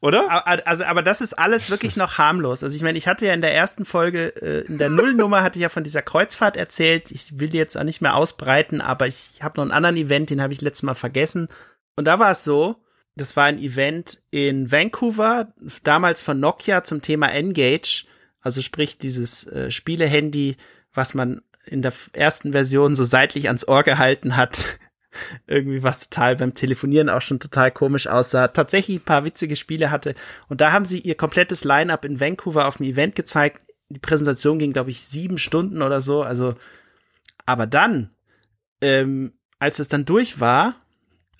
oder? Aber- Also, aber das ist alles wirklich noch harmlos. Also ich meine, ich hatte ja in der ersten Folge, äh, in der Nullnummer hatte ich ja von dieser Kreuzfahrt erzählt. Ich will die jetzt auch nicht mehr ausbreiten, aber ich habe noch einen anderen Event, den habe ich letztes Mal vergessen. Und da war es so, das war ein Event in Vancouver, damals von Nokia zum Thema Engage. Also sprich dieses äh, Spielehandy, was man in der ersten Version so seitlich ans Ohr gehalten hat. Irgendwie was total beim Telefonieren auch schon total komisch aussah. Tatsächlich ein paar witzige Spiele hatte. Und da haben sie ihr komplettes Line-up in Vancouver auf einem Event gezeigt. Die Präsentation ging, glaube ich, sieben Stunden oder so. Also, aber dann, ähm, als es dann durch war,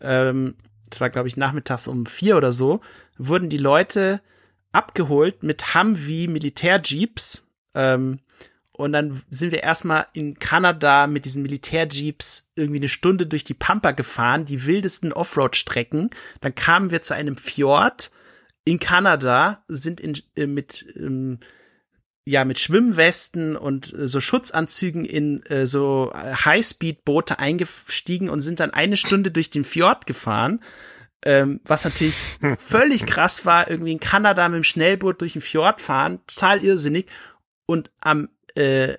ähm, es war, glaube ich, nachmittags um vier oder so, wurden die Leute abgeholt mit Humvee Militärjeeps. Ähm, und dann sind wir erstmal in Kanada mit diesen Militärjeeps irgendwie eine Stunde durch die Pampa gefahren, die wildesten Offroad-Strecken. Dann kamen wir zu einem Fjord in Kanada, sind in, äh, mit, ähm, ja, mit Schwimmwesten und äh, so Schutzanzügen in äh, so Highspeed-Boote eingestiegen und sind dann eine Stunde durch den Fjord gefahren. Ähm, was natürlich völlig krass war, irgendwie in Kanada mit dem Schnellboot durch den Fjord fahren, total irrsinnig. Und am äh,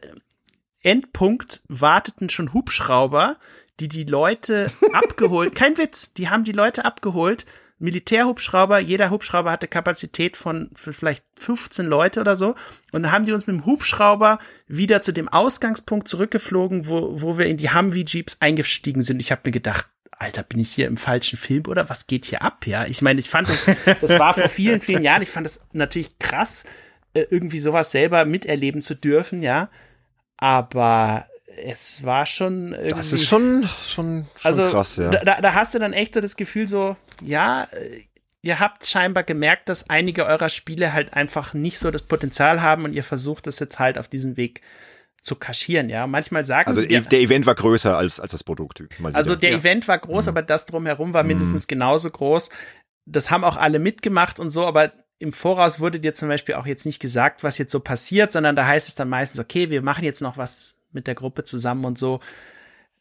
Endpunkt warteten schon Hubschrauber, die die Leute abgeholt, kein Witz, die haben die Leute abgeholt, Militärhubschrauber, jeder Hubschrauber hatte Kapazität von vielleicht 15 Leute oder so und dann haben die uns mit dem Hubschrauber wieder zu dem Ausgangspunkt zurückgeflogen, wo, wo wir in die Humvee Jeeps eingestiegen sind. Ich habe mir gedacht, Alter, bin ich hier im falschen Film oder was geht hier ab? Ja, ich meine, ich fand das, das war vor vielen, vielen Jahren, ich fand das natürlich krass, äh, irgendwie sowas selber miterleben zu dürfen, ja. Aber es war schon irgendwie. Das ist schon, schon, schon also, krass, ja. Da, da, hast du dann echt so das Gefühl so, ja, äh, ihr habt scheinbar gemerkt, dass einige eurer Spiele halt einfach nicht so das Potenzial haben und ihr versucht es jetzt halt auf diesem Weg zu kaschieren, ja. Manchmal sagen Also sie, ja, der Event war größer als, als das Produkt. mal also der Ja. Event war groß, aber das drumherum war mindestens genauso groß. Das haben auch alle mitgemacht und so, aber im Voraus wurde dir zum Beispiel auch jetzt nicht gesagt, was jetzt so passiert, sondern da heißt es dann meistens, okay, wir machen jetzt noch was mit der Gruppe zusammen und so.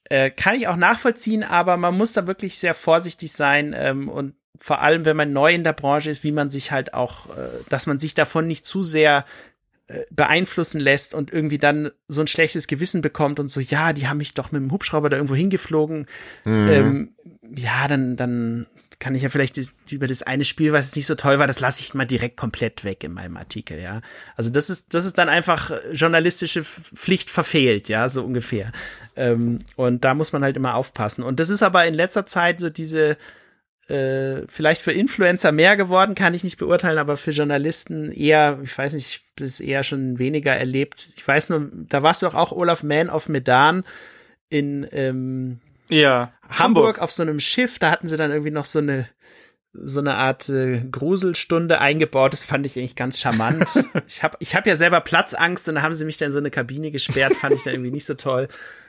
Äh, kann ich auch nachvollziehen, aber man muss da wirklich sehr vorsichtig sein ähm, und vor allem, wenn man neu in der Branche ist, wie man sich halt auch, äh, dass man sich davon nicht zu sehr beeinflussen lässt und irgendwie dann so ein schlechtes Gewissen bekommt und so, ja, die haben mich doch mit dem Hubschrauber da irgendwo hingeflogen. Mhm. Ähm, ja, dann, dann kann ich ja vielleicht das, über das eine Spiel, was jetzt nicht so toll war, das lasse ich mal direkt komplett weg in meinem Artikel, ja. Also das ist, das ist dann einfach journalistische Pflicht verfehlt, ja, so ungefähr. Ähm, und da muss man halt immer aufpassen. Und das ist aber in letzter Zeit so diese, äh, vielleicht für Influencer mehr geworden, kann ich nicht beurteilen, aber für Journalisten eher, ich weiß nicht, das ist eher schon weniger erlebt. Ich weiß nur, da warst du doch auch Olaf Man of Medan in ähm, Ja. Hamburg auf so einem Schiff, da hatten sie dann irgendwie noch so eine so eine Art äh, Gruselstunde eingebaut. Das fand ich eigentlich ganz charmant. ich habe ich hab ja selber Platzangst und da haben sie mich dann in so eine Kabine gesperrt, fand ich dann irgendwie nicht so toll.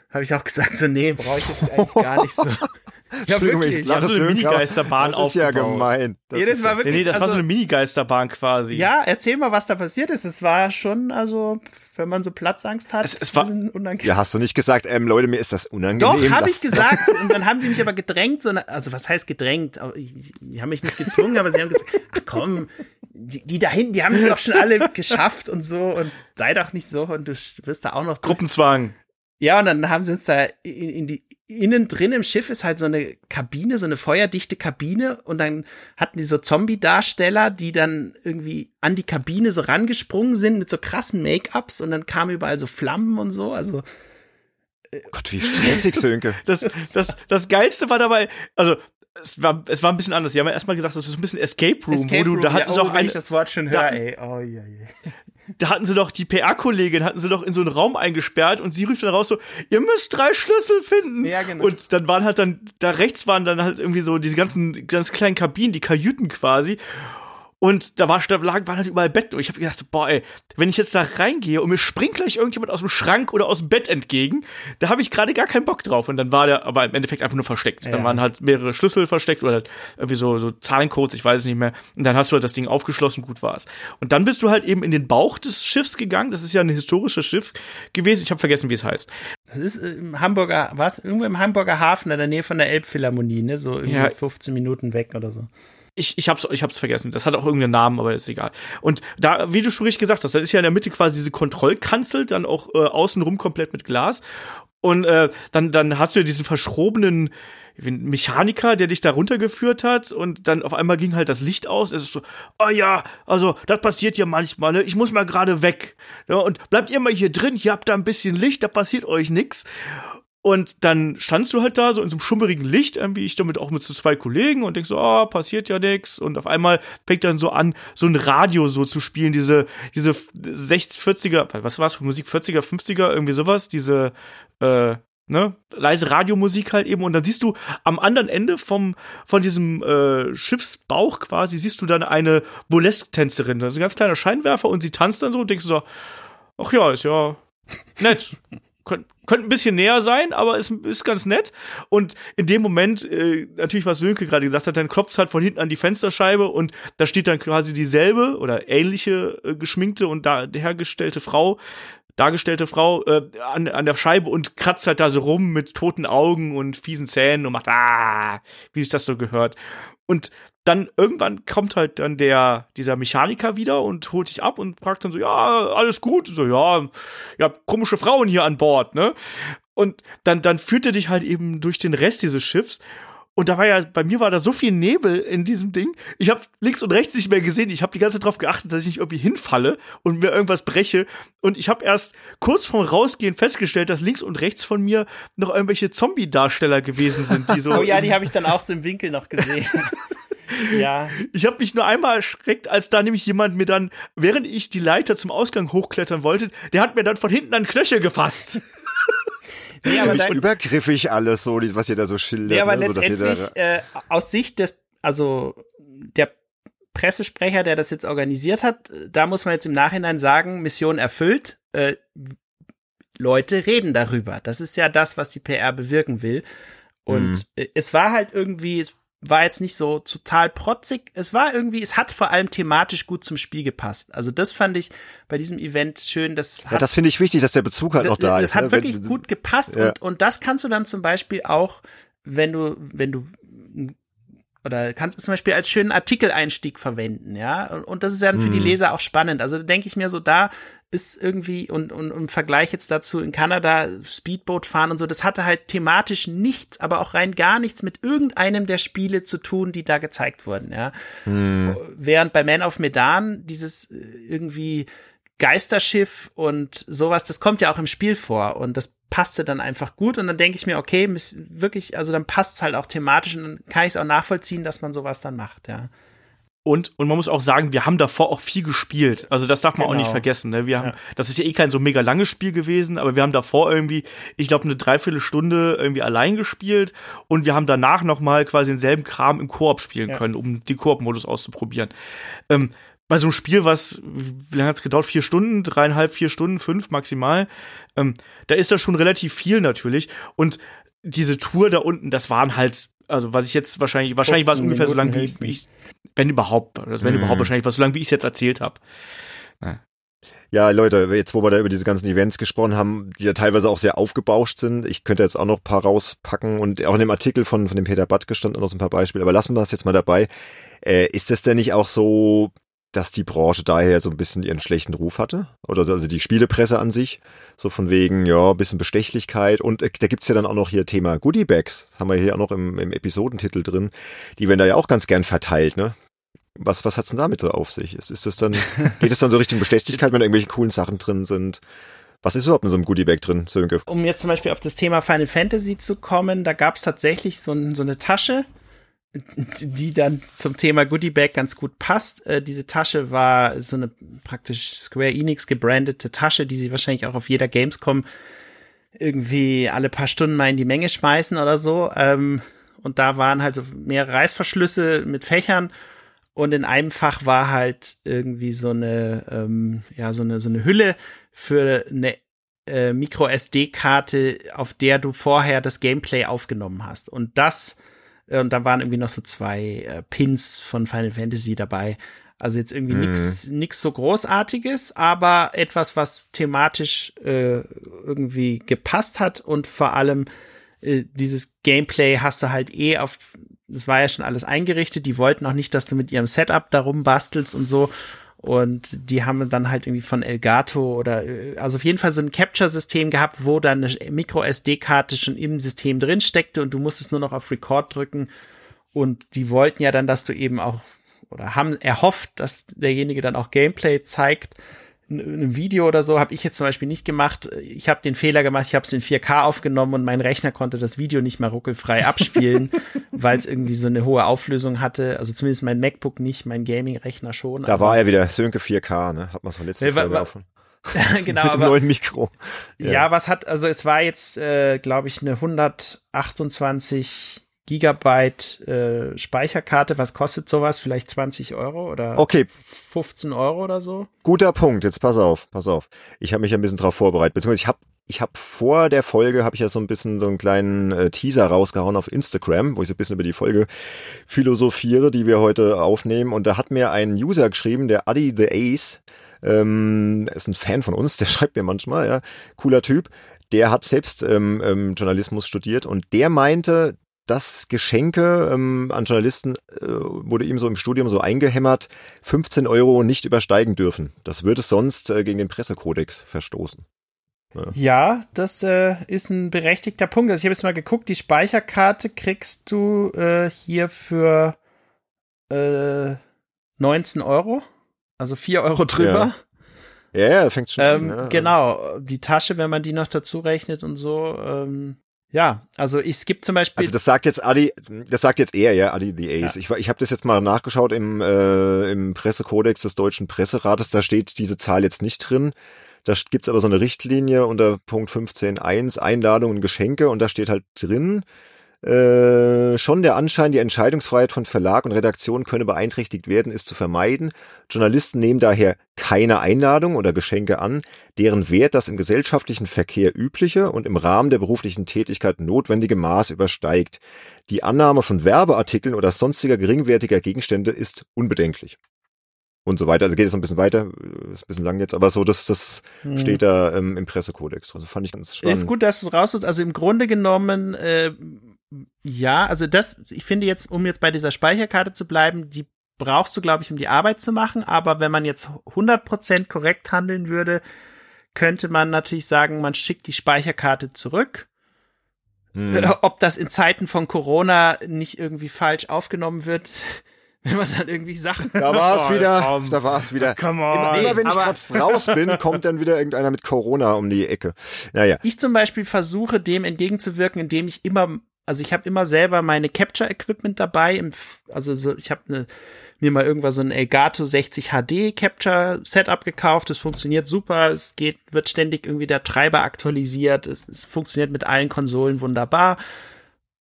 Habe ich auch gesagt, so, nee, brauche ich jetzt eigentlich gar nicht so. ja, wirklich. Ich habe so eine Minigeisterbahn Das ist ja gemein. Das ja, das war wirklich. Nee, das also, war so eine Minigeisterbahn quasi. Ja, erzähl mal, was da passiert ist. Es war schon, also, wenn man so Platzangst hat, es, es war unangenehm. Ja, hast du nicht gesagt, ähm, Leute, mir ist das unangenehm. Doch, habe ich gesagt. Und dann haben sie mich aber gedrängt, so, also was heißt gedrängt? Die haben mich nicht gezwungen, aber sie haben gesagt, ach komm, die, die da hinten, die haben es doch schon alle geschafft und so und sei doch nicht so und du wirst da auch noch. Gruppenzwang. Ja, und dann haben sie uns da in, in die, innen drin im Schiff ist halt so eine Kabine, so eine feuerdichte Kabine und dann hatten die so Zombie-Darsteller, die dann irgendwie an die Kabine so rangesprungen sind mit so krassen Make-ups und dann kamen überall so Flammen und so, also. Äh, Gott, wie stressig, Sönke. Das, das, das Geilste war dabei, also es war, es war ein bisschen anders. Sie haben ja erstmal gesagt, das ist ein bisschen Escape Room, Escape wo du, da hatten ja, oh, auch ein, ich das Wort schon höre, ey. Oh, ja, ja. Da hatten sie doch die PR-Kollegin, hatten sie doch in so einen Raum eingesperrt und sie rief dann raus so, ihr müsst drei Schlüssel finden. Ja, genau. Und dann waren halt dann, da rechts waren dann halt irgendwie so diese ganzen, ganz kleinen Kabinen, die Kajüten quasi. Und da war da lagen waren halt überall Betten. Und ich habe gedacht, boah, ey, wenn ich jetzt da reingehe und mir springt gleich irgendjemand aus dem Schrank oder aus dem Bett entgegen, da habe ich gerade gar keinen Bock drauf. Und dann war der aber im Endeffekt einfach nur versteckt. Ja. Dann waren halt mehrere Schlüssel versteckt oder halt irgendwie so, so Zahlencodes, ich weiß es nicht mehr. Und dann hast du halt das Ding aufgeschlossen, gut war's. Und dann bist du halt eben in den Bauch des Schiffs gegangen. Das ist ja ein historisches Schiff gewesen. Ich habe vergessen, wie es heißt. Das ist im Hamburger, was? Irgendwo im Hamburger Hafen in der Nähe von der Elbphilharmonie, ne? So irgendwie ja. 15 Minuten weg oder so ich, ich hab's, ich hab's vergessen. Das hat auch irgendeinen Namen, aber ist egal. Und da, wie du schon richtig gesagt hast, da ist ja in der Mitte quasi diese Kontrollkanzel, dann auch äh, außenrum komplett mit Glas. Und äh, dann, dann hast du ja diesen verschrobenen Mechaniker, der dich da runtergeführt hat und dann auf einmal ging halt das Licht aus. Es ist so, oh ja, also das passiert ja manchmal, ne? Ich muss mal gerade weg. Ja, und bleibt ihr mal hier drin, hier habt da ein bisschen Licht, da passiert euch nix. Und dann standst du halt da so in so einem schummerigen Licht, irgendwie ich damit auch mit so zwei Kollegen und denkst so, oh, passiert ja nix. Und auf einmal fängt dann so an, so ein Radio so zu spielen, diese, diese 60, 40er, was war's für Musik, 40er, 50er, irgendwie sowas, diese, äh, ne, leise Radiomusik halt eben. Und dann siehst du am anderen Ende vom, von diesem äh, Schiffsbauch quasi, siehst du dann eine Burlesque-Tänzerin. Das ist ein ganz kleiner Scheinwerfer und sie tanzt dann so und denkst so, ach ja, ist ja nett könnte könnt ein bisschen näher sein, aber ist, ist ganz nett. Und in dem Moment, äh, natürlich, was Sönke gerade gesagt hat, dann klopft halt von hinten an die Fensterscheibe und da steht dann quasi dieselbe oder ähnliche äh, geschminkte und da hergestellte Frau, dargestellte Frau äh, an, an der Scheibe und kratzt halt da so rum mit toten Augen und fiesen Zähnen und macht ah, wie sich das so gehört. Und dann irgendwann kommt halt dann der, dieser Mechaniker wieder und holt dich ab und fragt dann so, ja, alles gut. Und so, ja, ja, komische Frauen hier an Bord, ne? Und dann, dann führt er dich halt eben durch den Rest dieses Schiffs. Und da war ja, bei mir war da so viel Nebel in diesem Ding. Ich habe links und rechts nicht mehr gesehen. Ich habe die ganze Zeit darauf geachtet, dass ich nicht irgendwie hinfalle und mir irgendwas breche. Und ich habe erst kurz vorm Rausgehen festgestellt, dass links und rechts von mir noch irgendwelche Zombie-Darsteller gewesen sind, die so. oh ja, die habe ich dann auch so im Winkel noch gesehen. Ja. Ich habe mich nur einmal erschreckt, als da nämlich jemand mir dann, während ich die Leiter zum Ausgang hochklettern wollte, der hat mir dann von hinten an Knöchel gefasst. Nee, aber da, übergriffig alles so, was ihr da so schildert. Ja, aber ne? letztendlich so, äh, aus Sicht des, also der Pressesprecher, der das jetzt organisiert hat, da muss man jetzt im Nachhinein sagen, Mission erfüllt. Äh, Leute reden darüber. Das ist ja das, was die PR bewirken will. Und mhm. es war halt irgendwie, es war jetzt nicht so total protzig. Es war irgendwie, es hat vor allem thematisch gut zum Spiel gepasst. Also das fand ich bei diesem Event schön. Das ja, das finde ich wichtig, dass der Bezug halt noch da das ist. Das hat ne? wirklich wenn, gut gepasst ja. und, und das kannst du dann zum Beispiel auch, wenn du, wenn du oder kannst du zum Beispiel als schönen Artikeleinstieg verwenden, ja. Und, und das ist ja für die mhm. Leser auch spannend. Also da denke ich mir so, da ist irgendwie, und, und im Vergleich jetzt dazu in Kanada Speedboat fahren und so, das hatte halt thematisch nichts, aber auch rein gar nichts mit irgendeinem der Spiele zu tun, die da gezeigt wurden, ja. Mhm. Während bei Man of Medan dieses äh, irgendwie Geisterschiff und sowas, das kommt ja auch im Spiel vor und das passte dann einfach gut und dann denke ich mir, okay, wirklich, also dann passt es halt auch thematisch und dann kann ich es auch nachvollziehen, dass man sowas dann macht, ja. Und, und man muss auch sagen, wir haben davor auch viel gespielt. Also das darf man genau. auch nicht genau. vergessen. Ne? Wir haben, ja. das ist ja eh kein so mega langes Spiel gewesen, aber wir haben davor irgendwie, ich glaube, eine Dreiviertelstunde irgendwie allein gespielt und wir haben danach noch mal quasi denselben Kram im Koop spielen ja. können, um die Koop-Modus auszuprobieren. Ähm, bei so einem Spiel, was, wie lange hat's gedauert? Vier Stunden, dreieinhalb, vier Stunden, fünf maximal. Ähm, da ist das schon relativ viel natürlich. Und diese Tour da unten, das waren halt, also was ich jetzt wahrscheinlich, wahrscheinlich war es ungefähr so lang, wie ich, wie ich, wenn überhaupt, also wenn mhm. überhaupt wahrscheinlich was so lang, wie ich es jetzt erzählt habe. Ja. Ja, Leute, jetzt wo wir da über diese ganzen Events gesprochen haben, die ja teilweise auch sehr aufgebauscht sind, ich könnte jetzt auch noch ein paar rauspacken und auch in dem Artikel von, von dem Peter Butt gestanden noch so ein paar Beispiele, aber lassen wir das jetzt mal dabei. Äh, ist das denn nicht auch so, dass die Branche daher so ein bisschen ihren schlechten Ruf hatte? Oder also die Spielepresse an sich, so von wegen, ja, ein bisschen Bestechlichkeit. Und äh, da gibt's ja dann auch noch hier Thema Goodiebags, das haben wir hier auch noch im, im Episodentitel drin. Die werden da ja auch ganz gern verteilt, ne? Was, was hat's denn damit so auf sich? Ist, ist das dann, geht es dann so Richtung Bestechlichkeit, wenn da irgendwelche coolen Sachen drin sind? Was ist überhaupt in so einem Goodiebag drin, Sönke? Um jetzt zum Beispiel auf das Thema Final Fantasy zu kommen, da gab's tatsächlich so, ein, so eine Tasche, die dann zum Thema Goodiebag ganz gut passt. Äh, diese Tasche war so eine praktisch Square Enix gebrandete Tasche, die sie wahrscheinlich auch auf jeder Gamescom irgendwie alle paar Stunden mal in die Menge schmeißen oder so. Ähm, und da waren halt so mehrere Reißverschlüsse mit Fächern und in einem Fach war halt irgendwie so eine, ähm, ja, so eine, so eine Hülle für eine äh, Micro SD-Karte, auf der du vorher das Gameplay aufgenommen hast. Und das, und da waren irgendwie noch so zwei äh, Pins von Final Fantasy dabei. Also jetzt irgendwie mhm. nix, nix so großartiges, aber etwas, was thematisch äh, irgendwie gepasst hat und vor allem äh, dieses Gameplay hast du halt eh auf das war ja schon alles eingerichtet. Die wollten auch nicht, dass du mit ihrem Setup darum bastelst und so. Und die haben dann halt irgendwie von Elgato oder, äh, also auf jeden Fall so ein Capture-System gehabt, wo dann eine Micro-SD-Karte schon im System drin steckte und du musstest nur noch auf Record drücken. Und die wollten ja dann, dass du eben auch, oder haben erhofft, dass derjenige dann auch Gameplay zeigt einem Video oder so habe ich jetzt zum Beispiel nicht gemacht. Ich habe den Fehler gemacht, ich habe es in 4K aufgenommen und mein Rechner konnte das Video nicht mehr ruckelfrei abspielen, weil es irgendwie so eine hohe Auflösung hatte. Also zumindest mein MacBook nicht, mein Gaming-Rechner schon. Da war ja wieder Sönke 4K, ne? Hat man so letzte Folge davon. genau, mit dem aber, neuen Mikro. Ja. ja, was hat, also es war jetzt, äh, glaube ich, eine 128 Gigabyte äh, Speicherkarte, was kostet sowas? Vielleicht 20 Euro oder okay. 15 Euro oder so? Guter Punkt, jetzt pass auf, pass auf. Ich habe mich ein bisschen drauf vorbereitet, beziehungsweise ich habe ich hab vor der Folge, habe ich ja so ein bisschen so einen kleinen äh, Teaser rausgehauen auf Instagram, wo ich so ein bisschen über die Folge philosophiere, die wir heute aufnehmen. Und da hat mir ein User geschrieben, der Adi the Ace, ähm, ist ein Fan von uns, der schreibt mir manchmal, ja, cooler Typ. Der hat selbst ähm, ähm, Journalismus studiert und der meinte, dass Geschenke ähm, an Journalisten äh, wurde ihm so im Studium so eingehämmert, 15 Euro nicht übersteigen dürfen. Das würde sonst äh, gegen den Pressekodex verstoßen. Ja, ja das äh, ist ein berechtigter Punkt. Also ich habe jetzt mal geguckt, die Speicherkarte kriegst du äh, hier für äh, 19 Euro, also 4 Euro drüber. Ja, ja, fängt schon ähm, an. Ja. Genau, die Tasche, wenn man die noch dazu rechnet und so, ähm, ja, also es gibt zum Beispiel. Also das sagt jetzt Adi, das sagt jetzt er, ja, Adi the Ace. Ja. Ich, ich habe das jetzt mal nachgeschaut im, äh, im Pressekodex des Deutschen Presserates, da steht diese Zahl jetzt nicht drin. Da gibt's aber so eine Richtlinie unter Punkt 15.1, Einladungen und Geschenke und da steht halt drin, äh, schon der Anschein, die Entscheidungsfreiheit von Verlag und Redaktion könne beeinträchtigt werden, ist zu vermeiden. Journalisten nehmen daher keine Einladung oder Geschenke an, deren Wert das im gesellschaftlichen Verkehr übliche und im Rahmen der beruflichen Tätigkeit notwendige Maß übersteigt. Die Annahme von Werbeartikeln oder sonstiger geringwertiger Gegenstände ist unbedenklich und so weiter. Also geht es ein bisschen weiter, ist ein bisschen lang jetzt, aber so, das, das hm. steht da ähm, im Pressekodex. Also fand ich ganz spannend. Ist gut, dass du es raus Also im Grunde genommen äh, ja, also das, ich finde jetzt, um jetzt bei dieser Speicherkarte zu bleiben, die brauchst du, glaube ich, um die Arbeit zu machen. Aber wenn man jetzt 100% korrekt handeln würde, könnte man natürlich sagen, man schickt die Speicherkarte zurück. Hm. Ob das in Zeiten von Corona nicht irgendwie falsch aufgenommen wird, wenn man dann irgendwie Sachen. Da war es wieder. Um, da war es wieder. Immer, immer wenn ich gerade raus bin, kommt dann wieder irgendeiner mit Corona um die Ecke. Naja. Ich zum Beispiel versuche dem entgegenzuwirken, indem ich immer also ich habe immer selber meine Capture Equipment dabei. Im, also so, ich habe ne, mir mal irgendwann so ein Elgato 60 HD Capture Setup gekauft. Das funktioniert super. Es geht, wird ständig irgendwie der Treiber aktualisiert. Es, es funktioniert mit allen Konsolen wunderbar.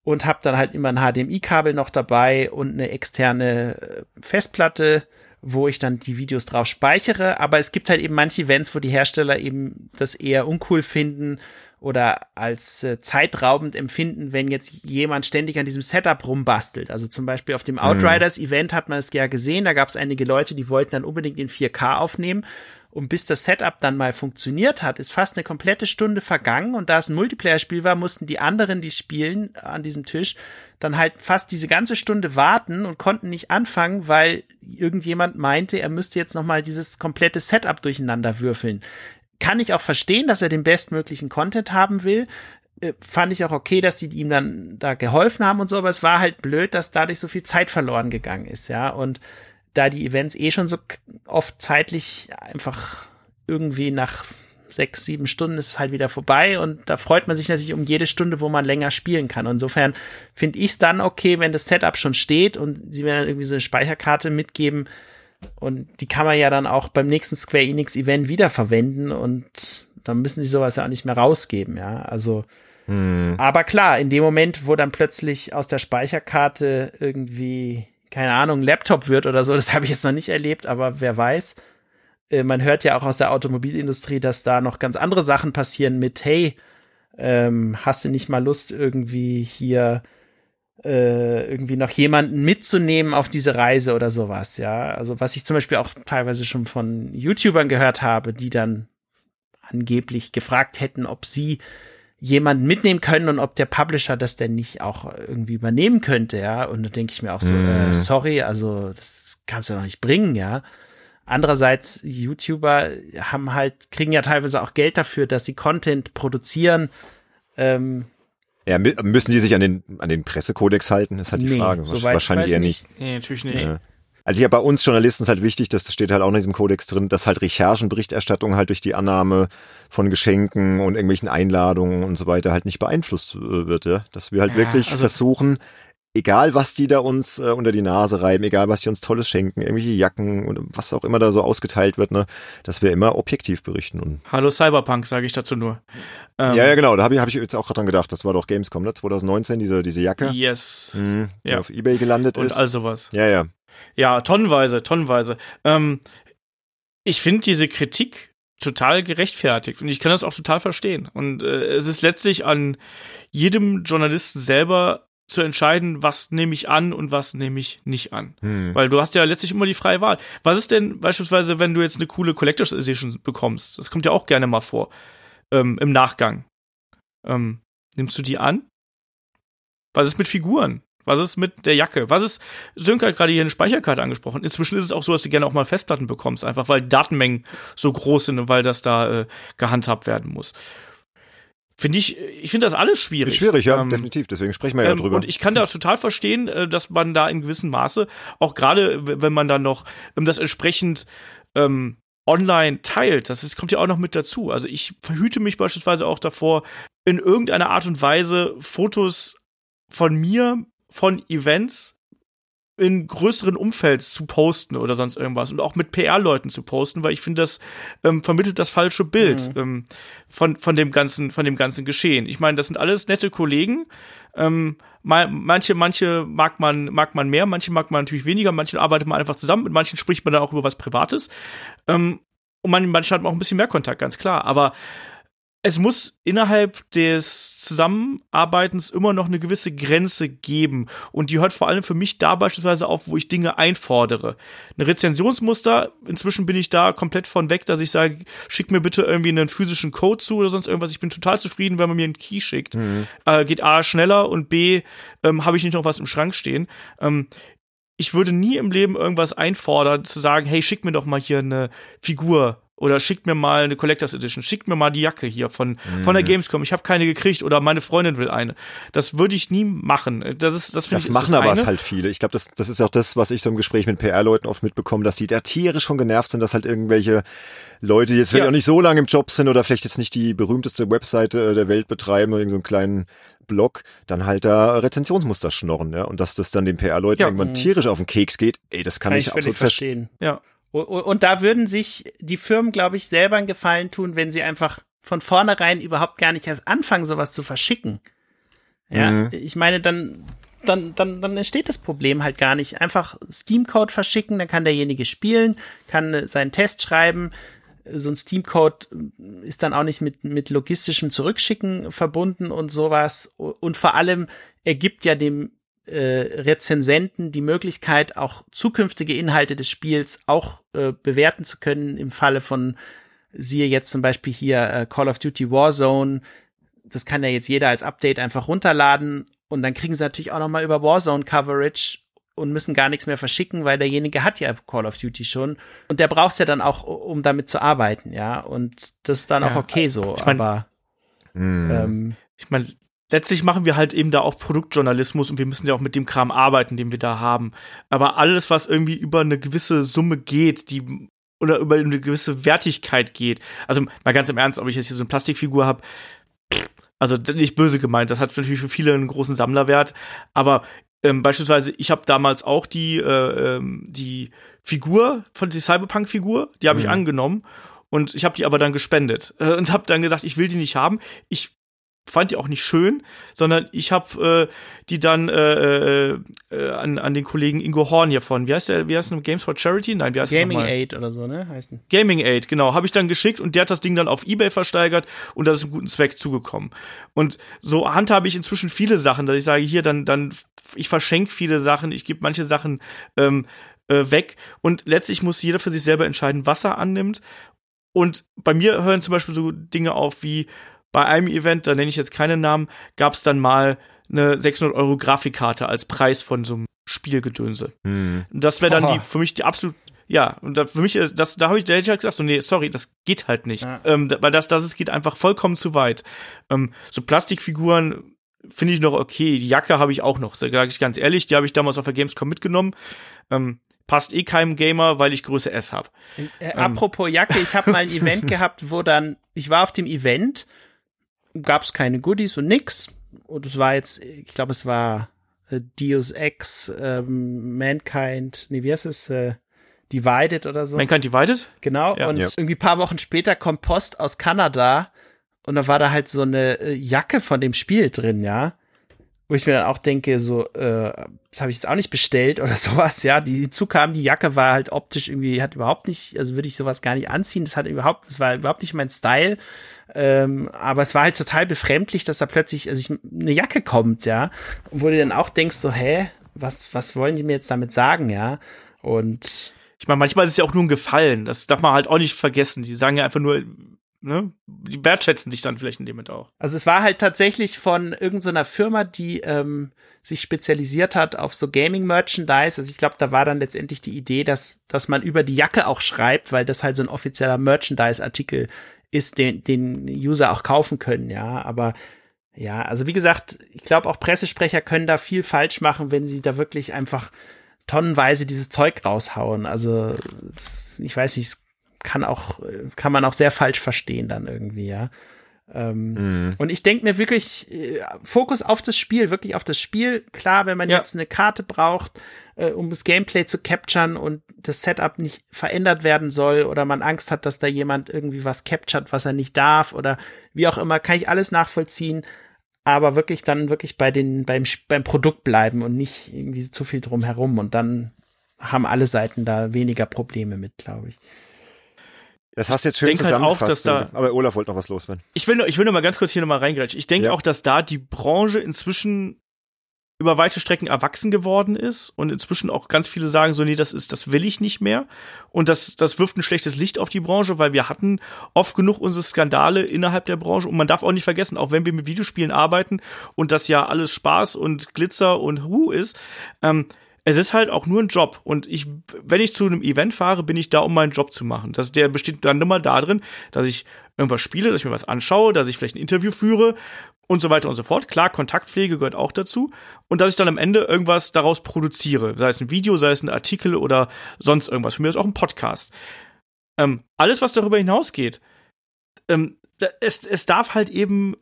Und habe dann halt immer ein HDMI-Kabel noch dabei und eine externe äh, Festplatte wo ich dann die Videos drauf speichere. Aber es gibt halt eben manche Events, wo die Hersteller eben das eher uncool finden oder als äh, zeitraubend empfinden, wenn jetzt jemand ständig an diesem Setup rumbastelt. Also zum Beispiel auf dem Outriders-Event hat man es ja gesehen, da gab es einige Leute, die wollten dann unbedingt in 4K aufnehmen. Und bis das Setup dann mal funktioniert hat, ist fast eine komplette Stunde vergangen. Und da es ein Multiplayer-Spiel war, mussten die anderen, die spielen an diesem Tisch, dann halt fast diese ganze Stunde warten und konnten nicht anfangen, weil irgendjemand meinte, er müsste jetzt nochmal dieses komplette Setup durcheinander würfeln kann ich auch verstehen, dass er den bestmöglichen Content haben will. Äh, fand ich auch okay, dass sie ihm dann da geholfen haben und so, aber es war halt blöd, dass dadurch so viel Zeit verloren gegangen ist, ja. Und da die Events eh schon so oft zeitlich einfach irgendwie nach sechs, sieben Stunden ist es halt wieder vorbei und da freut man sich natürlich um jede Stunde, wo man länger spielen kann. Insofern finde ich es dann okay, wenn das Setup schon steht und sie mir dann irgendwie so eine Speicherkarte mitgeben, und die kann man ja dann auch beim nächsten Square Enix Event wiederverwenden und dann müssen die sowas ja auch nicht mehr rausgeben, ja. Also, hm. aber klar, in dem Moment, wo dann plötzlich aus der Speicherkarte irgendwie, keine Ahnung, Laptop wird oder so, das habe ich jetzt noch nicht erlebt, aber wer weiß. Äh, man hört ja auch aus der Automobilindustrie, dass da noch ganz andere Sachen passieren mit, hey, ähm, hast du nicht mal Lust, irgendwie hier äh, irgendwie noch jemanden mitzunehmen auf diese Reise oder sowas, ja. Also was ich zum Beispiel auch teilweise schon von YouTubern gehört habe, die dann angeblich gefragt hätten, ob sie jemanden mitnehmen können und ob der Publisher das denn nicht auch irgendwie übernehmen könnte, ja. Und da denke ich mir auch so, mm. äh, mhm. sorry, also das kannst du doch nicht bringen, ja. Andererseits, YouTuber haben halt, kriegen ja teilweise auch Geld dafür, dass sie Content produzieren, ähm, ja, müssen die sich an den, an den Pressekodex halten? ist halt die nee, Frage. Wahrscheinlich eher nicht. Nee, natürlich nicht. Ja. Also hier bei uns Journalisten ist halt wichtig, das steht halt auch in diesem Kodex drin, dass halt Recherchenberichterstattung halt durch die Annahme von Geschenken und irgendwelchen Einladungen und so weiter halt nicht beeinflusst äh, wird, ja. Dass wir halt ja, wirklich also versuchen, egal was die da uns äh, unter die Nase reiben, egal was die uns Tolles schenken, irgendwelche Jacken und was auch immer da so ausgeteilt wird, ne, dass wir immer objektiv berichten. Und Hallo Cyberpunk, sage ich dazu nur. Ähm, ja, ja, genau, da habe ich, hab ich jetzt auch gerade dran gedacht. Das war doch Gamescom, ne? 2019, diese, diese Jacke. Yes. Mhm, die ja. auf Ebay gelandet und ist. Und all sowas. Ja, ja. Ja, tonnenweise, tonnenweise. Ähm, ich finde diese Kritik total gerechtfertigt und ich kann das auch total verstehen. Und äh, es ist letztlich an jedem Journalisten selber zu entscheiden, was nehme ich an und was nehme ich nicht an. Hm. Weil du hast ja letztlich immer die freie Wahl. Was ist denn beispielsweise, wenn du jetzt eine coole Collectors Edition bekommst? Das kommt ja auch gerne mal vor ähm, im Nachgang. Ähm, nimmst du die an? Was ist mit Figuren? Was ist mit der Jacke? Was ist, Sönke hat gerade hier eine Speicherkarte angesprochen. Inzwischen ist es auch so, dass du gerne auch mal Festplatten bekommst, einfach weil Datenmengen so groß sind und weil das da äh, gehandhabt werden muss. Finde ich, ich finde das alles schwierig. Ist schwierig, ja, ähm, definitiv. Deswegen sprechen wir ja ähm, drüber. Und ich kann da total verstehen, äh, dass man da in gewissem Maße, auch gerade wenn man dann noch ähm, das entsprechend ähm, online teilt, das ist, kommt ja auch noch mit dazu. Also ich verhüte mich beispielsweise auch davor, in irgendeiner Art und Weise Fotos von mir, von Events in größeren Umfeld zu posten oder sonst irgendwas und auch mit PR-Leuten zu posten, weil ich finde, das ähm, vermittelt das falsche Bild mhm. ähm, von von dem ganzen von dem ganzen Geschehen. Ich meine, das sind alles nette Kollegen. Ähm, manche manche mag man mag man mehr, manche mag man natürlich weniger, manche arbeitet man einfach zusammen, mit manchen spricht man dann auch über was Privates. Ähm, und man, manche hat man auch ein bisschen mehr Kontakt, ganz klar. Aber es muss innerhalb des Zusammenarbeitens immer noch eine gewisse Grenze geben. Und die hört vor allem für mich da beispielsweise auf, wo ich Dinge einfordere. Ein Rezensionsmuster, inzwischen bin ich da komplett von weg, dass ich sage, schick mir bitte irgendwie einen physischen Code zu oder sonst irgendwas. Ich bin total zufrieden, wenn man mir einen Key schickt. Mhm. Äh, geht A schneller und B ähm, habe ich nicht noch was im Schrank stehen. Ähm, ich würde nie im Leben irgendwas einfordern, zu sagen, hey, schick mir doch mal hier eine Figur oder schickt mir mal eine Collectors Edition, schickt mir mal die Jacke hier von, mhm. von der mhm. Gamescom. Ich habe keine gekriegt oder meine Freundin will eine. Das würde ich nie machen. Das ist, das, das ich, machen das aber eine. halt viele. Ich glaube, das, das ist auch das, was ich so im Gespräch mit PR-Leuten oft mitbekomme, dass die da tierisch schon genervt sind, dass halt irgendwelche Leute, die jetzt vielleicht ja. auch nicht so lange im Job sind oder vielleicht jetzt nicht die berühmteste Webseite der Welt betreiben oder irgendeinen so kleinen Blog, dann halt da Rezensionsmuster schnorren, ja. Und dass das dann den PR-Leuten ja. irgendwann tierisch auf den Keks geht, ey, das kann, kann ich, ich absolut verstehen. Ja. Und da würden sich die Firmen, glaube ich, selber einen Gefallen tun, wenn sie einfach von vornherein überhaupt gar nicht erst anfangen, sowas zu verschicken. Ja, mhm. ich meine, dann dann, dann, dann entsteht das Problem halt gar nicht. Einfach Steam-Code verschicken, dann kann derjenige spielen, kann seinen Test schreiben. So ein Steam-Code ist dann auch nicht mit, mit logistischem Zurückschicken verbunden und sowas. Und vor allem ergibt ja dem äh, Rezensenten die Möglichkeit, auch zukünftige Inhalte des Spiels auch äh, bewerten zu können im Falle von, siehe jetzt zum Beispiel hier äh, Call of Duty Warzone. Das kann ja jetzt jeder als Update einfach runterladen und dann kriegen sie natürlich auch noch mal über Warzone Coverage und müssen gar nichts mehr verschicken, weil derjenige hat ja Call of Duty schon und der braucht's ja dann auch, um damit zu arbeiten, ja. Und das ist dann ja, auch okay so. Ich mein, aber hm. ähm, ich meine, letztlich machen wir halt eben da auch Produktjournalismus und wir müssen ja auch mit dem Kram arbeiten, den wir da haben. Aber alles, was irgendwie über eine gewisse Summe geht, die oder über eine gewisse Wertigkeit geht. Also mal ganz im Ernst, ob ich jetzt hier so eine Plastikfigur habe, also nicht böse gemeint, das hat natürlich für viele einen großen Sammlerwert, aber ähm, beispielsweise, ich habe damals auch die, äh, ähm, die Figur von die Cyberpunk-Figur, die habe ich mhm. angenommen und ich habe die aber dann gespendet äh, und habe dann gesagt, ich will die nicht haben. Ich fand die auch nicht schön, sondern ich habe äh, die dann äh, äh, äh, an, an den Kollegen Ingo Horn hier von, wie heißt der, wie heißt der, Games for Charity? Nein, wie heißt Gaming Aid oder so, ne? Heißen. Gaming Aid, genau, habe ich dann geschickt und der hat das Ding dann auf Ebay versteigert und das ist einem guten Zweck zugekommen. Und so handhabe ich inzwischen viele Sachen, dass ich sage, hier dann dann ich verschenke viele Sachen, ich gebe manche Sachen ähm, äh, weg und letztlich muss jeder für sich selber entscheiden, was er annimmt. Und bei mir hören zum Beispiel so Dinge auf wie bei einem Event, da nenne ich jetzt keinen Namen, gab es dann mal eine 600 Euro Grafikkarte als Preis von so einem Spielgedönse. Hm. Das wäre dann die, für mich die absolut ja, und da für mich ist das, da habe ich, da hätte ich halt gesagt, so, nee, sorry, das geht halt nicht. Ja. Ähm, weil das, das ist, geht einfach vollkommen zu weit. Ähm, so Plastikfiguren finde ich noch okay. Die Jacke habe ich auch noch, sage ich ganz ehrlich, die habe ich damals auf der Gamescom mitgenommen. Ähm, passt eh keinem Gamer, weil ich Größe S habe. Äh, apropos Jacke, ich habe mal ein Event gehabt, wo dann, ich war auf dem Event gab es keine Goodies und nix. Und es war jetzt, ich glaube, es war äh, Deus Ex, ähm, Mankind, nee, wie heißt es? Äh, Divided oder so. Mankind Divided? Genau. Ja. Und ja. irgendwie paar Wochen später kommt Post aus Kanada und da war da halt so eine äh, Jacke von dem Spiel drin, ja. Wo ich mir dann auch denke, so, äh, das habe ich jetzt auch nicht bestellt oder sowas, ja. Die hinzukam, die Jacke war halt optisch irgendwie, hat überhaupt nicht, also würde ich sowas gar nicht anziehen. Das hat überhaupt, das war überhaupt nicht mein Style. Ähm, aber es war halt total befremdlich, dass da plötzlich also ich, eine Jacke kommt, ja. Und wo du dann auch denkst, so, hä, was, was wollen die mir jetzt damit sagen, ja? Und ich meine, manchmal ist es ja auch nur ein Gefallen. Das darf man halt auch nicht vergessen. Die sagen ja einfach nur, ne, die wertschätzen dich dann vielleicht in dem Moment auch. Also es war halt tatsächlich von irgendeiner so Firma, die ähm, sich spezialisiert hat auf so Gaming-Merchandise. Also ich glaube, da war dann letztendlich die Idee, dass, dass man über die Jacke auch schreibt, weil das halt so ein offizieller Merchandise-Artikel ist, den, den User auch kaufen können, ja. Aber ja, also wie gesagt, ich glaube auch Pressesprecher können da viel falsch machen, wenn sie da wirklich einfach tonnenweise dieses Zeug raushauen. Also ich weiß nicht, kann auch kann man auch sehr falsch verstehen dann irgendwie, ja. Ähm, mm. Und ich denke mir wirklich, äh, Fokus auf das Spiel, wirklich auf das Spiel. Klar, wenn man ja. jetzt eine Karte braucht, äh, um das Gameplay zu capturen und das Setup nicht verändert werden soll oder man Angst hat, dass da jemand irgendwie was captured, was er nicht darf oder wie auch immer, kann ich alles nachvollziehen. Aber wirklich dann wirklich bei den, beim, beim Produkt bleiben und nicht irgendwie zu viel drum herum und dann haben alle Seiten da weniger Probleme mit, glaube ich. Das hast du jetzt schön halt zusammengefasst. Halt auch, dass da, aber Olaf wollte noch was loswerden. Ich will, nur, ich will nur mal ganz kurz hier nochmal reingrätschen. Ich denke ja. auch, dass da die Branche inzwischen über weite Strecken erwachsen geworden ist und inzwischen auch ganz viele sagen so, nee, das ist, das will ich nicht mehr. Und das, das wirft ein schlechtes Licht auf die Branche, weil wir hatten oft genug unsere Skandale innerhalb der Branche. Und man darf auch nicht vergessen, auch wenn wir mit Videospielen arbeiten und das ja alles Spaß und Glitzer und Hu ist, ähm, es ist halt auch nur ein Job. Und ich, wenn ich zu einem Event fahre, bin ich da, um meinen Job zu machen. Das, der besteht dann immer darin, dass ich irgendwas spiele, dass ich mir was anschaue, dass ich vielleicht ein Interview führe und so weiter und so fort. Klar, Kontaktpflege gehört auch dazu. Und dass ich dann am Ende irgendwas daraus produziere. Sei es ein Video, sei es ein Artikel oder sonst irgendwas. Für mich ist auch ein Podcast. Ähm, alles, was darüber hinausgeht, ähm, es, es darf halt eben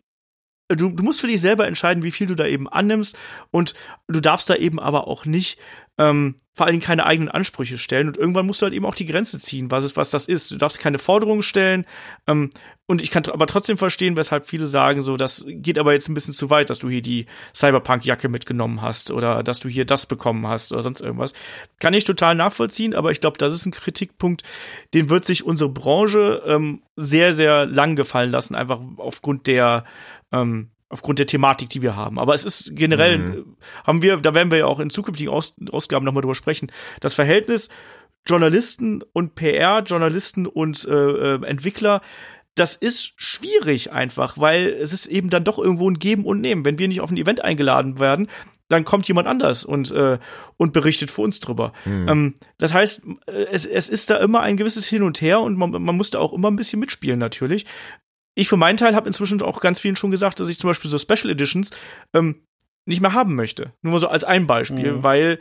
du, du musst für dich selber entscheiden, wie viel du da eben annimmst. Und du darfst da eben aber auch nicht ähm, vor allen Dingen keine eigenen Ansprüche stellen und irgendwann musst du halt eben auch die Grenze ziehen, was, es, was das ist. Du darfst keine Forderungen stellen ähm, und ich kann aber trotzdem verstehen, weshalb viele sagen, so, das geht aber jetzt ein bisschen zu weit, dass du hier die Cyberpunk-Jacke mitgenommen hast oder dass du hier das bekommen hast oder sonst irgendwas. Kann ich total nachvollziehen, aber ich glaube, das ist ein Kritikpunkt, den wird sich unsere Branche ähm, sehr, sehr lang gefallen lassen, einfach aufgrund der ähm, aufgrund der Thematik, die wir haben. Aber es ist generell, mhm. haben wir, da werden wir ja auch in zukünftigen Aus Ausgaben nochmal drüber sprechen, das Verhältnis Journalisten und PR, Journalisten und äh, äh, Entwickler, das ist schwierig einfach, weil es ist eben dann doch irgendwo ein Geben und Nehmen. Wenn wir nicht auf ein Event eingeladen werden, dann kommt jemand anders und, äh, und berichtet für uns drüber. Mhm. Ähm, das heißt, äh, es, es ist da immer ein gewisses Hin und Her und man, man muss da auch immer ein bisschen mitspielen natürlich ich für meinen Teil habe inzwischen auch ganz vielen schon gesagt, dass ich zum Beispiel so Special Editions ähm, nicht mehr haben möchte. Nur mal so als ein Beispiel, mhm. weil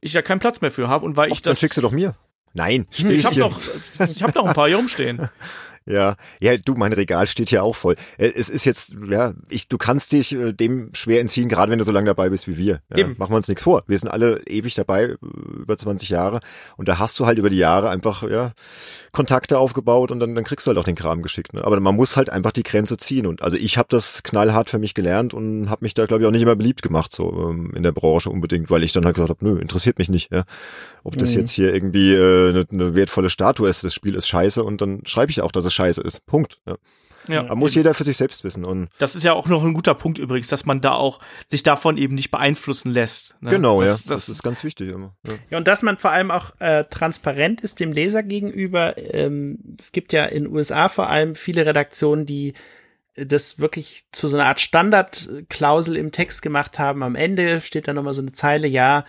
ich ja keinen Platz mehr für habe und weil Och, ich das. Dann schickst du doch mir. Nein, ich habe noch, ich hab noch ein paar hier rumstehen. Ja, ja, du, mein Regal steht hier auch voll. Äh, es ist jetzt, ja, ich, du kannst dich äh, dem schwer entziehen, gerade wenn du so lange dabei bist wie wir. Ja, Eben. Machen wir uns nichts vor. Wir sind alle ewig dabei, äh, über 20 Jahre. Und da hast du halt über die Jahre einfach, ja, Kontakte aufgebaut und dann, dann kriegst du halt auch den Kram geschickt. Ne? Aber man muss halt einfach die Grenze ziehen. Und also ich habe das knallhart für mich gelernt und habe mich da, glaube ich, auch nicht immer beliebt gemacht, so ähm, in der Branche unbedingt, weil ich dann halt gesagt habe, nö, interessiert mich nicht. Ja? Ob das mhm. jetzt hier irgendwie äh, eine, eine wertvolle Statue ist, das Spiel ist scheiße und dann schreibe ich auch, dass es scheiße ist. Punkt. Ja. Ja, da muss jeder für sich selbst wissen. Und das ist ja auch noch ein guter Punkt übrigens, dass man da auch sich davon eben nicht beeinflussen lässt. Ne? Genau, das, ja. Das, das, ist ganz wichtig immer. Ja. ja, und dass man vor allem auch äh, transparent ist dem Leser gegenüber. Ähm, es gibt ja in USA vor allem viele Redaktionen, die das wirklich zu so einer Art Standardklausel im Text gemacht haben. Am Ende steht da nochmal so eine Zeile, ja,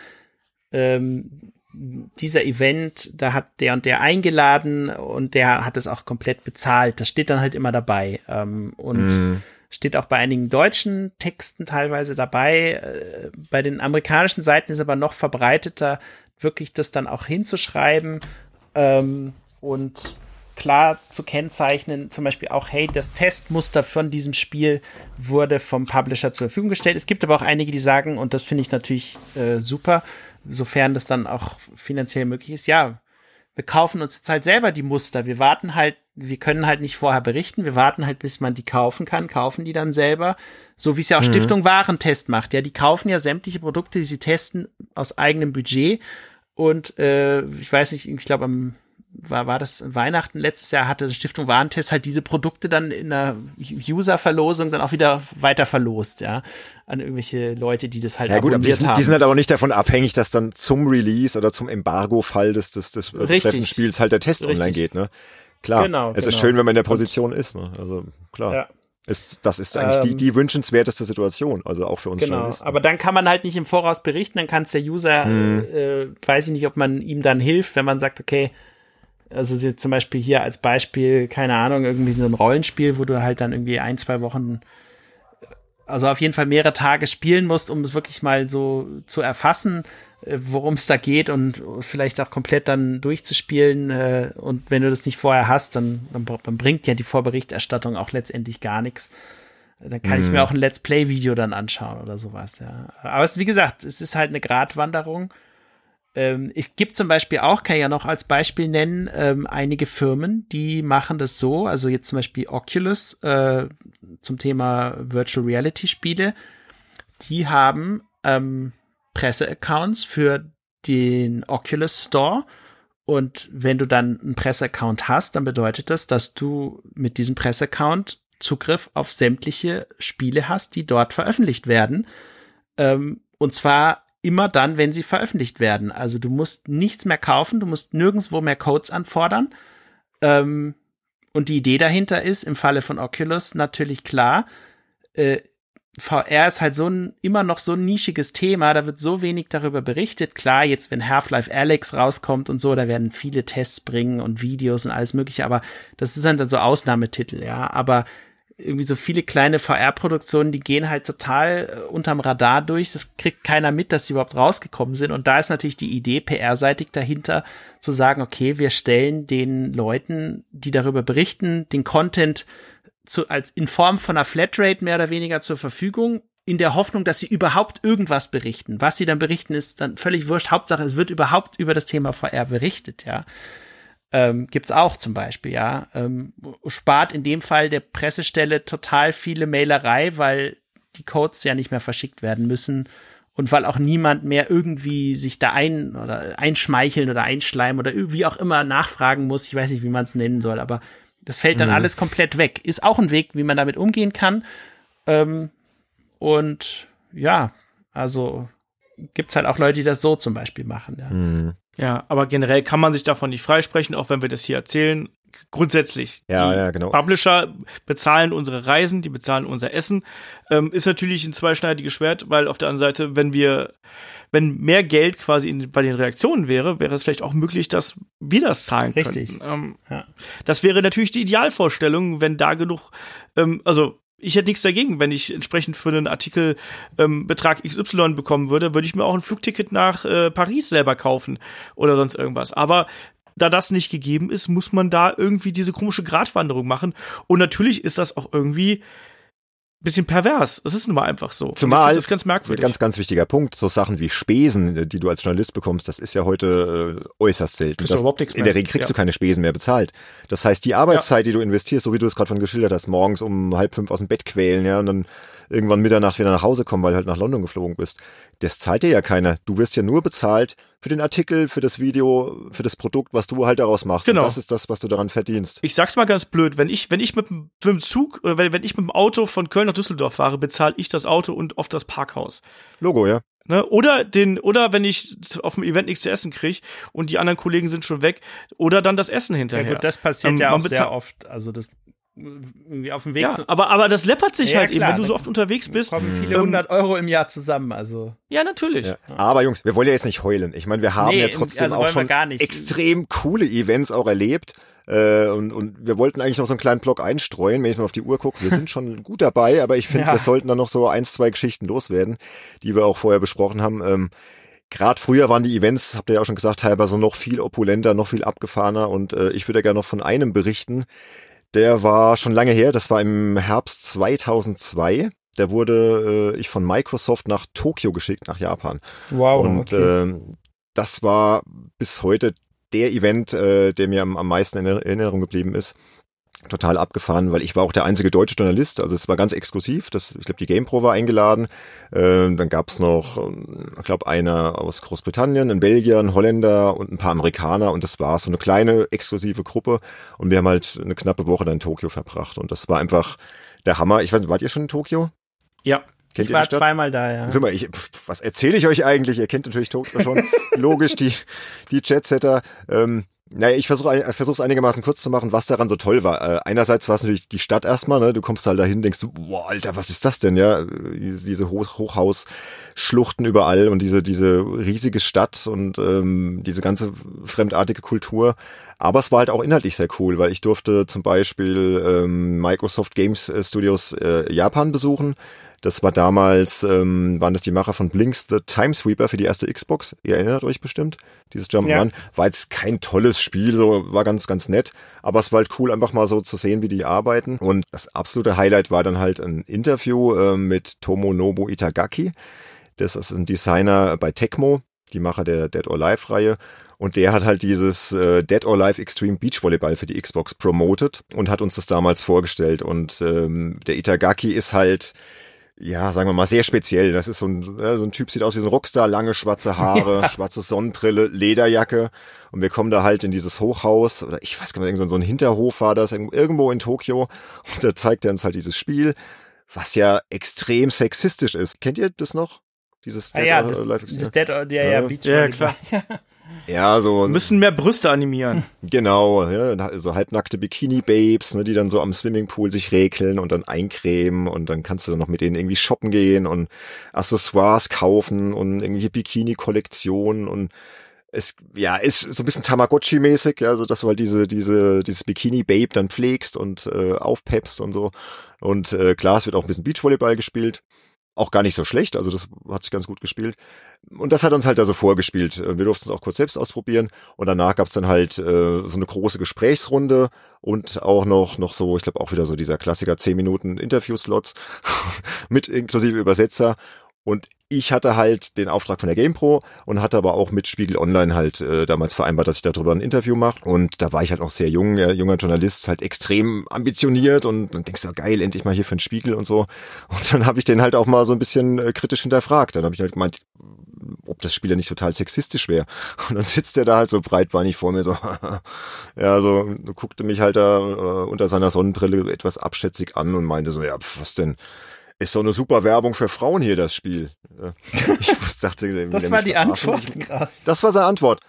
ähm, dieser Event, da hat der und der eingeladen und der hat es auch komplett bezahlt. Das steht dann halt immer dabei. Ähm, und mm. steht auch bei einigen deutschen Texten teilweise dabei. Äh, bei den amerikanischen Seiten ist aber noch verbreiteter, wirklich das dann auch hinzuschreiben ähm, und klar zu kennzeichnen, zum Beispiel auch, hey, das Testmuster von diesem Spiel wurde vom Publisher zur Verfügung gestellt. Es gibt aber auch einige, die sagen, und das finde ich natürlich äh, super, sofern das dann auch finanziell möglich ist, ja, wir kaufen uns jetzt halt selber die Muster. Wir warten halt, wir können halt nicht vorher berichten. Wir warten halt, bis man die kaufen kann, kaufen die dann selber. So wie es ja auch mhm. Stiftung Warentest macht. Ja, die kaufen ja sämtliche Produkte, die sie testen, aus eigenem Budget. Und äh, ich weiß nicht, ich glaube am war, war das Weihnachten letztes Jahr, hatte die Stiftung Warentest halt diese Produkte dann in der User-Verlosung dann auch wieder weiter verlost, ja, an irgendwelche Leute, die das halt ja, gut, aber die, sind, die sind halt aber nicht davon abhängig, dass dann zum Release oder zum Embargo-Fall des, des, des Richtig. Spiels halt der Test Richtig. online geht, ne? Klar, genau, es genau. ist schön, wenn man in der Position Und, ist, ne? Also klar. Ja. Ist, das ist eigentlich ähm, die, die wünschenswerteste Situation, also auch für uns genau, Journalisten. Aber dann kann man halt nicht im Voraus berichten, dann kann es der User, hm. äh, weiß ich nicht, ob man ihm dann hilft, wenn man sagt, okay, also sie zum Beispiel hier als Beispiel, keine Ahnung, irgendwie so ein Rollenspiel, wo du halt dann irgendwie ein, zwei Wochen, also auf jeden Fall mehrere Tage spielen musst, um es wirklich mal so zu erfassen, äh, worum es da geht und vielleicht auch komplett dann durchzuspielen. Äh, und wenn du das nicht vorher hast, dann, dann, dann bringt ja die Vorberichterstattung auch letztendlich gar nichts. Dann kann mhm. ich mir auch ein Let's Play-Video dann anschauen oder sowas, ja. Aber es, wie gesagt, es ist halt eine Gratwanderung. Ähm, ich gibt zum Beispiel auch, kann ich ja noch als Beispiel nennen, ähm, einige Firmen, die machen das so, also jetzt zum Beispiel Oculus äh, zum Thema Virtual Reality Spiele, die haben ähm, Presseaccounts für den Oculus Store und wenn du dann einen Presseaccount hast, dann bedeutet das, dass du mit diesem Presseaccount Zugriff auf sämtliche Spiele hast, die dort veröffentlicht werden. Ähm, und zwar immer dann, wenn sie veröffentlicht werden. Also du musst nichts mehr kaufen, du musst nirgendswo mehr Codes anfordern. Ähm, und die Idee dahinter ist, im Falle von Oculus natürlich klar, äh, VR ist halt so ein, immer noch so ein nischiges Thema, da wird so wenig darüber berichtet. Klar, jetzt wenn Half-Life Alex rauskommt und so, da werden viele Tests bringen und Videos und alles mögliche, aber das ist dann so Ausnahmetitel, ja. Aber irgendwie so viele kleine VR-Produktionen, die gehen halt total äh, unterm Radar durch. Das kriegt keiner mit, dass sie überhaupt rausgekommen sind. Und da ist natürlich die Idee PR-seitig dahinter, zu sagen, okay, wir stellen den Leuten, die darüber berichten, den Content zu, als in Form von einer Flatrate mehr oder weniger zur Verfügung. in der Hoffnung, dass sie überhaupt irgendwas berichten. Was sie dann berichten, ist dann völlig wurscht. Hauptsache, es wird überhaupt über das Thema VR berichtet, ja. Ähm, gibt's auch zum Beispiel, ja. Ähm, spart in dem Fall der Pressestelle total viele Mailerei, weil die Codes ja nicht mehr verschickt werden müssen und weil auch niemand mehr irgendwie sich da ein oder einschmeicheln oder einschleimen oder wie auch immer nachfragen muss. Ich weiß nicht, wie man es nennen soll, aber das fällt dann mhm. alles komplett weg. Ist auch ein Weg, wie man damit umgehen kann. Ähm, und ja, also gibt's halt auch Leute, die das so zum Beispiel machen. Ja. Mhm. Ja, aber generell kann man sich davon nicht freisprechen, auch wenn wir das hier erzählen. Grundsätzlich. Ja, ja, genau. Publisher bezahlen unsere Reisen, die bezahlen unser Essen. Ähm, ist natürlich ein zweischneidiges Schwert, weil auf der anderen Seite, wenn wir, wenn mehr Geld quasi in, bei den Reaktionen wäre, wäre es vielleicht auch möglich, dass wir das zahlen können. Richtig. Ähm, ja. Das wäre natürlich die Idealvorstellung, wenn da genug, ähm, also ich hätte nichts dagegen, wenn ich entsprechend für einen Artikel ähm, Betrag XY bekommen würde, würde ich mir auch ein Flugticket nach äh, Paris selber kaufen oder sonst irgendwas. Aber da das nicht gegeben ist, muss man da irgendwie diese komische Gratwanderung machen. Und natürlich ist das auch irgendwie bisschen pervers. Es ist nun mal einfach so. Zumal, das ist ganz merkwürdig. Ganz, ganz wichtiger Punkt. So Sachen wie Spesen, die du als Journalist bekommst, das ist ja heute äh, äußerst selten. Das, in der Regel kriegst ja. du keine Spesen mehr bezahlt. Das heißt, die Arbeitszeit, ja. die du investierst, so wie du es gerade von geschildert hast, morgens um halb fünf aus dem Bett quälen, ja, und dann irgendwann Mitternacht wieder nach Hause kommen, weil du halt nach London geflogen bist. Das zahlt dir ja keiner. Du wirst ja nur bezahlt für den Artikel, für das Video, für das Produkt, was du halt daraus machst. Genau. Und das ist das, was du daran verdienst. Ich sag's mal ganz blöd, wenn ich, wenn ich mit, mit dem Zug oder wenn, wenn ich mit dem Auto von Köln nach Düsseldorf fahre, bezahle ich das Auto und oft das Parkhaus. Logo, ja. Ne? Oder den, oder wenn ich auf dem Event nichts zu essen kriege und die anderen Kollegen sind schon weg, oder dann das Essen hinterher. Ja gut, das passiert ähm, ja auch sehr oft. Also das irgendwie auf dem Weg ja, zu. Aber, aber das läppert sich ja, halt klar, eben, wenn du so oft unterwegs bist. kommen viele ähm, hundert Euro im Jahr zusammen, also. Ja, natürlich. Ja. Aber Jungs, wir wollen ja jetzt nicht heulen. Ich meine, wir haben nee, ja trotzdem also auch schon extrem coole Events auch erlebt. Äh, und, und wir wollten eigentlich noch so einen kleinen Block einstreuen, wenn ich mal auf die Uhr gucke. Wir sind schon gut dabei, aber ich finde, ja. wir sollten dann noch so eins, zwei Geschichten loswerden, die wir auch vorher besprochen haben. Ähm, Gerade früher waren die Events, habt ihr ja auch schon gesagt, teilweise noch viel opulenter, noch viel abgefahrener und äh, ich würde ja gerne noch von einem berichten, der war schon lange her, das war im Herbst 2002. Der wurde äh, ich von Microsoft nach Tokio geschickt, nach Japan. Wow. Und okay. äh, das war bis heute der Event, äh, der mir am, am meisten in Erinnerung geblieben ist total abgefahren, weil ich war auch der einzige deutsche Journalist, also es war ganz exklusiv. Das, ich glaube, die GamePro war eingeladen. Ähm, dann gab's noch, ähm, ich glaube, einer aus Großbritannien, ein Belgier, ein Holländer und ein paar Amerikaner und das war so eine kleine exklusive Gruppe und wir haben halt eine knappe Woche dann in Tokio verbracht und das war einfach der Hammer. Ich weiß nicht, wart ihr schon in Tokio? Ja. Kennt ich war zweimal da, ja. Mal, ich, was erzähle ich euch eigentlich? Ihr kennt natürlich Tokio schon. Logisch, die, die Jetsetter. Ähm, naja, ich versuche ich versuch's einigermaßen kurz zu machen, was daran so toll war. Äh, einerseits war es natürlich die Stadt erstmal, ne? Du kommst halt dahin, denkst du, boah, Alter, was ist das denn, ja? Diese Hoch Hochhausschluchten überall und diese, diese riesige Stadt und ähm, diese ganze fremdartige Kultur. Aber es war halt auch inhaltlich sehr cool, weil ich durfte zum Beispiel ähm, Microsoft Games Studios äh, Japan besuchen das war damals, ähm, waren das die Macher von Blinks The Timesweeper für die erste Xbox. Ihr erinnert euch bestimmt. Dieses Jump'n'Run. Ja. War jetzt kein tolles Spiel, so war ganz, ganz nett. Aber es war halt cool, einfach mal so zu sehen, wie die arbeiten. Und das absolute Highlight war dann halt ein Interview äh, mit Tomonobu Itagaki. Das ist ein Designer bei Tecmo, die Macher der Dead or Alive Reihe. Und der hat halt dieses äh, Dead or Alive Extreme Beach Volleyball für die Xbox promoted und hat uns das damals vorgestellt. Und ähm, der Itagaki ist halt ja, sagen wir mal, sehr speziell. Das ist so ein, so ein Typ, sieht aus wie so ein Rockstar, lange schwarze Haare, ja. schwarze Sonnenbrille, Lederjacke. Und wir kommen da halt in dieses Hochhaus, oder ich weiß gar nicht, so ein Hinterhof war das, irgendwo in Tokio. Und da zeigt er uns halt dieses Spiel, was ja extrem sexistisch ist. Kennt ihr das noch? Dieses ah, Dead ja, das, das Dead or, ja, ja, Beach ja, klar. Ja, so. Müssen mehr Brüste animieren. Genau, ja, so halbnackte Bikini-Babes, ne, die dann so am Swimmingpool sich räkeln und dann eincremen und dann kannst du dann noch mit denen irgendwie shoppen gehen und Accessoires kaufen und irgendwie Bikini-Kollektionen und es, ja, ist so ein bisschen Tamagotchi-mäßig, ja, so dass du halt diese, diese, dieses Bikini-Babe dann pflegst und äh, aufpeppst und so. Und äh, klar, es wird auch ein bisschen Beachvolleyball gespielt. Auch gar nicht so schlecht, also das hat sich ganz gut gespielt. Und das hat uns halt also vorgespielt. Äh, wir durften es auch kurz selbst ausprobieren und danach gab's dann halt äh, so eine große Gesprächsrunde und auch noch noch so, ich glaube auch wieder so dieser Klassiker 10 Minuten Interviewslots mit inklusive Übersetzer und ich hatte halt den Auftrag von der GamePro und hatte aber auch mit Spiegel Online halt äh, damals vereinbart, dass ich darüber ein Interview mache. Und da war ich halt auch sehr jung, äh, junger Journalist, halt extrem ambitioniert und dann denkst du, geil, endlich mal hier für den Spiegel und so. Und dann habe ich den halt auch mal so ein bisschen äh, kritisch hinterfragt. Dann habe ich halt gemeint, ob das Spiel ja nicht total sexistisch wäre. Und dann sitzt er da halt so breitbeinig vor mir so, ja, so guckte mich halt da äh, unter seiner Sonnenbrille etwas abschätzig an und meinte so, ja, pf, was denn? Ist so eine super Werbung für Frauen hier, das Spiel. Ich dachte, das war die Antwort, krass. Das war seine Antwort.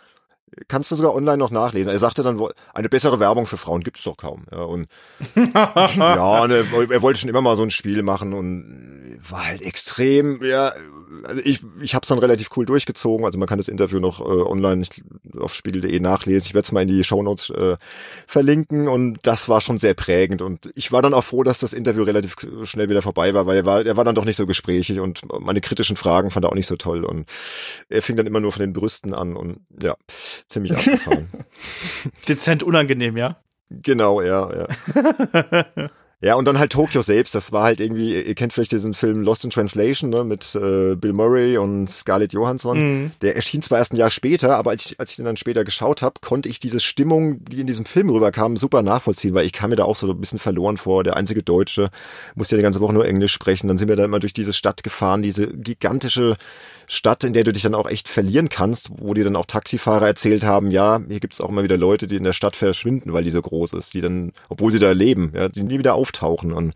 Kannst du sogar online noch nachlesen. Er sagte dann, eine bessere Werbung für Frauen gibt's doch kaum. Ja, und ja, ne, er wollte schon immer mal so ein Spiel machen und war halt extrem, ja, also ich, ich habe es dann relativ cool durchgezogen. Also man kann das Interview noch äh, online auf spiegel.de nachlesen. Ich werde es mal in die Shownotes äh, verlinken und das war schon sehr prägend. Und ich war dann auch froh, dass das Interview relativ schnell wieder vorbei war, weil er war, er war dann doch nicht so gesprächig und meine kritischen Fragen fand er auch nicht so toll. Und er fing dann immer nur von den Brüsten an und ja, ziemlich abgefahren. Dezent unangenehm, ja? Genau, ja, ja. Ja, und dann halt Tokio selbst, das war halt irgendwie, ihr kennt vielleicht diesen Film Lost in Translation, ne, mit äh, Bill Murray und Scarlett Johansson. Mhm. Der erschien zwar erst ein Jahr später, aber als ich, als ich den dann später geschaut habe, konnte ich diese Stimmung, die in diesem Film rüberkam, super nachvollziehen, weil ich kam mir da auch so ein bisschen verloren vor. Der einzige Deutsche musste ja die ganze Woche nur Englisch sprechen. Dann sind wir da immer durch diese Stadt gefahren, diese gigantische Stadt, in der du dich dann auch echt verlieren kannst, wo dir dann auch Taxifahrer erzählt haben, ja, hier gibt es auch immer wieder Leute, die in der Stadt verschwinden, weil die so groß ist, die dann, obwohl sie da leben, ja, die nie wieder auftauchen und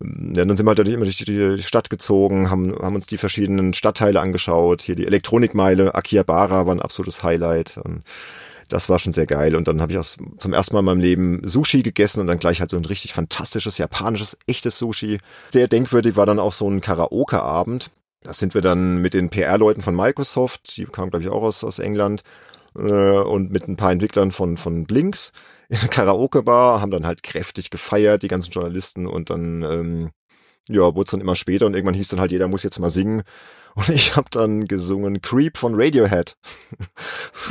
ja, dann sind wir halt immer durch die Stadt gezogen, haben, haben uns die verschiedenen Stadtteile angeschaut. Hier die Elektronikmeile, Akihabara war ein absolutes Highlight. Und das war schon sehr geil. Und dann habe ich auch zum ersten Mal in meinem Leben Sushi gegessen und dann gleich halt so ein richtig fantastisches, japanisches, echtes Sushi. Sehr denkwürdig war dann auch so ein Karaoke-Abend. Da sind wir dann mit den PR-Leuten von Microsoft, die kamen, glaube ich, auch aus, aus England, äh, und mit ein paar Entwicklern von, von Blinks in eine Karaoke-Bar, haben dann halt kräftig gefeiert, die ganzen Journalisten, und dann, ähm, ja, wurde es dann immer später und irgendwann hieß dann halt, jeder muss jetzt mal singen. Und ich habe dann gesungen Creep von Radiohead.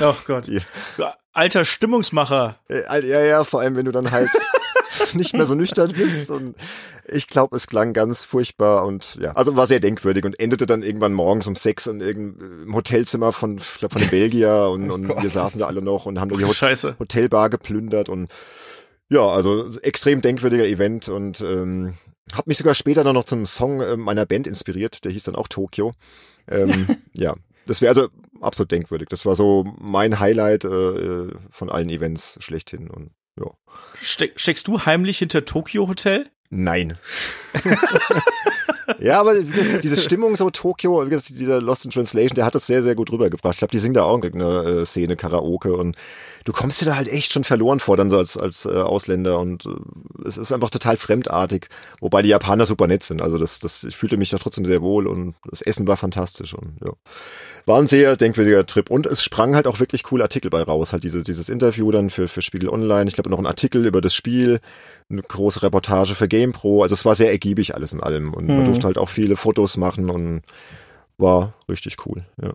Oh Gott. Die, Alter Stimmungsmacher. Äh, ja, ja, vor allem, wenn du dann halt nicht mehr so nüchtern bist. Und ich glaube, es klang ganz furchtbar und ja, also war sehr denkwürdig und endete dann irgendwann morgens um sechs in irgendeinem Hotelzimmer von, ich glaub, von Belgier und, und oh wir saßen da alle noch und haben die Hot Hotelbar geplündert und ja, also extrem denkwürdiger Event und ähm, hat mich sogar später dann noch zum Song äh, meiner Band inspiriert, der hieß dann auch Tokio. Ähm, ja, das wäre also absolut denkwürdig. Das war so mein Highlight äh, von allen Events schlechthin und ja. Ste steckst du heimlich hinter Tokyo Hotel? Nein. ja, aber diese Stimmung so Tokio, dieser Lost in Translation, der hat das sehr, sehr gut rübergebracht. Ich glaube, die singen da auch eine äh, Szene, Karaoke und du kommst dir da halt echt schon verloren vor, dann so als, als äh, Ausländer und äh, es ist einfach total fremdartig, wobei die Japaner super nett sind. Also das, das, ich fühlte mich da trotzdem sehr wohl und das Essen war fantastisch und ja. War ein sehr denkwürdiger Trip und es sprang halt auch wirklich coole Artikel bei raus. Halt dieses, dieses Interview dann für, für Spiegel Online. Ich glaube noch ein Artikel über das Spiel, eine große Reportage für GamePro. Also es war sehr ergiebig alles in allem und mhm. Durfte halt auch viele Fotos machen und war richtig cool, ja.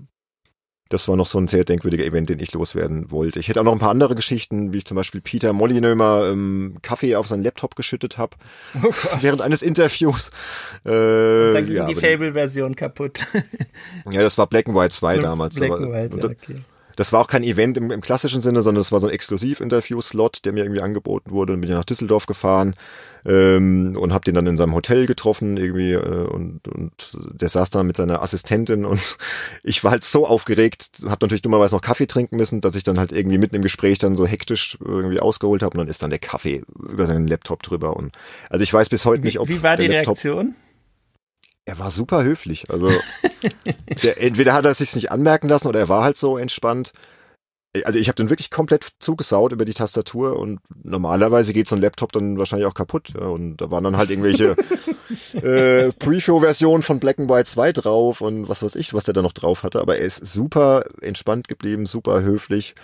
Das war noch so ein sehr denkwürdiger Event, den ich loswerden wollte. Ich hätte auch noch ein paar andere Geschichten, wie ich zum Beispiel Peter Molyneux ähm, Kaffee auf seinen Laptop geschüttet habe oh während eines Interviews. Äh, dann ging ja, die Fable-Version kaputt. ja, das war Black and White 2 damals. Black and White, ja, okay. Das war auch kein Event im, im klassischen Sinne, sondern das war so ein Exklusiv-Interview-Slot, der mir irgendwie angeboten wurde. Dann bin ich nach Düsseldorf gefahren ähm, und habe den dann in seinem Hotel getroffen irgendwie äh, und, und der saß da mit seiner Assistentin und ich war halt so aufgeregt, habe natürlich dummerweise noch Kaffee trinken müssen, dass ich dann halt irgendwie mitten im Gespräch dann so hektisch irgendwie ausgeholt habe und dann ist dann der Kaffee über seinen Laptop drüber und also ich weiß bis heute nicht, ob wie war die Laptop Reaktion? Er war super höflich. Also der, entweder hat er es sich nicht anmerken lassen oder er war halt so entspannt. Also ich habe den wirklich komplett zugesaut über die Tastatur und normalerweise geht so ein Laptop dann wahrscheinlich auch kaputt. Und da waren dann halt irgendwelche äh, Preview-Versionen von Black and White 2 drauf und was weiß ich, was der da noch drauf hatte. Aber er ist super entspannt geblieben, super höflich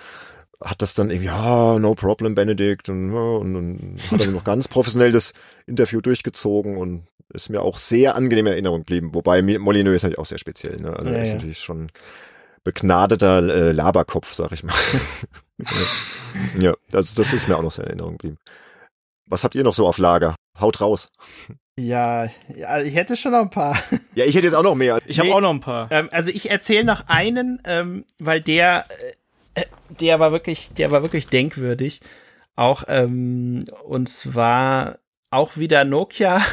hat das dann irgendwie, ja, no problem, Benedict, und, und, und hat dann noch ganz professionell das Interview durchgezogen und ist mir auch sehr angenehm in Erinnerung geblieben. Wobei Molyneux ist natürlich auch sehr speziell. Ne? Also Ja, er ist ja. natürlich schon begnadeter äh, Laberkopf, sag ich mal. ja, also das ist mir auch noch sehr in Erinnerung geblieben. Was habt ihr noch so auf Lager? Haut raus. Ja, ja, ich hätte schon noch ein paar. Ja, ich hätte jetzt auch noch mehr. Ich habe Nee. auch noch ein paar. Ähm, also ich erzähle noch einen, ähm, weil der, äh, der war wirklich, der war wirklich denkwürdig. Auch ähm, und zwar auch wieder Nokia.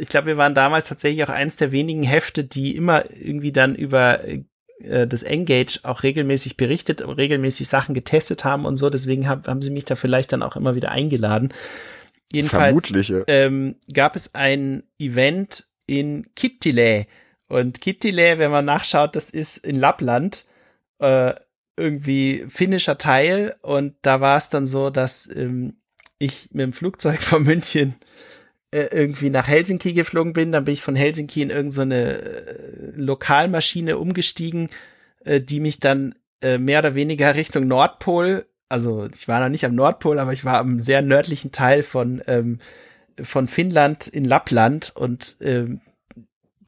Ich glaube, wir waren damals tatsächlich auch eins der wenigen Hefte, die immer irgendwie dann über äh, das Engage auch regelmäßig berichtet, regelmäßig Sachen getestet haben und so. Deswegen hab, haben sie mich da vielleicht dann auch immer wieder eingeladen. Jedenfalls Vermutlich. Ja. ähm, gab es ein Event in Kittilä. Und Kittilä, wenn man nachschaut, das ist in Lappland äh, irgendwie finnischer Teil. Und da war es dann so, dass ähm, ich mit dem Flugzeug von München äh, irgendwie nach Helsinki geflogen bin. Dann bin ich von Helsinki in irgendeine äh, Lokalmaschine umgestiegen, äh, die mich dann mehr oder weniger Richtung Nordpol, also ich war noch nicht am Nordpol, aber ich war am sehr nördlichen Teil von ähm, von Finnland in Lappland und ähm,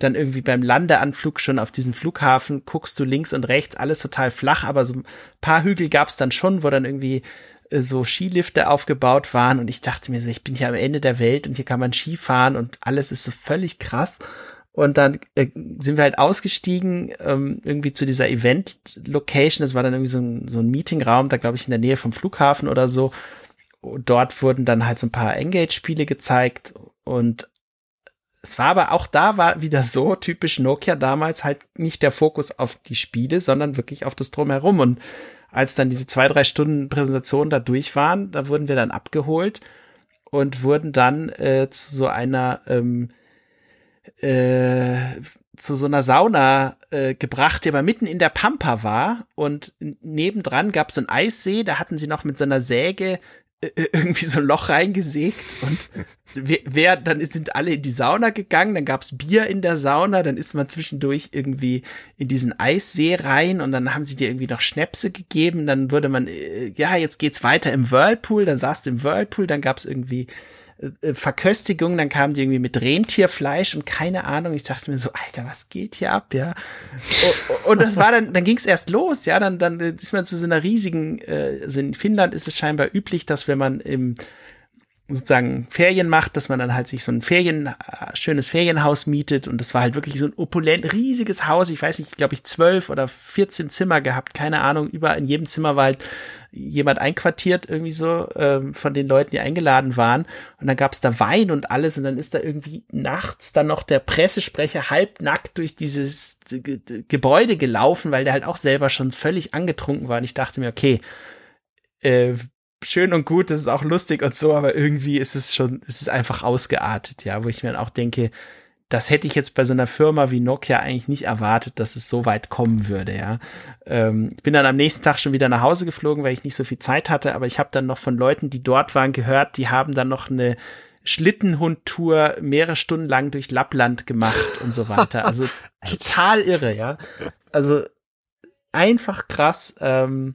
dann irgendwie beim Landeanflug schon auf diesen Flughafen guckst du links und rechts, alles total flach, aber so ein paar Hügel gab es dann schon, wo dann irgendwie äh, so Skilifte aufgebaut waren und ich dachte mir so, ich bin hier am Ende der Welt und hier kann man Ski fahren und alles ist so völlig krass. Und dann äh, sind wir halt ausgestiegen, ähm, irgendwie zu dieser Event-Location. Das war dann irgendwie so ein, so ein Meetingraum, da glaube ich in der Nähe vom Flughafen oder so. Dort wurden dann halt so ein paar Engage-Spiele gezeigt und es war aber auch da war wieder so typisch Nokia damals halt nicht der Fokus auf die Spiele, sondern wirklich auf das Drumherum. Und als dann diese zwei, drei Stunden Präsentation da durch waren, da wurden wir dann abgeholt und wurden dann äh, zu so einer ähm, äh, zu so einer Sauna äh, gebracht, die aber mitten in der Pampa war und nebendran gab es einen Eissee, da hatten sie noch mit so einer Säge irgendwie so ein Loch reingesägt und wer, wer dann sind alle in die Sauna gegangen, dann gab's Bier in der Sauna, dann ist man zwischendurch irgendwie in diesen Eissee rein und dann haben sie dir irgendwie noch Schnäpse gegeben, dann würde man, äh, ja, jetzt geht's weiter im Whirlpool, dann saß du im Whirlpool, dann gab's irgendwie äh, Verköstigung, dann kamen die irgendwie mit Rentierfleisch und keine Ahnung. Ich dachte mir so, Alter, was geht hier ab, ja? Und das war dann, dann ging es erst los, ja, dann, dann ist man zu so einer riesigen, äh, also in Finnland ist es scheinbar üblich, dass wenn man im sozusagen Ferien macht, dass man dann halt sich so ein Ferien, äh, schönes Ferienhaus mietet und das war halt wirklich so ein opulent, riesiges Haus, ich weiß nicht, glaube ich, zwölf oder 14 Zimmer gehabt, keine Ahnung, überall in jedem Zimmer war halt jemand einquartiert, irgendwie so, ähm, von den Leuten, die eingeladen waren. Und dann gab's da Wein und alles. Und dann ist da irgendwie nachts dann noch der Pressesprecher halbnackt durch dieses Ge Ge- Gebäude gelaufen, weil der halt auch selber schon völlig angetrunken war. Und ich dachte mir, okay, äh, schön und gut, das ist auch lustig und so, aber irgendwie ist es schon, es ist einfach ausgeartet, ja, wo ich mir dann auch denke, das hätte ich jetzt bei so einer Firma wie Nokia eigentlich nicht erwartet, dass es so weit kommen würde, ja. Ähm, ich bin dann am nächsten Tag schon wieder nach Hause geflogen, weil ich nicht so viel Zeit hatte, aber ich habe dann noch von Leuten, die dort waren, gehört, die haben dann noch eine Schlittenhundtour mehrere Stunden lang durch Lappland gemacht und so weiter. Also total irre, ja. Also einfach krass, ähm,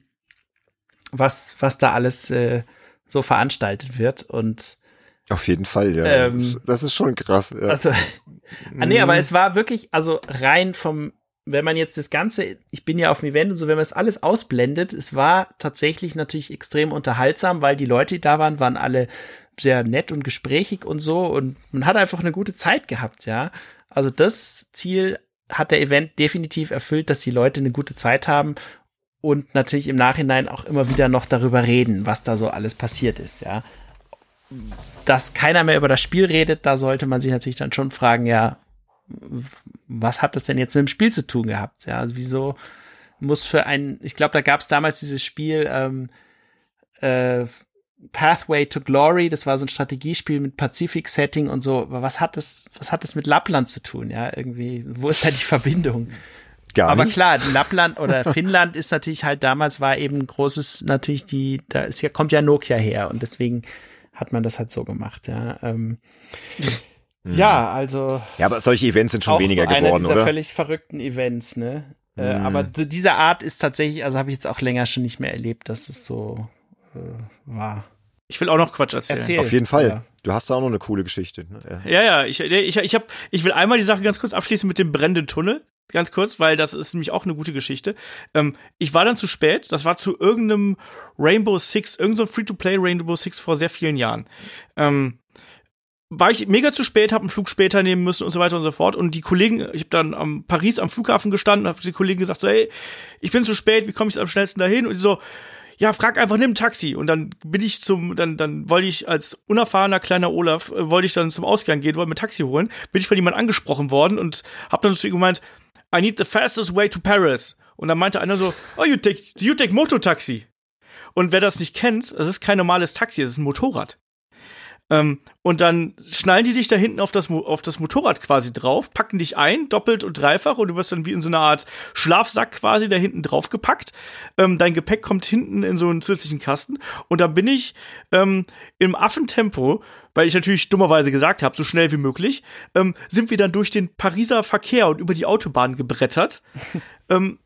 was, was da alles äh, so veranstaltet wird. Und Auf jeden Fall, ja. Ähm, das, das ist schon krass. Ja. also, ah, nee, aber es war wirklich, also rein vom, wenn man jetzt das Ganze, ich bin ja auf dem Event und so, wenn man es alles ausblendet, es war tatsächlich natürlich extrem unterhaltsam, weil die Leute, die da waren, waren alle sehr nett und gesprächig und so und man hat einfach eine gute Zeit gehabt, ja. Also das Ziel hat der Event definitiv erfüllt, dass die Leute eine gute Zeit haben und natürlich im Nachhinein auch immer wieder noch darüber reden, was da so alles passiert ist, ja. Dass keiner mehr über das Spiel redet, da sollte man sich natürlich dann schon fragen, ja, was hat das denn jetzt mit dem Spiel zu tun gehabt? Ja, also wieso muss für ein, ich glaube, da gab es damals dieses Spiel ähm, äh, Pathway to Glory, das war so ein Strategiespiel mit Pazifik-Setting und so. Aber was hat das, was hat das mit Lappland zu tun? Ja, irgendwie, wo ist da die Verbindung? Gar Aber nicht. klar, Lappland oder Finnland ist natürlich halt damals war eben großes, natürlich die, da ist ja, kommt ja Nokia her und deswegen hat man das halt so gemacht, ja. Ähm, Ja, also Ja, aber solche Events sind schon auch weniger so einer geworden, dieser oder? völlig verrückten Events, ne? Äh, Mhm. aber diese Art ist tatsächlich, also habe ich jetzt auch länger schon nicht mehr erlebt, dass es so äh, war. Ich will auch noch Quatsch erzählen. Erzähl. Auf jeden Fall. Ja. Du hast da auch noch eine coole Geschichte. Ne? Ja, ja, ja ich, ich, ich, hab, ich will einmal die Sache ganz kurz abschließen mit dem brennenden Tunnel. Ganz kurz, weil das ist nämlich auch eine gute Geschichte. Ähm, ich war dann zu spät. Das war zu irgendeinem Rainbow Six, irgendein Free-to-Play Rainbow Six vor sehr vielen Jahren. Ähm, war ich mega zu spät, habe einen Flug später nehmen müssen und so weiter und so fort. Und die Kollegen, ich habe dann am Paris am Flughafen gestanden, habe die Kollegen gesagt so, hey, ich bin zu spät, wie komme ich am schnellsten dahin? Und die so, ja, frag einfach, nimm ein Taxi. Und dann bin ich zum, dann, dann wollte ich als unerfahrener kleiner Olaf, äh, wollte ich dann zum Ausgang gehen, wollte mir ein Taxi holen. Bin ich von jemandem angesprochen worden und hab dann zu ihm gemeint, I need the fastest way to Paris. Und dann meinte einer so, oh, you take, you take Mototaxi. Und wer das nicht kennt, das ist kein normales Taxi, es ist ein Motorrad. Ähm, und dann schnallen die dich da hinten auf das, auf das Motorrad quasi drauf, packen dich ein, doppelt und dreifach, und du wirst dann wie in so einer Art Schlafsack quasi da hinten drauf gepackt. Ähm, dein Gepäck kommt hinten in so einen zusätzlichen Kasten. Und da bin ich ähm, im Affentempo, weil ich natürlich dummerweise gesagt habe, so schnell wie möglich, ähm, sind wir dann durch den Pariser Verkehr und über die Autobahn gebrettert. ähm,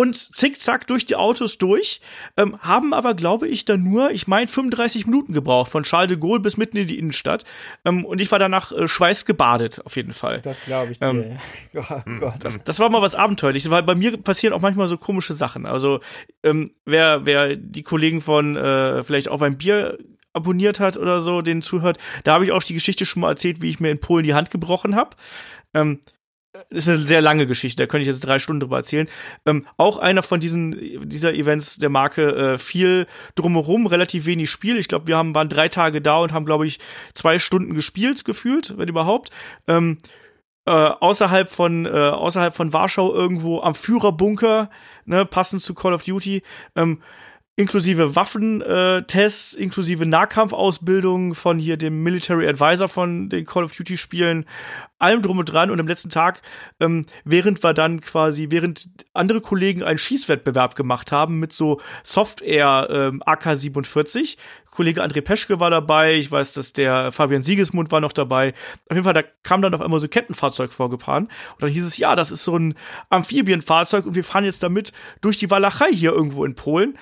und zickzack durch die Autos durch, ähm, haben aber, glaube ich, dann nur, ich meine, 35 Minuten gebraucht, von Charles de Gaulle bis mitten in die Innenstadt. Ähm, und ich war danach äh, schweißgebadet, auf jeden Fall. Das glaube ich ähm, dir. Ähm, oh Gott. Das, das, war mal was Abenteuerliches, weil bei mir passieren auch manchmal so komische Sachen. Also, ähm, wer, wer die Kollegen von äh, vielleicht auch beim Bier abonniert hat oder so, den zuhört, da habe ich auch die Geschichte schon mal erzählt, wie ich mir in Polen die Hand gebrochen habe. Ähm, ist eine sehr lange Geschichte, da könnte ich jetzt drei Stunden drüber erzählen. Ähm, auch einer von diesen dieser Events der Marke äh, viel drumherum, relativ wenig Spiel. Ich glaube, wir haben waren drei Tage da und haben, glaube ich, zwei Stunden gespielt, gefühlt, wenn überhaupt. Ähm, äh, außerhalb von äh, außerhalb von Warschau irgendwo am Führerbunker, ne, passend zu Call of Duty. Ähm, inklusive Waffentests, äh, inklusive Nahkampfausbildung von hier dem Military Advisor von den Call of Duty Spielen, allem drum und dran und am letzten Tag, ähm, während wir dann quasi, während andere Kollegen einen Schießwettbewerb gemacht haben mit so Software ähm, AK-47, Kollege André Peschke war dabei, ich weiß, dass der Fabian Siegesmund war noch dabei. Auf jeden Fall, da kam dann auf einmal so Kettenfahrzeug vorgefahren. Und dann hieß es, ja, das ist so ein Amphibienfahrzeug und wir fahren jetzt damit durch die Walachei hier irgendwo in Polen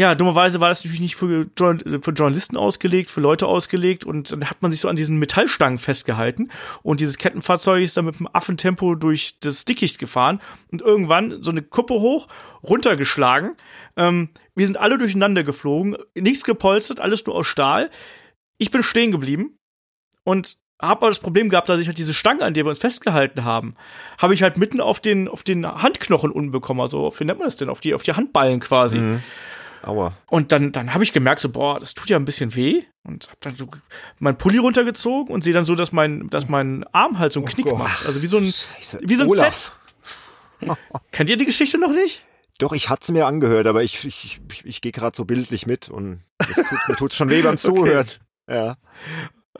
ja, dummerweise war das natürlich nicht für, für Journalisten ausgelegt, für Leute ausgelegt und dann hat man sich so an diesen Metallstangen festgehalten und dieses Kettenfahrzeug ist dann mit einem Affentempo durch das Dickicht gefahren und irgendwann so eine Kuppe hoch, runtergeschlagen. Ähm, wir sind alle durcheinander geflogen, nichts gepolstert, alles nur aus Stahl. Ich bin stehen geblieben und habe aber das Problem gehabt, dass ich halt diese Stange, an der wir uns festgehalten haben, habe ich halt mitten auf den auf den Handknochen unten bekommen, also wie nennt man das denn, auf die auf die Handballen quasi. Mhm. Aua. Und dann, dann habe ich gemerkt, so, boah, das tut ja ein bisschen weh. Und habe dann so meinen Pulli runtergezogen und sehe dann so, dass mein, dass mein Arm halt so einen oh Knick Gott. macht. Also wie so ein, Scheiße. wie so ein Olaf. Set. Kennt ihr die Geschichte noch nicht? Doch, ich hatte es mir angehört, aber ich, ich, ich, ich gehe gerade so bildlich mit und tut, mir tut's schon weh beim Zuhören. Okay. Ja.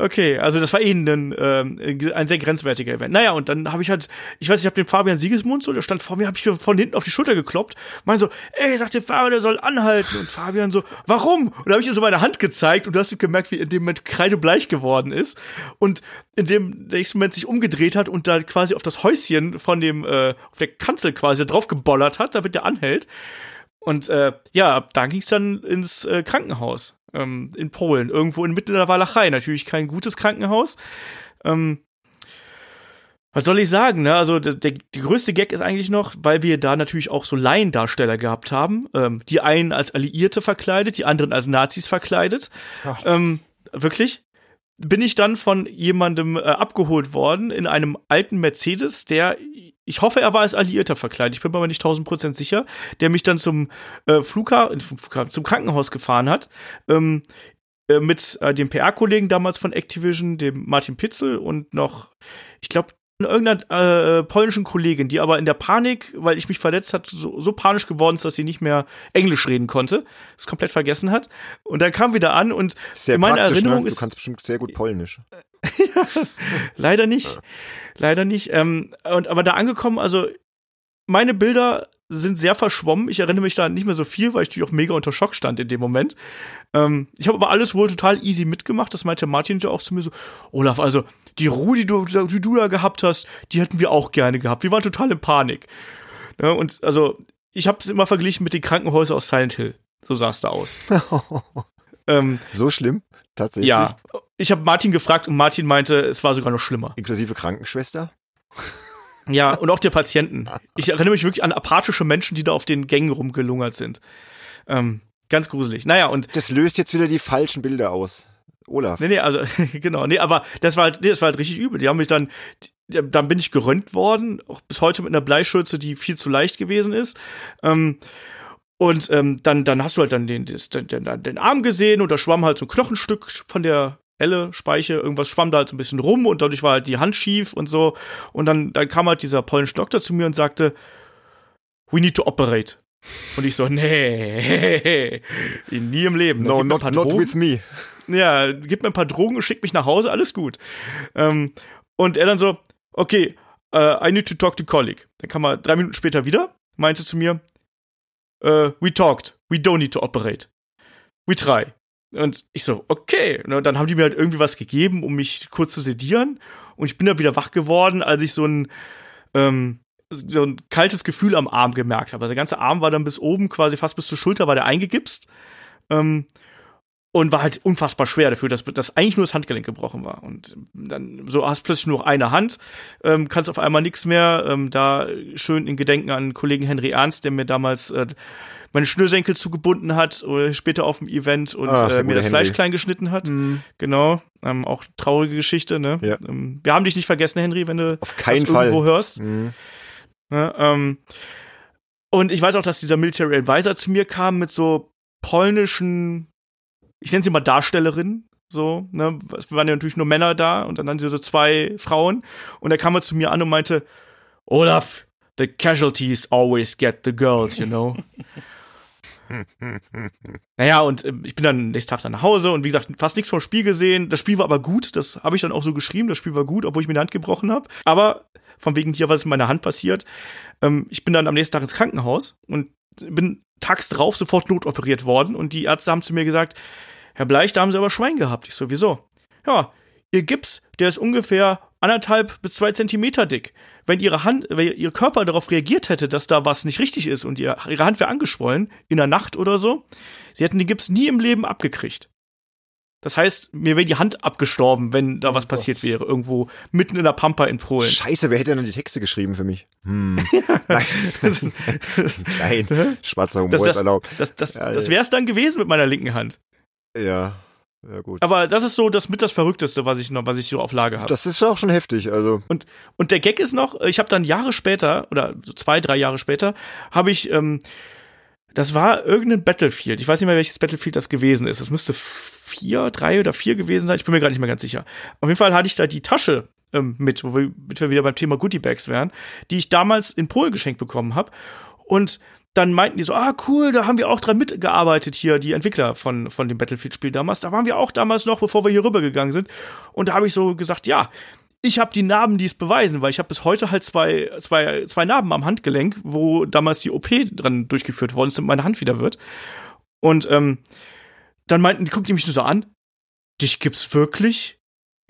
Okay, also das war eh ein, ähm, ein sehr grenzwertiger Event. Naja, und dann habe ich halt, ich weiß, ich habe den Fabian Siegesmund so, der stand vor mir, habe ich von hinten auf die Schulter gekloppt, mein so, ey, sagt der Fabian, der soll anhalten. Und Fabian so, warum? Und da habe ich ihm so meine Hand gezeigt und du hast gemerkt, wie in dem Moment kreidebleich geworden ist. Und in dem nächsten Moment sich umgedreht hat und da quasi auf das Häuschen von dem, äh, auf der Kanzel quasi drauf geballert hat, damit der anhält. Und äh, ja, da ging es dann ins äh, Krankenhaus ähm, in Polen, irgendwo inmitten der Walachei. Natürlich kein gutes Krankenhaus. Ähm, was soll ich sagen, ne? Also der, der, der größte Gag ist eigentlich noch, weil wir da natürlich auch so Laiendarsteller gehabt haben. Ähm, die einen als Alliierte verkleidet, die anderen als Nazis verkleidet. Ähm, wirklich? Bin ich dann von jemandem äh, abgeholt worden in einem alten Mercedes, der ich hoffe, er war als Alliierter verkleidet. Ich bin mir aber nicht tausend Prozent sicher. Der mich dann zum äh, Flughafen, zum Krankenhaus gefahren hat. Ähm, äh, mit äh, dem PR-Kollegen damals von Activision, dem Martin Pitzel und noch, ich glaube, irgendeiner äh, polnischen Kollegin, die aber in der Panik, weil ich mich verletzt hat, so, so panisch geworden ist, dass sie nicht mehr Englisch reden konnte, es komplett vergessen hat. Und dann kam wieder an und sehr in meiner ne? Erinnerung ne? ist. Du kannst bestimmt sehr gut Polnisch. leider nicht. Ja. Leider nicht. Ähm, und aber da angekommen, also meine Bilder sind sehr verschwommen. Ich erinnere mich da nicht mehr so viel, weil ich natürlich auch mega unter Schock stand in dem Moment. Ähm, ich habe aber alles wohl total easy mitgemacht. Das meinte Martin ja auch zu mir so, Olaf, also die Ruhe, die du, die du da gehabt hast, die hätten wir auch gerne gehabt. Wir waren total in Panik. Ja, und also ich habe es immer verglichen mit den Krankenhäusern aus Silent Hill. So sah es da aus. Ähm, so schlimm? Tatsächlich? Ja. Ich habe Martin gefragt und Martin meinte, es war sogar noch schlimmer. Inklusive Krankenschwester? Ja, und auch der Patienten. Ich erinnere mich wirklich an apathische Menschen, die da auf den Gängen rumgelungert sind. Ähm, ganz gruselig. Naja, und. Das löst jetzt wieder die falschen Bilder aus. Olaf. Nee, nee, also, genau. Nee, aber das war halt, nee, das war halt richtig übel. Die haben mich dann, dann bin ich gerönt worden, auch bis heute mit einer Bleischürze, die viel zu leicht gewesen ist. Ähm, und ähm, dann, dann hast du halt dann den, den, den, den Arm gesehen und da schwamm halt so ein Knochenstück von der Elle, Speiche, irgendwas schwamm da halt so ein bisschen rum und dadurch war halt die Hand schief und so. Und dann, dann kam halt dieser polnische Doktor zu mir und sagte, we need to operate. Und ich so, nee, nie im Leben. No, not, not with me. Ja, gib mir ein paar Drogen schick mich nach Hause, alles gut. Ähm, und er dann so, okay, uh, I need to talk to colleague. Dann kam er drei Minuten später wieder, meinte zu mir, uh, we talked, we don't need to operate. We try. Und ich so, okay. Und dann haben die mir halt irgendwie was gegeben, um mich kurz zu sedieren. Und ich bin dann wieder wach geworden, als ich so ein, ähm, so ein kaltes Gefühl am Arm gemerkt habe. Also der ganze Arm war dann bis oben, quasi fast bis zur Schulter, war der eingegipst. Ähm, und war halt unfassbar schwer dafür, dass, dass eigentlich nur das Handgelenk gebrochen war. Und dann so hast plötzlich nur eine Hand, ähm, kannst auf einmal nichts mehr. Ähm, da schön in Gedenken an Kollegen Henry Ernst, der mir damals äh, meine Schnürsenkel zugebunden hat oder später auf dem Event und Ach, äh, mir das Henry. Fleisch klein geschnitten hat. Mhm. Genau, ähm, auch traurige Geschichte. Ne? Ja. Ähm, wir haben dich nicht vergessen, Henry, wenn du auf keinen das Fall irgendwo hörst. Mhm. Ja, ähm, und ich weiß auch, dass dieser Military Advisor zu mir kam mit so polnischen ich nenne sie mal Darstellerinnen, so, ne, es waren ja natürlich nur Männer da und dann hatten sie so zwei Frauen und er kam mal zu mir an und meinte, Olaf, the casualties always get the girls, you know. naja, und äh, ich bin dann nächsten Tag dann nach Hause und wie gesagt, fast nichts vom Spiel gesehen. Das Spiel war aber gut, das habe ich dann auch so geschrieben, das Spiel war gut, obwohl ich mir die Hand gebrochen habe. Aber von wegen hier, was in meiner Hand passiert, ähm, ich bin dann am nächsten Tag ins Krankenhaus und bin tags drauf sofort notoperiert worden und die Ärzte haben zu mir gesagt, Herr Bleich, da haben Sie aber Schwein gehabt. Ich so, wieso? Ja, Ihr Gips, der ist ungefähr anderthalb bis zwei Zentimeter dick. Wenn Ihre Hand, wenn Ihr Körper darauf reagiert hätte, dass da was nicht richtig ist und ihr, Ihre Hand wäre angeschwollen, in der Nacht oder so, Sie hätten den Gips nie im Leben abgekriegt. Das heißt, mir wäre die Hand abgestorben, wenn da was passiert wäre, irgendwo mitten in der Pampa in Polen. Scheiße, wer hätte denn die Texte geschrieben für mich? Hm. Nein. Nein, schwarzer Humor das, das, ist erlaubt. Das, das, das, das wäre es dann gewesen mit meiner linken Hand. Ja. Ja, gut. Aber das ist so das mit das Verrückteste, was ich noch, was ich so auf Lage habe. Das ist auch schon heftig, also. Und, und der Gag ist noch, ich habe dann Jahre später, oder so zwei, drei Jahre später, habe ich, ähm, das war irgendein Battlefield. Ich weiß nicht mehr, welches Battlefield das gewesen ist. Das müsste vier, drei oder vier gewesen sein. Ich bin mir gerade nicht mehr ganz sicher. Auf jeden Fall hatte ich da die Tasche ähm, mit, wo wir, mit wir wieder beim Thema Goodie Bags wären, die ich damals in Polen geschenkt bekommen habe. Und dann meinten die so, ah cool, da haben wir auch dran mitgearbeitet hier, die Entwickler von, von dem Battlefield-Spiel damals. Da waren wir auch damals noch, bevor wir hier rübergegangen sind. Und da habe ich so gesagt, ja, ich habe die Narben, die es beweisen, weil ich habe bis heute halt zwei, zwei, zwei Narben am Handgelenk, wo damals die OP dran durchgeführt worden ist und meine Hand wieder wird. Und ähm, dann meinten, guckt die mich nur so an. Dich gibt's wirklich?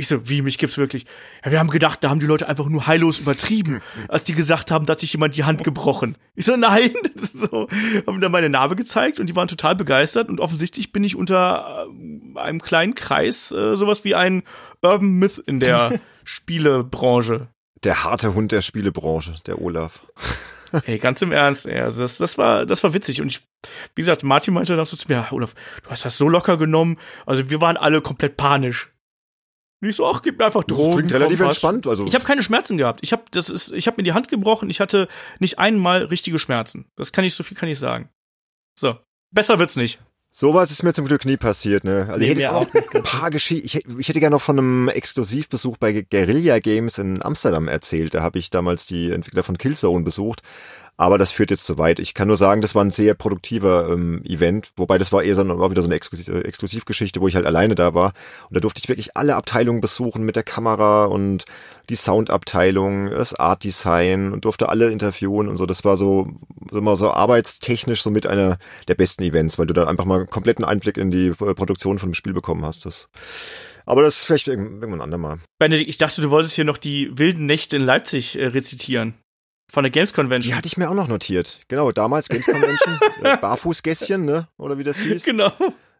Ich so, wie, mich gibt's wirklich? Ja, wir haben gedacht, da haben die Leute einfach nur heillos übertrieben, als die gesagt haben, da hat sich jemand die Hand gebrochen. Ich so, nein, das ist so. Haben dann meine Narbe gezeigt und die waren total begeistert und offensichtlich bin ich unter äh, einem kleinen Kreis äh, sowas wie ein Urban Myth in der Spielebranche. Der harte Hund der Spielebranche, der Olaf. Hey, ganz im Ernst, ey, also das, das war, das war witzig. Und ich, wie gesagt, Martin meinte dann so zu mir, Olaf, du hast das so locker genommen. Also wir waren alle komplett panisch. Und ich so, ach, gib mir einfach Drogen. Klingt relativ entspannt. Also. Ich habe keine Schmerzen gehabt. Ich habe das ist, ich habe mir die Hand gebrochen. Ich hatte nicht einmal richtige Schmerzen. Das kann ich so viel kann ich sagen. So, besser wird's nicht. Sowas ist mir zum Glück nie passiert, ne? Also nee, ich hätte auch ein paar Geschichten. Ich, ich, hätte gerne noch von einem Exklusivbesuch bei Guerilla Games in Amsterdam erzählt. Da habe ich damals die Entwickler von Killzone besucht. Aber das führt jetzt zu weit. Ich kann nur sagen, das war ein sehr produktiver ähm, Event, wobei das war eher so, war wieder so eine äh, Exklusivgeschichte, wo ich halt alleine da war. Und da durfte ich wirklich alle Abteilungen besuchen mit der Kamera und die Soundabteilung, das Art Design und durfte alle interviewen und so. Das war so immer so arbeitstechnisch so mit einer der besten Events, weil du da einfach mal einen kompletten Einblick in die äh, Produktion von dem Spiel bekommen hast. Das aber das ist vielleicht irgendwann andermal. Benedikt, ich dachte, du wolltest hier noch die wilden Nächte in Leipzig äh, rezitieren. Von der Games Convention. Die hatte ich mir auch noch notiert. Genau, damals Games Convention. äh, Barfußgässchen, ne? Oder wie das hieß. Genau.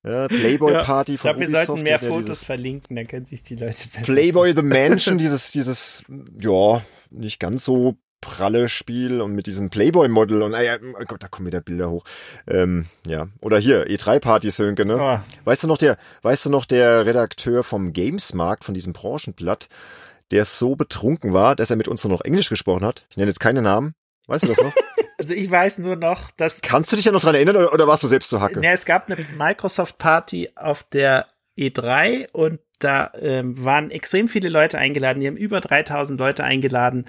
Ja, Playboy Ja. Party Ich von glaube, wir Ubisoft, sollten mehr Fotos dieses verlinken, dann können sich die Leute besser. Playboy the Mansion, dieses, dieses, ja, nicht ganz so pralle Spiel und mit diesem Playboy-Model und, ah ja, oh Gott, da kommen wieder Bilder hoch. Ähm, ja. Oder hier, E3-Party, Sönke, ne? Oh, Weißt du noch, der, weißt du noch, der Redakteur vom Gamesmarkt, von diesem Branchenblatt, der so betrunken war, dass er mit uns nur noch Englisch gesprochen hat? Ich nenne jetzt keine Namen. Weißt du das noch? also ich weiß nur noch, dass Kannst du dich ja noch dran erinnern oder, oder warst du selbst zu Hacke? Ja, es gab eine Microsoft-Party auf der E3 und da ähm, waren extrem viele Leute eingeladen. Die haben über 3000 Leute eingeladen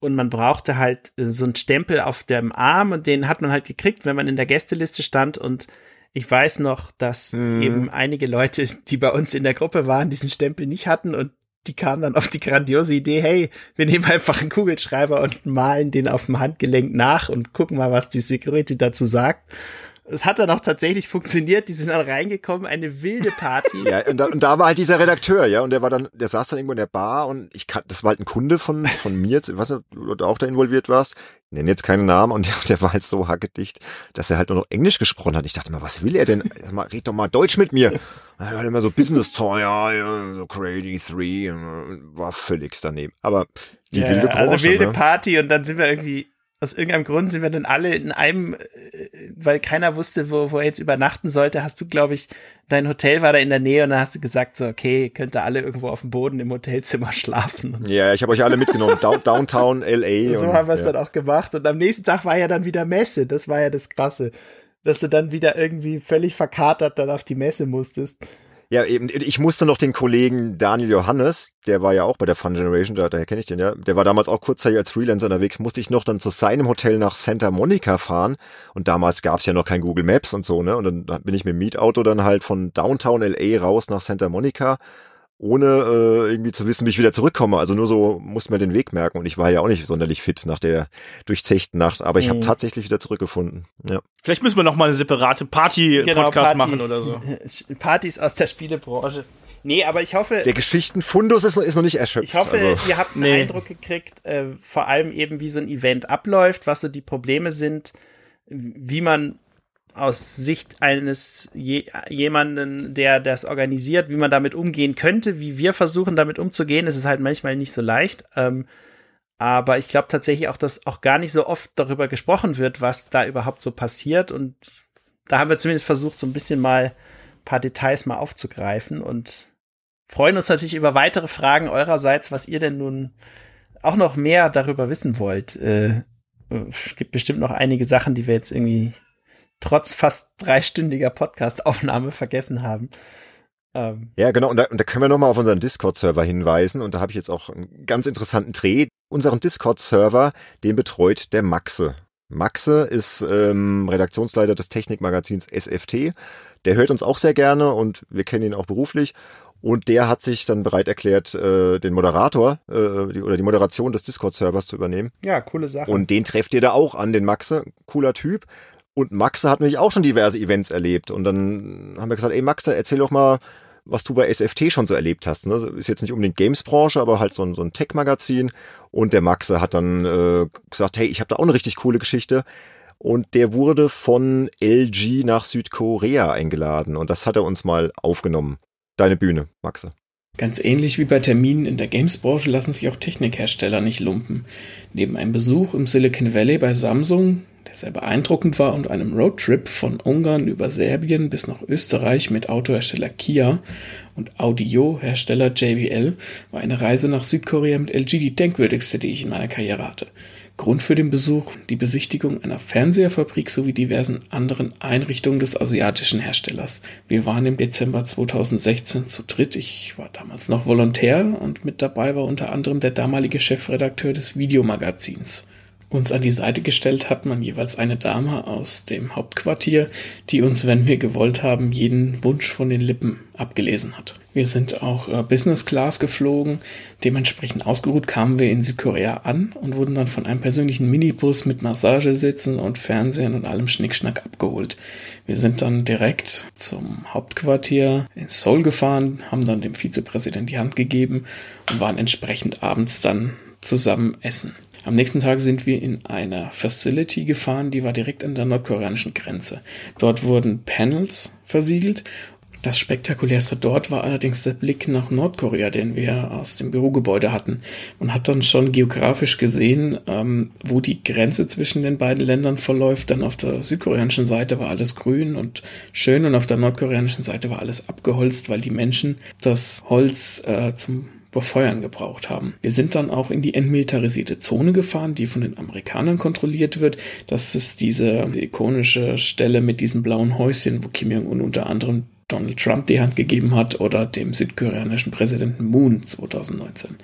und man brauchte halt äh, so einen Stempel auf dem Arm und den hat man halt gekriegt, wenn man in der Gästeliste stand und ich weiß noch, dass Mhm. eben einige Leute, die bei uns in der Gruppe waren, diesen Stempel nicht hatten und die kamen dann auf die grandiose Idee, hey, wir nehmen einfach einen Kugelschreiber und malen den auf dem Handgelenk nach und gucken mal, was die Security dazu sagt. Es hat dann auch tatsächlich funktioniert, die sind dann reingekommen, eine wilde Party. Ja, und da, und da war halt dieser Redakteur, ja, und der war dann, der saß dann irgendwo in der Bar und ich kann, das war halt ein Kunde von, von mir, ich weiß nicht, ob du auch da involviert warst, ich nenne jetzt keinen Namen und der, der war halt so hackedicht, dass er halt nur noch Englisch gesprochen hat. Ich dachte mal, was will er denn? Mal, red doch mal Deutsch mit mir. Er hat immer so Business Talk, ja, so Crazy Three, war völlig daneben. Aber die Ja, wilde Branche, also wilde ne? Party und dann sind wir irgendwie, aus irgendeinem Grund sind wir dann alle in einem, äh, weil keiner wusste, wo, wo er jetzt übernachten sollte, hast du, glaube ich, dein Hotel war da in der Nähe und dann hast du gesagt, so, okay, könnt ihr alle irgendwo auf dem Boden im Hotelzimmer schlafen. Ja, ich habe euch alle mitgenommen. Down, Downtown LA. so und, haben wir es ja. dann auch gemacht. Und am nächsten Tag war ja dann wieder Messe. Das war ja das Krasse. Dass du dann wieder irgendwie völlig verkatert dann auf die Messe musstest. Ja, eben, ich musste noch den Kollegen Daniel Johannes, der war ja auch bei der Fun Generation, da, daher kenne ich den ja, der war damals auch kurzzeitig als Freelancer unterwegs, musste ich noch dann zu seinem Hotel nach Santa Monica fahren. Und damals gab's ja noch kein Google Maps und so, ne, und dann bin ich mit dem Mietauto dann halt von Downtown LA raus nach Santa Monica, ohne äh, irgendwie zu wissen, wie ich wieder zurückkomme, also nur so musste mir den Weg merken und ich war ja auch nicht sonderlich fit nach der durchzechten Nacht, aber ich habe Mhm. tatsächlich wieder zurückgefunden, ja. Vielleicht müssen wir noch mal eine separate Party-Podcast machen oder so. Partys aus der Spielebranche. Nee, aber ich hoffe, Der Geschichtenfundus ist, noch- ist noch nicht erschöpft. Ich hoffe, also. ihr habt einen Nee. Eindruck gekriegt, äh, vor allem eben, wie so ein Event abläuft, was so die Probleme sind, wie man aus Sicht eines je, jemanden, der das organisiert, wie man damit umgehen könnte, wie wir versuchen, damit umzugehen. Es ist halt manchmal nicht so leicht. Ähm, aber ich glaube tatsächlich auch, dass auch gar nicht so oft darüber gesprochen wird, was da überhaupt so passiert. Und da haben wir zumindest versucht, so ein bisschen mal ein paar Details mal aufzugreifen und freuen uns natürlich über weitere Fragen eurerseits, was ihr denn nun auch noch mehr darüber wissen wollt. Äh, es gibt bestimmt noch einige Sachen, die wir jetzt irgendwie trotz fast dreistündiger Podcast-Aufnahme vergessen haben. Ähm, Ja, genau. Und da, und da können wir nochmal auf unseren Discord-Server hinweisen. Und da habe ich jetzt auch einen ganz interessanten Dreh. Unseren Discord-Server, den betreut der Maxe. Maxe ist ähm, Redaktionsleiter des Technikmagazins SFT. Der hört uns auch sehr gerne und wir kennen ihn auch beruflich. Und der hat sich dann bereit erklärt, äh, den Moderator äh, die, oder die Moderation des Discord-Servers zu übernehmen. ja, coole Sache. Und den trefft ihr da auch an, den Maxe. Cooler Typ. Und Maxe hat nämlich auch schon diverse Events erlebt. Und dann haben wir gesagt, ey Maxe, erzähl doch mal, was du bei SFT schon so erlebt hast. Ne? Ist jetzt nicht unbedingt Games-Branche, aber halt so ein, so ein Tech-Magazin. Und der Maxe hat dann äh, gesagt, hey, ich habe da auch eine richtig coole Geschichte. Und der wurde von LG nach Südkorea eingeladen. Und das hat er uns mal aufgenommen. Deine Bühne, Maxe. Ganz ähnlich wie bei Terminen in der Games-Branche lassen sich auch Technikhersteller nicht lumpen. Neben einem Besuch im Silicon Valley bei Samsung, der sehr beeindruckend war, und einem Roadtrip von Ungarn über Serbien bis nach Österreich mit Autohersteller Kia und Audiohersteller JBL, war eine Reise nach Südkorea mit LG die denkwürdigste, die ich in meiner Karriere hatte. Grund für den Besuch die Besichtigung einer Fernseherfabrik sowie diversen anderen Einrichtungen des asiatischen Herstellers. Wir waren im Dezember 2016 zu dritt. Ich war damals noch Volontär und mit dabei war unter anderem der damalige Chefredakteur des Videomagazins. Uns an die Seite gestellt hat man jeweils eine Dame aus dem Hauptquartier, die uns, wenn wir gewollt haben, jeden Wunsch von den Lippen abgelesen hat. Wir sind auch äh, Business Class geflogen. Dementsprechend ausgeruht kamen wir in Südkorea an und wurden dann von einem persönlichen Minibus mit Massagesitzen und Fernsehen und allem Schnickschnack abgeholt. Wir sind dann direkt zum Hauptquartier in Seoul gefahren, haben dann dem Vizepräsident die Hand gegeben und waren entsprechend abends dann zusammen essen. Am nächsten Tag sind wir in einer Facility gefahren, die war direkt an der nordkoreanischen Grenze. Dort wurden Panels versiegelt das spektakulärste dort war allerdings der Blick nach Nordkorea, den wir aus dem Bürogebäude hatten. Man hat dann schon geografisch gesehen, ähm, wo die Grenze zwischen den beiden Ländern verläuft. Dann auf der südkoreanischen Seite war alles grün und schön und auf der nordkoreanischen Seite war alles abgeholzt, weil die Menschen das Holz äh, zum Befeuern gebraucht haben. Wir sind dann auch in die entmilitarisierte Zone gefahren, die von den Amerikanern kontrolliert wird. Das ist diese die ikonische Stelle mit diesen blauen Häuschen, wo Kim Jong-un unter anderem Donald Trump die Hand gegeben hat oder dem südkoreanischen Präsidenten Moon 2019.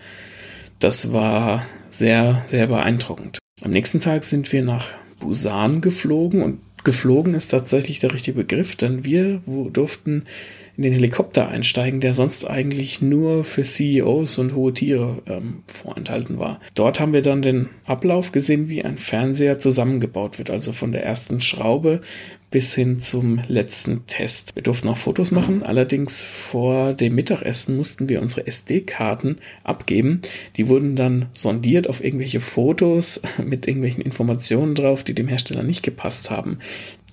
Das war sehr, sehr beeindruckend. Am nächsten Tag sind wir nach Busan geflogen und geflogen ist tatsächlich der richtige Begriff, denn wir durften in den Helikopter einsteigen, der sonst eigentlich nur für CEOs und hohe Tiere ähm, vorenthalten war. Dort haben wir dann den Ablauf gesehen, wie ein Fernseher zusammengebaut wird, also von der ersten Schraube bis hin zum letzten Test. Wir durften auch Fotos machen, allerdings vor dem Mittagessen mussten wir unsere SD-Karten abgeben. Die wurden dann sondiert auf irgendwelche Fotos mit irgendwelchen Informationen drauf, die dem Hersteller nicht gepasst haben.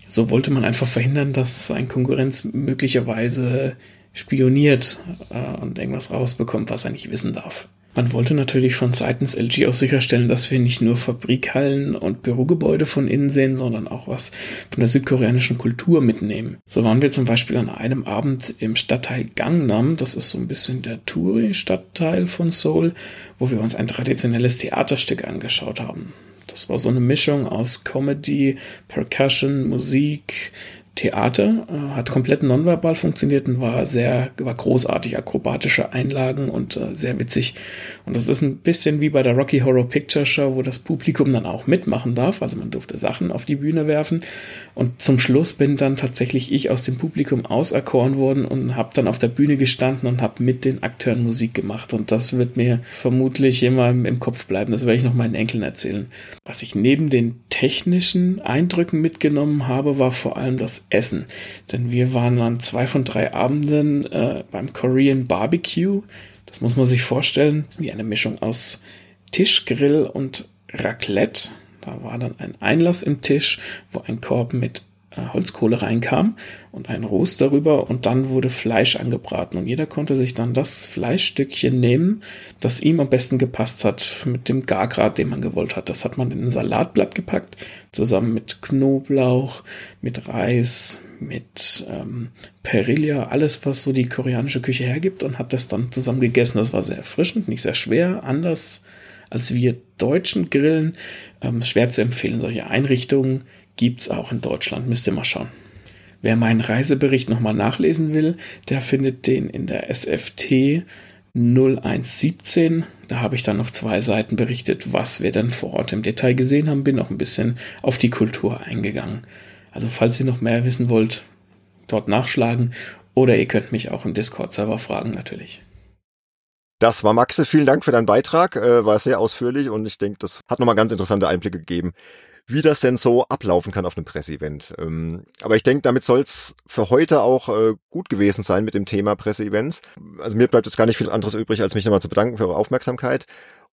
So wollte man einfach verhindern, dass ein Konkurrenz möglicherweise spioniert äh, und irgendwas rausbekommt, was er nicht wissen darf. Man wollte natürlich von seitens LG auch sicherstellen, dass wir nicht nur Fabrikhallen und Bürogebäude von innen sehen, sondern auch was von der südkoreanischen Kultur mitnehmen. So waren wir zum Beispiel an einem Abend im Stadtteil Gangnam, das ist so ein bisschen der Touri-Stadtteil von Seoul, wo wir uns ein traditionelles Theaterstück angeschaut haben. Das war so eine Mischung aus Comedy, Percussion, Musik, Theater, äh, hat komplett nonverbal funktioniert und war sehr, war großartig, akrobatische Einlagen und äh, sehr witzig. Und das ist ein bisschen wie bei der Rocky Horror Picture Show, wo das Publikum dann auch mitmachen darf. Also man durfte Sachen auf die Bühne werfen. Und zum Schluss bin dann tatsächlich ich aus dem Publikum auserkoren worden und habe dann auf der Bühne gestanden und habe mit den Akteuren Musik gemacht. Und das wird mir vermutlich immer im Kopf bleiben. Das werde ich noch meinen Enkeln erzählen. Was ich neben den technischen Eindrücken mitgenommen habe, war vor allem das Essen. Denn wir waren an zwei von drei Abenden äh, beim Korean Barbecue. Das muss man sich vorstellen, wie eine Mischung aus Tischgrill und Raclette. Da war dann ein Einlass im Tisch, wo ein Korb mit Holzkohle reinkam und ein Rost darüber und dann wurde Fleisch angebraten und jeder konnte sich dann das Fleischstückchen nehmen, das ihm am besten gepasst hat mit dem Gargrad, den man gewollt hat. Das hat man in ein Salatblatt gepackt, zusammen mit Knoblauch, mit Reis, mit ähm, Perilla, alles was so die koreanische Küche hergibt und hat das dann zusammen gegessen. Das war sehr erfrischend, nicht sehr schwer, anders als wir deutschen Grillen. Ähm, schwer zu empfehlen, solche Einrichtungen gibt's auch in Deutschland. Müsst ihr mal schauen. Wer meinen Reisebericht nochmal nachlesen will, der findet den in der SFT 0117. Da habe ich dann auf zwei Seiten berichtet, was wir dann vor Ort im Detail gesehen haben. Bin auch ein bisschen auf die Kultur eingegangen. Also falls ihr noch mehr wissen wollt, dort nachschlagen oder ihr könnt mich auch im Discord-Server fragen natürlich. Das war Maxe, vielen Dank für deinen Beitrag, äh, war sehr ausführlich und ich denke, das hat nochmal ganz interessante Einblicke gegeben, wie das denn so ablaufen kann auf einem Presseevent. Ähm, aber ich denke, damit soll's für heute auch äh, gut gewesen sein mit dem Thema Presseevents. Also mir bleibt jetzt gar nicht viel anderes übrig, als mich nochmal zu bedanken für eure Aufmerksamkeit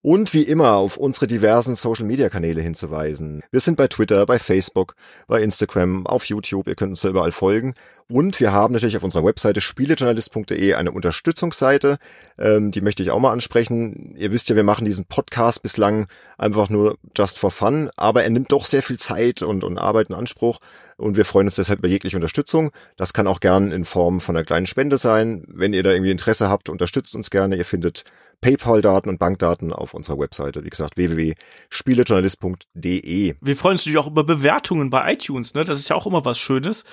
und wie immer auf unsere diversen Social-Media-Kanäle hinzuweisen. Wir sind bei Twitter, bei Facebook, bei Instagram, auf YouTube, ihr könnt uns da überall folgen. Und wir haben natürlich auf unserer Webseite spielejournalist.de eine Unterstützungsseite, ähm, die möchte ich auch mal ansprechen. Ihr wisst ja, wir machen diesen Podcast bislang einfach nur just for fun, aber er nimmt doch sehr viel Zeit und, und Arbeit in Anspruch und wir freuen uns deshalb über jegliche Unterstützung. Das kann auch gern in Form von einer kleinen Spende sein. Wenn ihr da irgendwie Interesse habt, unterstützt uns gerne. Ihr findet PayPal-Daten und Bankdaten auf unserer Webseite. Wie gesagt, www.spielejournalist.de. Wir freuen uns natürlich auch über Bewertungen bei iTunes. Ne? Das ist ja auch immer was Schönes,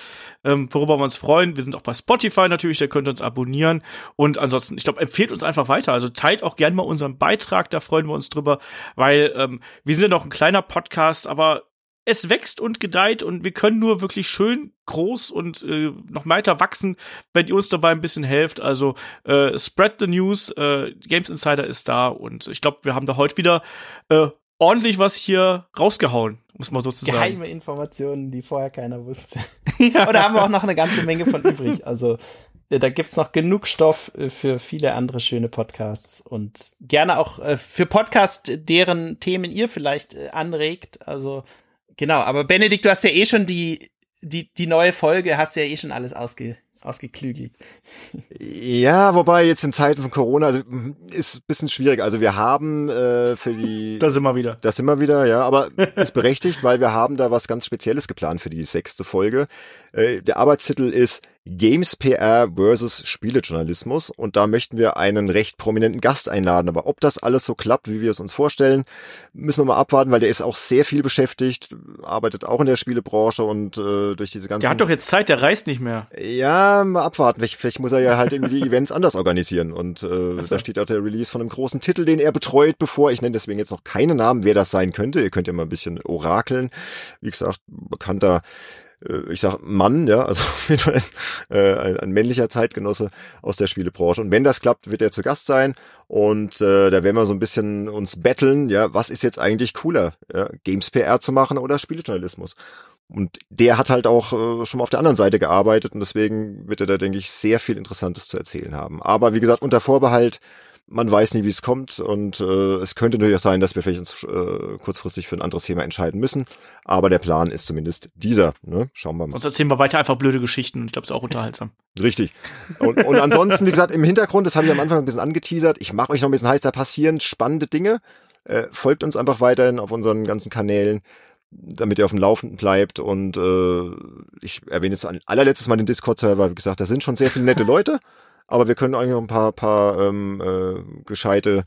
ähm, worüber wir uns freuen. Wir sind auch bei Spotify natürlich, da könnt ihr uns abonnieren. Und ansonsten, ich glaube, empfehlt uns einfach weiter. Also teilt auch gerne mal unseren Beitrag, da freuen wir uns drüber, weil ähm, wir sind ja noch ein kleiner Podcast, aber es wächst und gedeiht und wir können nur wirklich schön groß und äh, noch weiter wachsen, wenn ihr uns dabei ein bisschen helft. Also äh, spread the news, äh, Games Insider ist da und ich glaube, wir haben da heute wieder äh, ordentlich was hier rausgehauen, muss man sozusagen. Geheime Informationen, die vorher keiner wusste. ja. Oder haben wir auch noch eine ganze Menge von übrig. Also da gibt's noch genug Stoff äh, für viele andere schöne Podcasts und gerne auch äh, für Podcasts, deren Themen ihr vielleicht äh, anregt. Also genau, aber Benedikt, du hast ja eh schon die, die, die neue Folge, hast ja eh schon alles ausge, ausgeklügelt. Ja, wobei jetzt in Zeiten von Corona also, ist ein bisschen schwierig. Also wir haben äh, für die. Da sind wir wieder. Das sind wir wieder, ja, aber ist berechtigt, weil wir haben da was ganz Spezielles geplant für die sechste Folge. Äh, der Arbeitstitel ist Games PR versus Spielejournalismus und da möchten wir einen recht prominenten Gast einladen. Aber ob das alles so klappt, wie wir es uns vorstellen, müssen wir mal abwarten, weil der ist auch sehr viel beschäftigt, arbeitet auch in der Spielebranche und äh, durch diese ganzen. Der hat doch jetzt Zeit, der reist nicht mehr. Ja, mal abwarten. Vielleicht, vielleicht muss er ja halt irgendwie die Events anders organisieren und äh, so. da steht auch der Release von einem großen Titel, den er betreut, bevor ich nenne deswegen jetzt noch keine Namen, wer das sein könnte. Ihr könnt ja mal ein bisschen orakeln. Wie gesagt, bekannter ich sag Mann, ja, also auf jeden Fall äh, ein, ein männlicher Zeitgenosse aus der Spielebranche. Und wenn das klappt, wird er zu Gast sein und äh, da werden wir so ein bisschen uns betteln, ja, was ist jetzt eigentlich cooler, ja, Games PR zu machen oder Spielejournalismus? Und der hat halt auch äh, schon mal auf der anderen Seite gearbeitet und deswegen wird er da, denke ich, sehr viel Interessantes zu erzählen haben. Aber wie gesagt, unter Vorbehalt, man weiß nie, wie es kommt und äh, es könnte natürlich auch sein, dass wir vielleicht uns äh, kurzfristig für ein anderes Thema entscheiden müssen. Aber der Plan ist zumindest dieser. Ne? Schauen wir mal. Sonst erzählen wir weiter einfach blöde Geschichten. Ich glaube, es ist auch unterhaltsam. Richtig. Und, und ansonsten, wie gesagt, im Hintergrund, das habe ich am Anfang ein bisschen angeteasert. Ich mache euch noch ein bisschen heiß, da passieren spannende Dinge. Äh, folgt uns einfach weiterhin auf unseren ganzen Kanälen damit ihr auf dem Laufenden bleibt und äh, ich erwähne jetzt ein allerletztes Mal den Discord-Server, wie gesagt, da sind schon sehr viele nette Leute aber wir können eigentlich noch ein paar, paar ähm, äh, gescheite,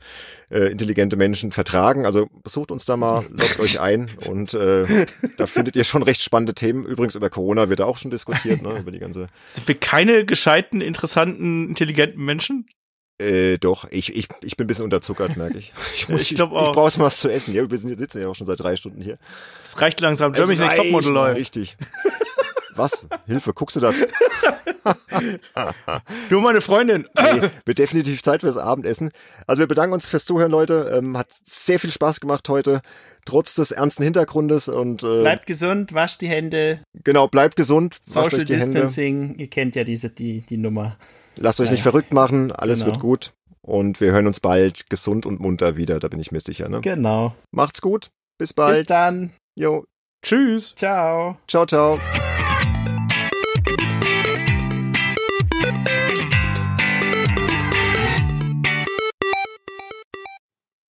äh, intelligente Menschen vertragen. Also besucht uns da mal, loggt euch ein und äh, da findet ihr schon recht spannende Themen. Übrigens über Corona wird da auch schon diskutiert, ne, über die ganze. Sind wir keine gescheiten, interessanten, intelligenten Menschen? Äh, doch, ich, ich, ich bin ein bisschen unterzuckert, merke ich. Ich, muss, Ich ich, glaub ich, auch. ich brauche was zu essen. Ja, wir sitzen ja auch schon seit drei Stunden hier. Es reicht langsam. Germany's Next Topmodel mal, läuft. Richtig. Was? Hilfe, guckst du das? Du, meine Freundin. Nee, wird definitiv Zeit fürs Abendessen. Also wir bedanken uns fürs Zuhören, Leute. Ähm, hat sehr viel Spaß gemacht heute, trotz des ernsten Hintergrundes und äh, Bleibt gesund, wascht die Hände, genau, bleibt gesund, Social euch die Hände, Distancing, ihr kennt ja diese, die, die Nummer. lasst euch Ja, nicht verrückt machen, alles Genau. wird gut und wir hören uns bald gesund und munter wieder, da bin ich mir sicher. Ne? Genau. Macht's gut, bis Bis bald. dann. Jo, Tschüss. Ciao. ciao, ciao.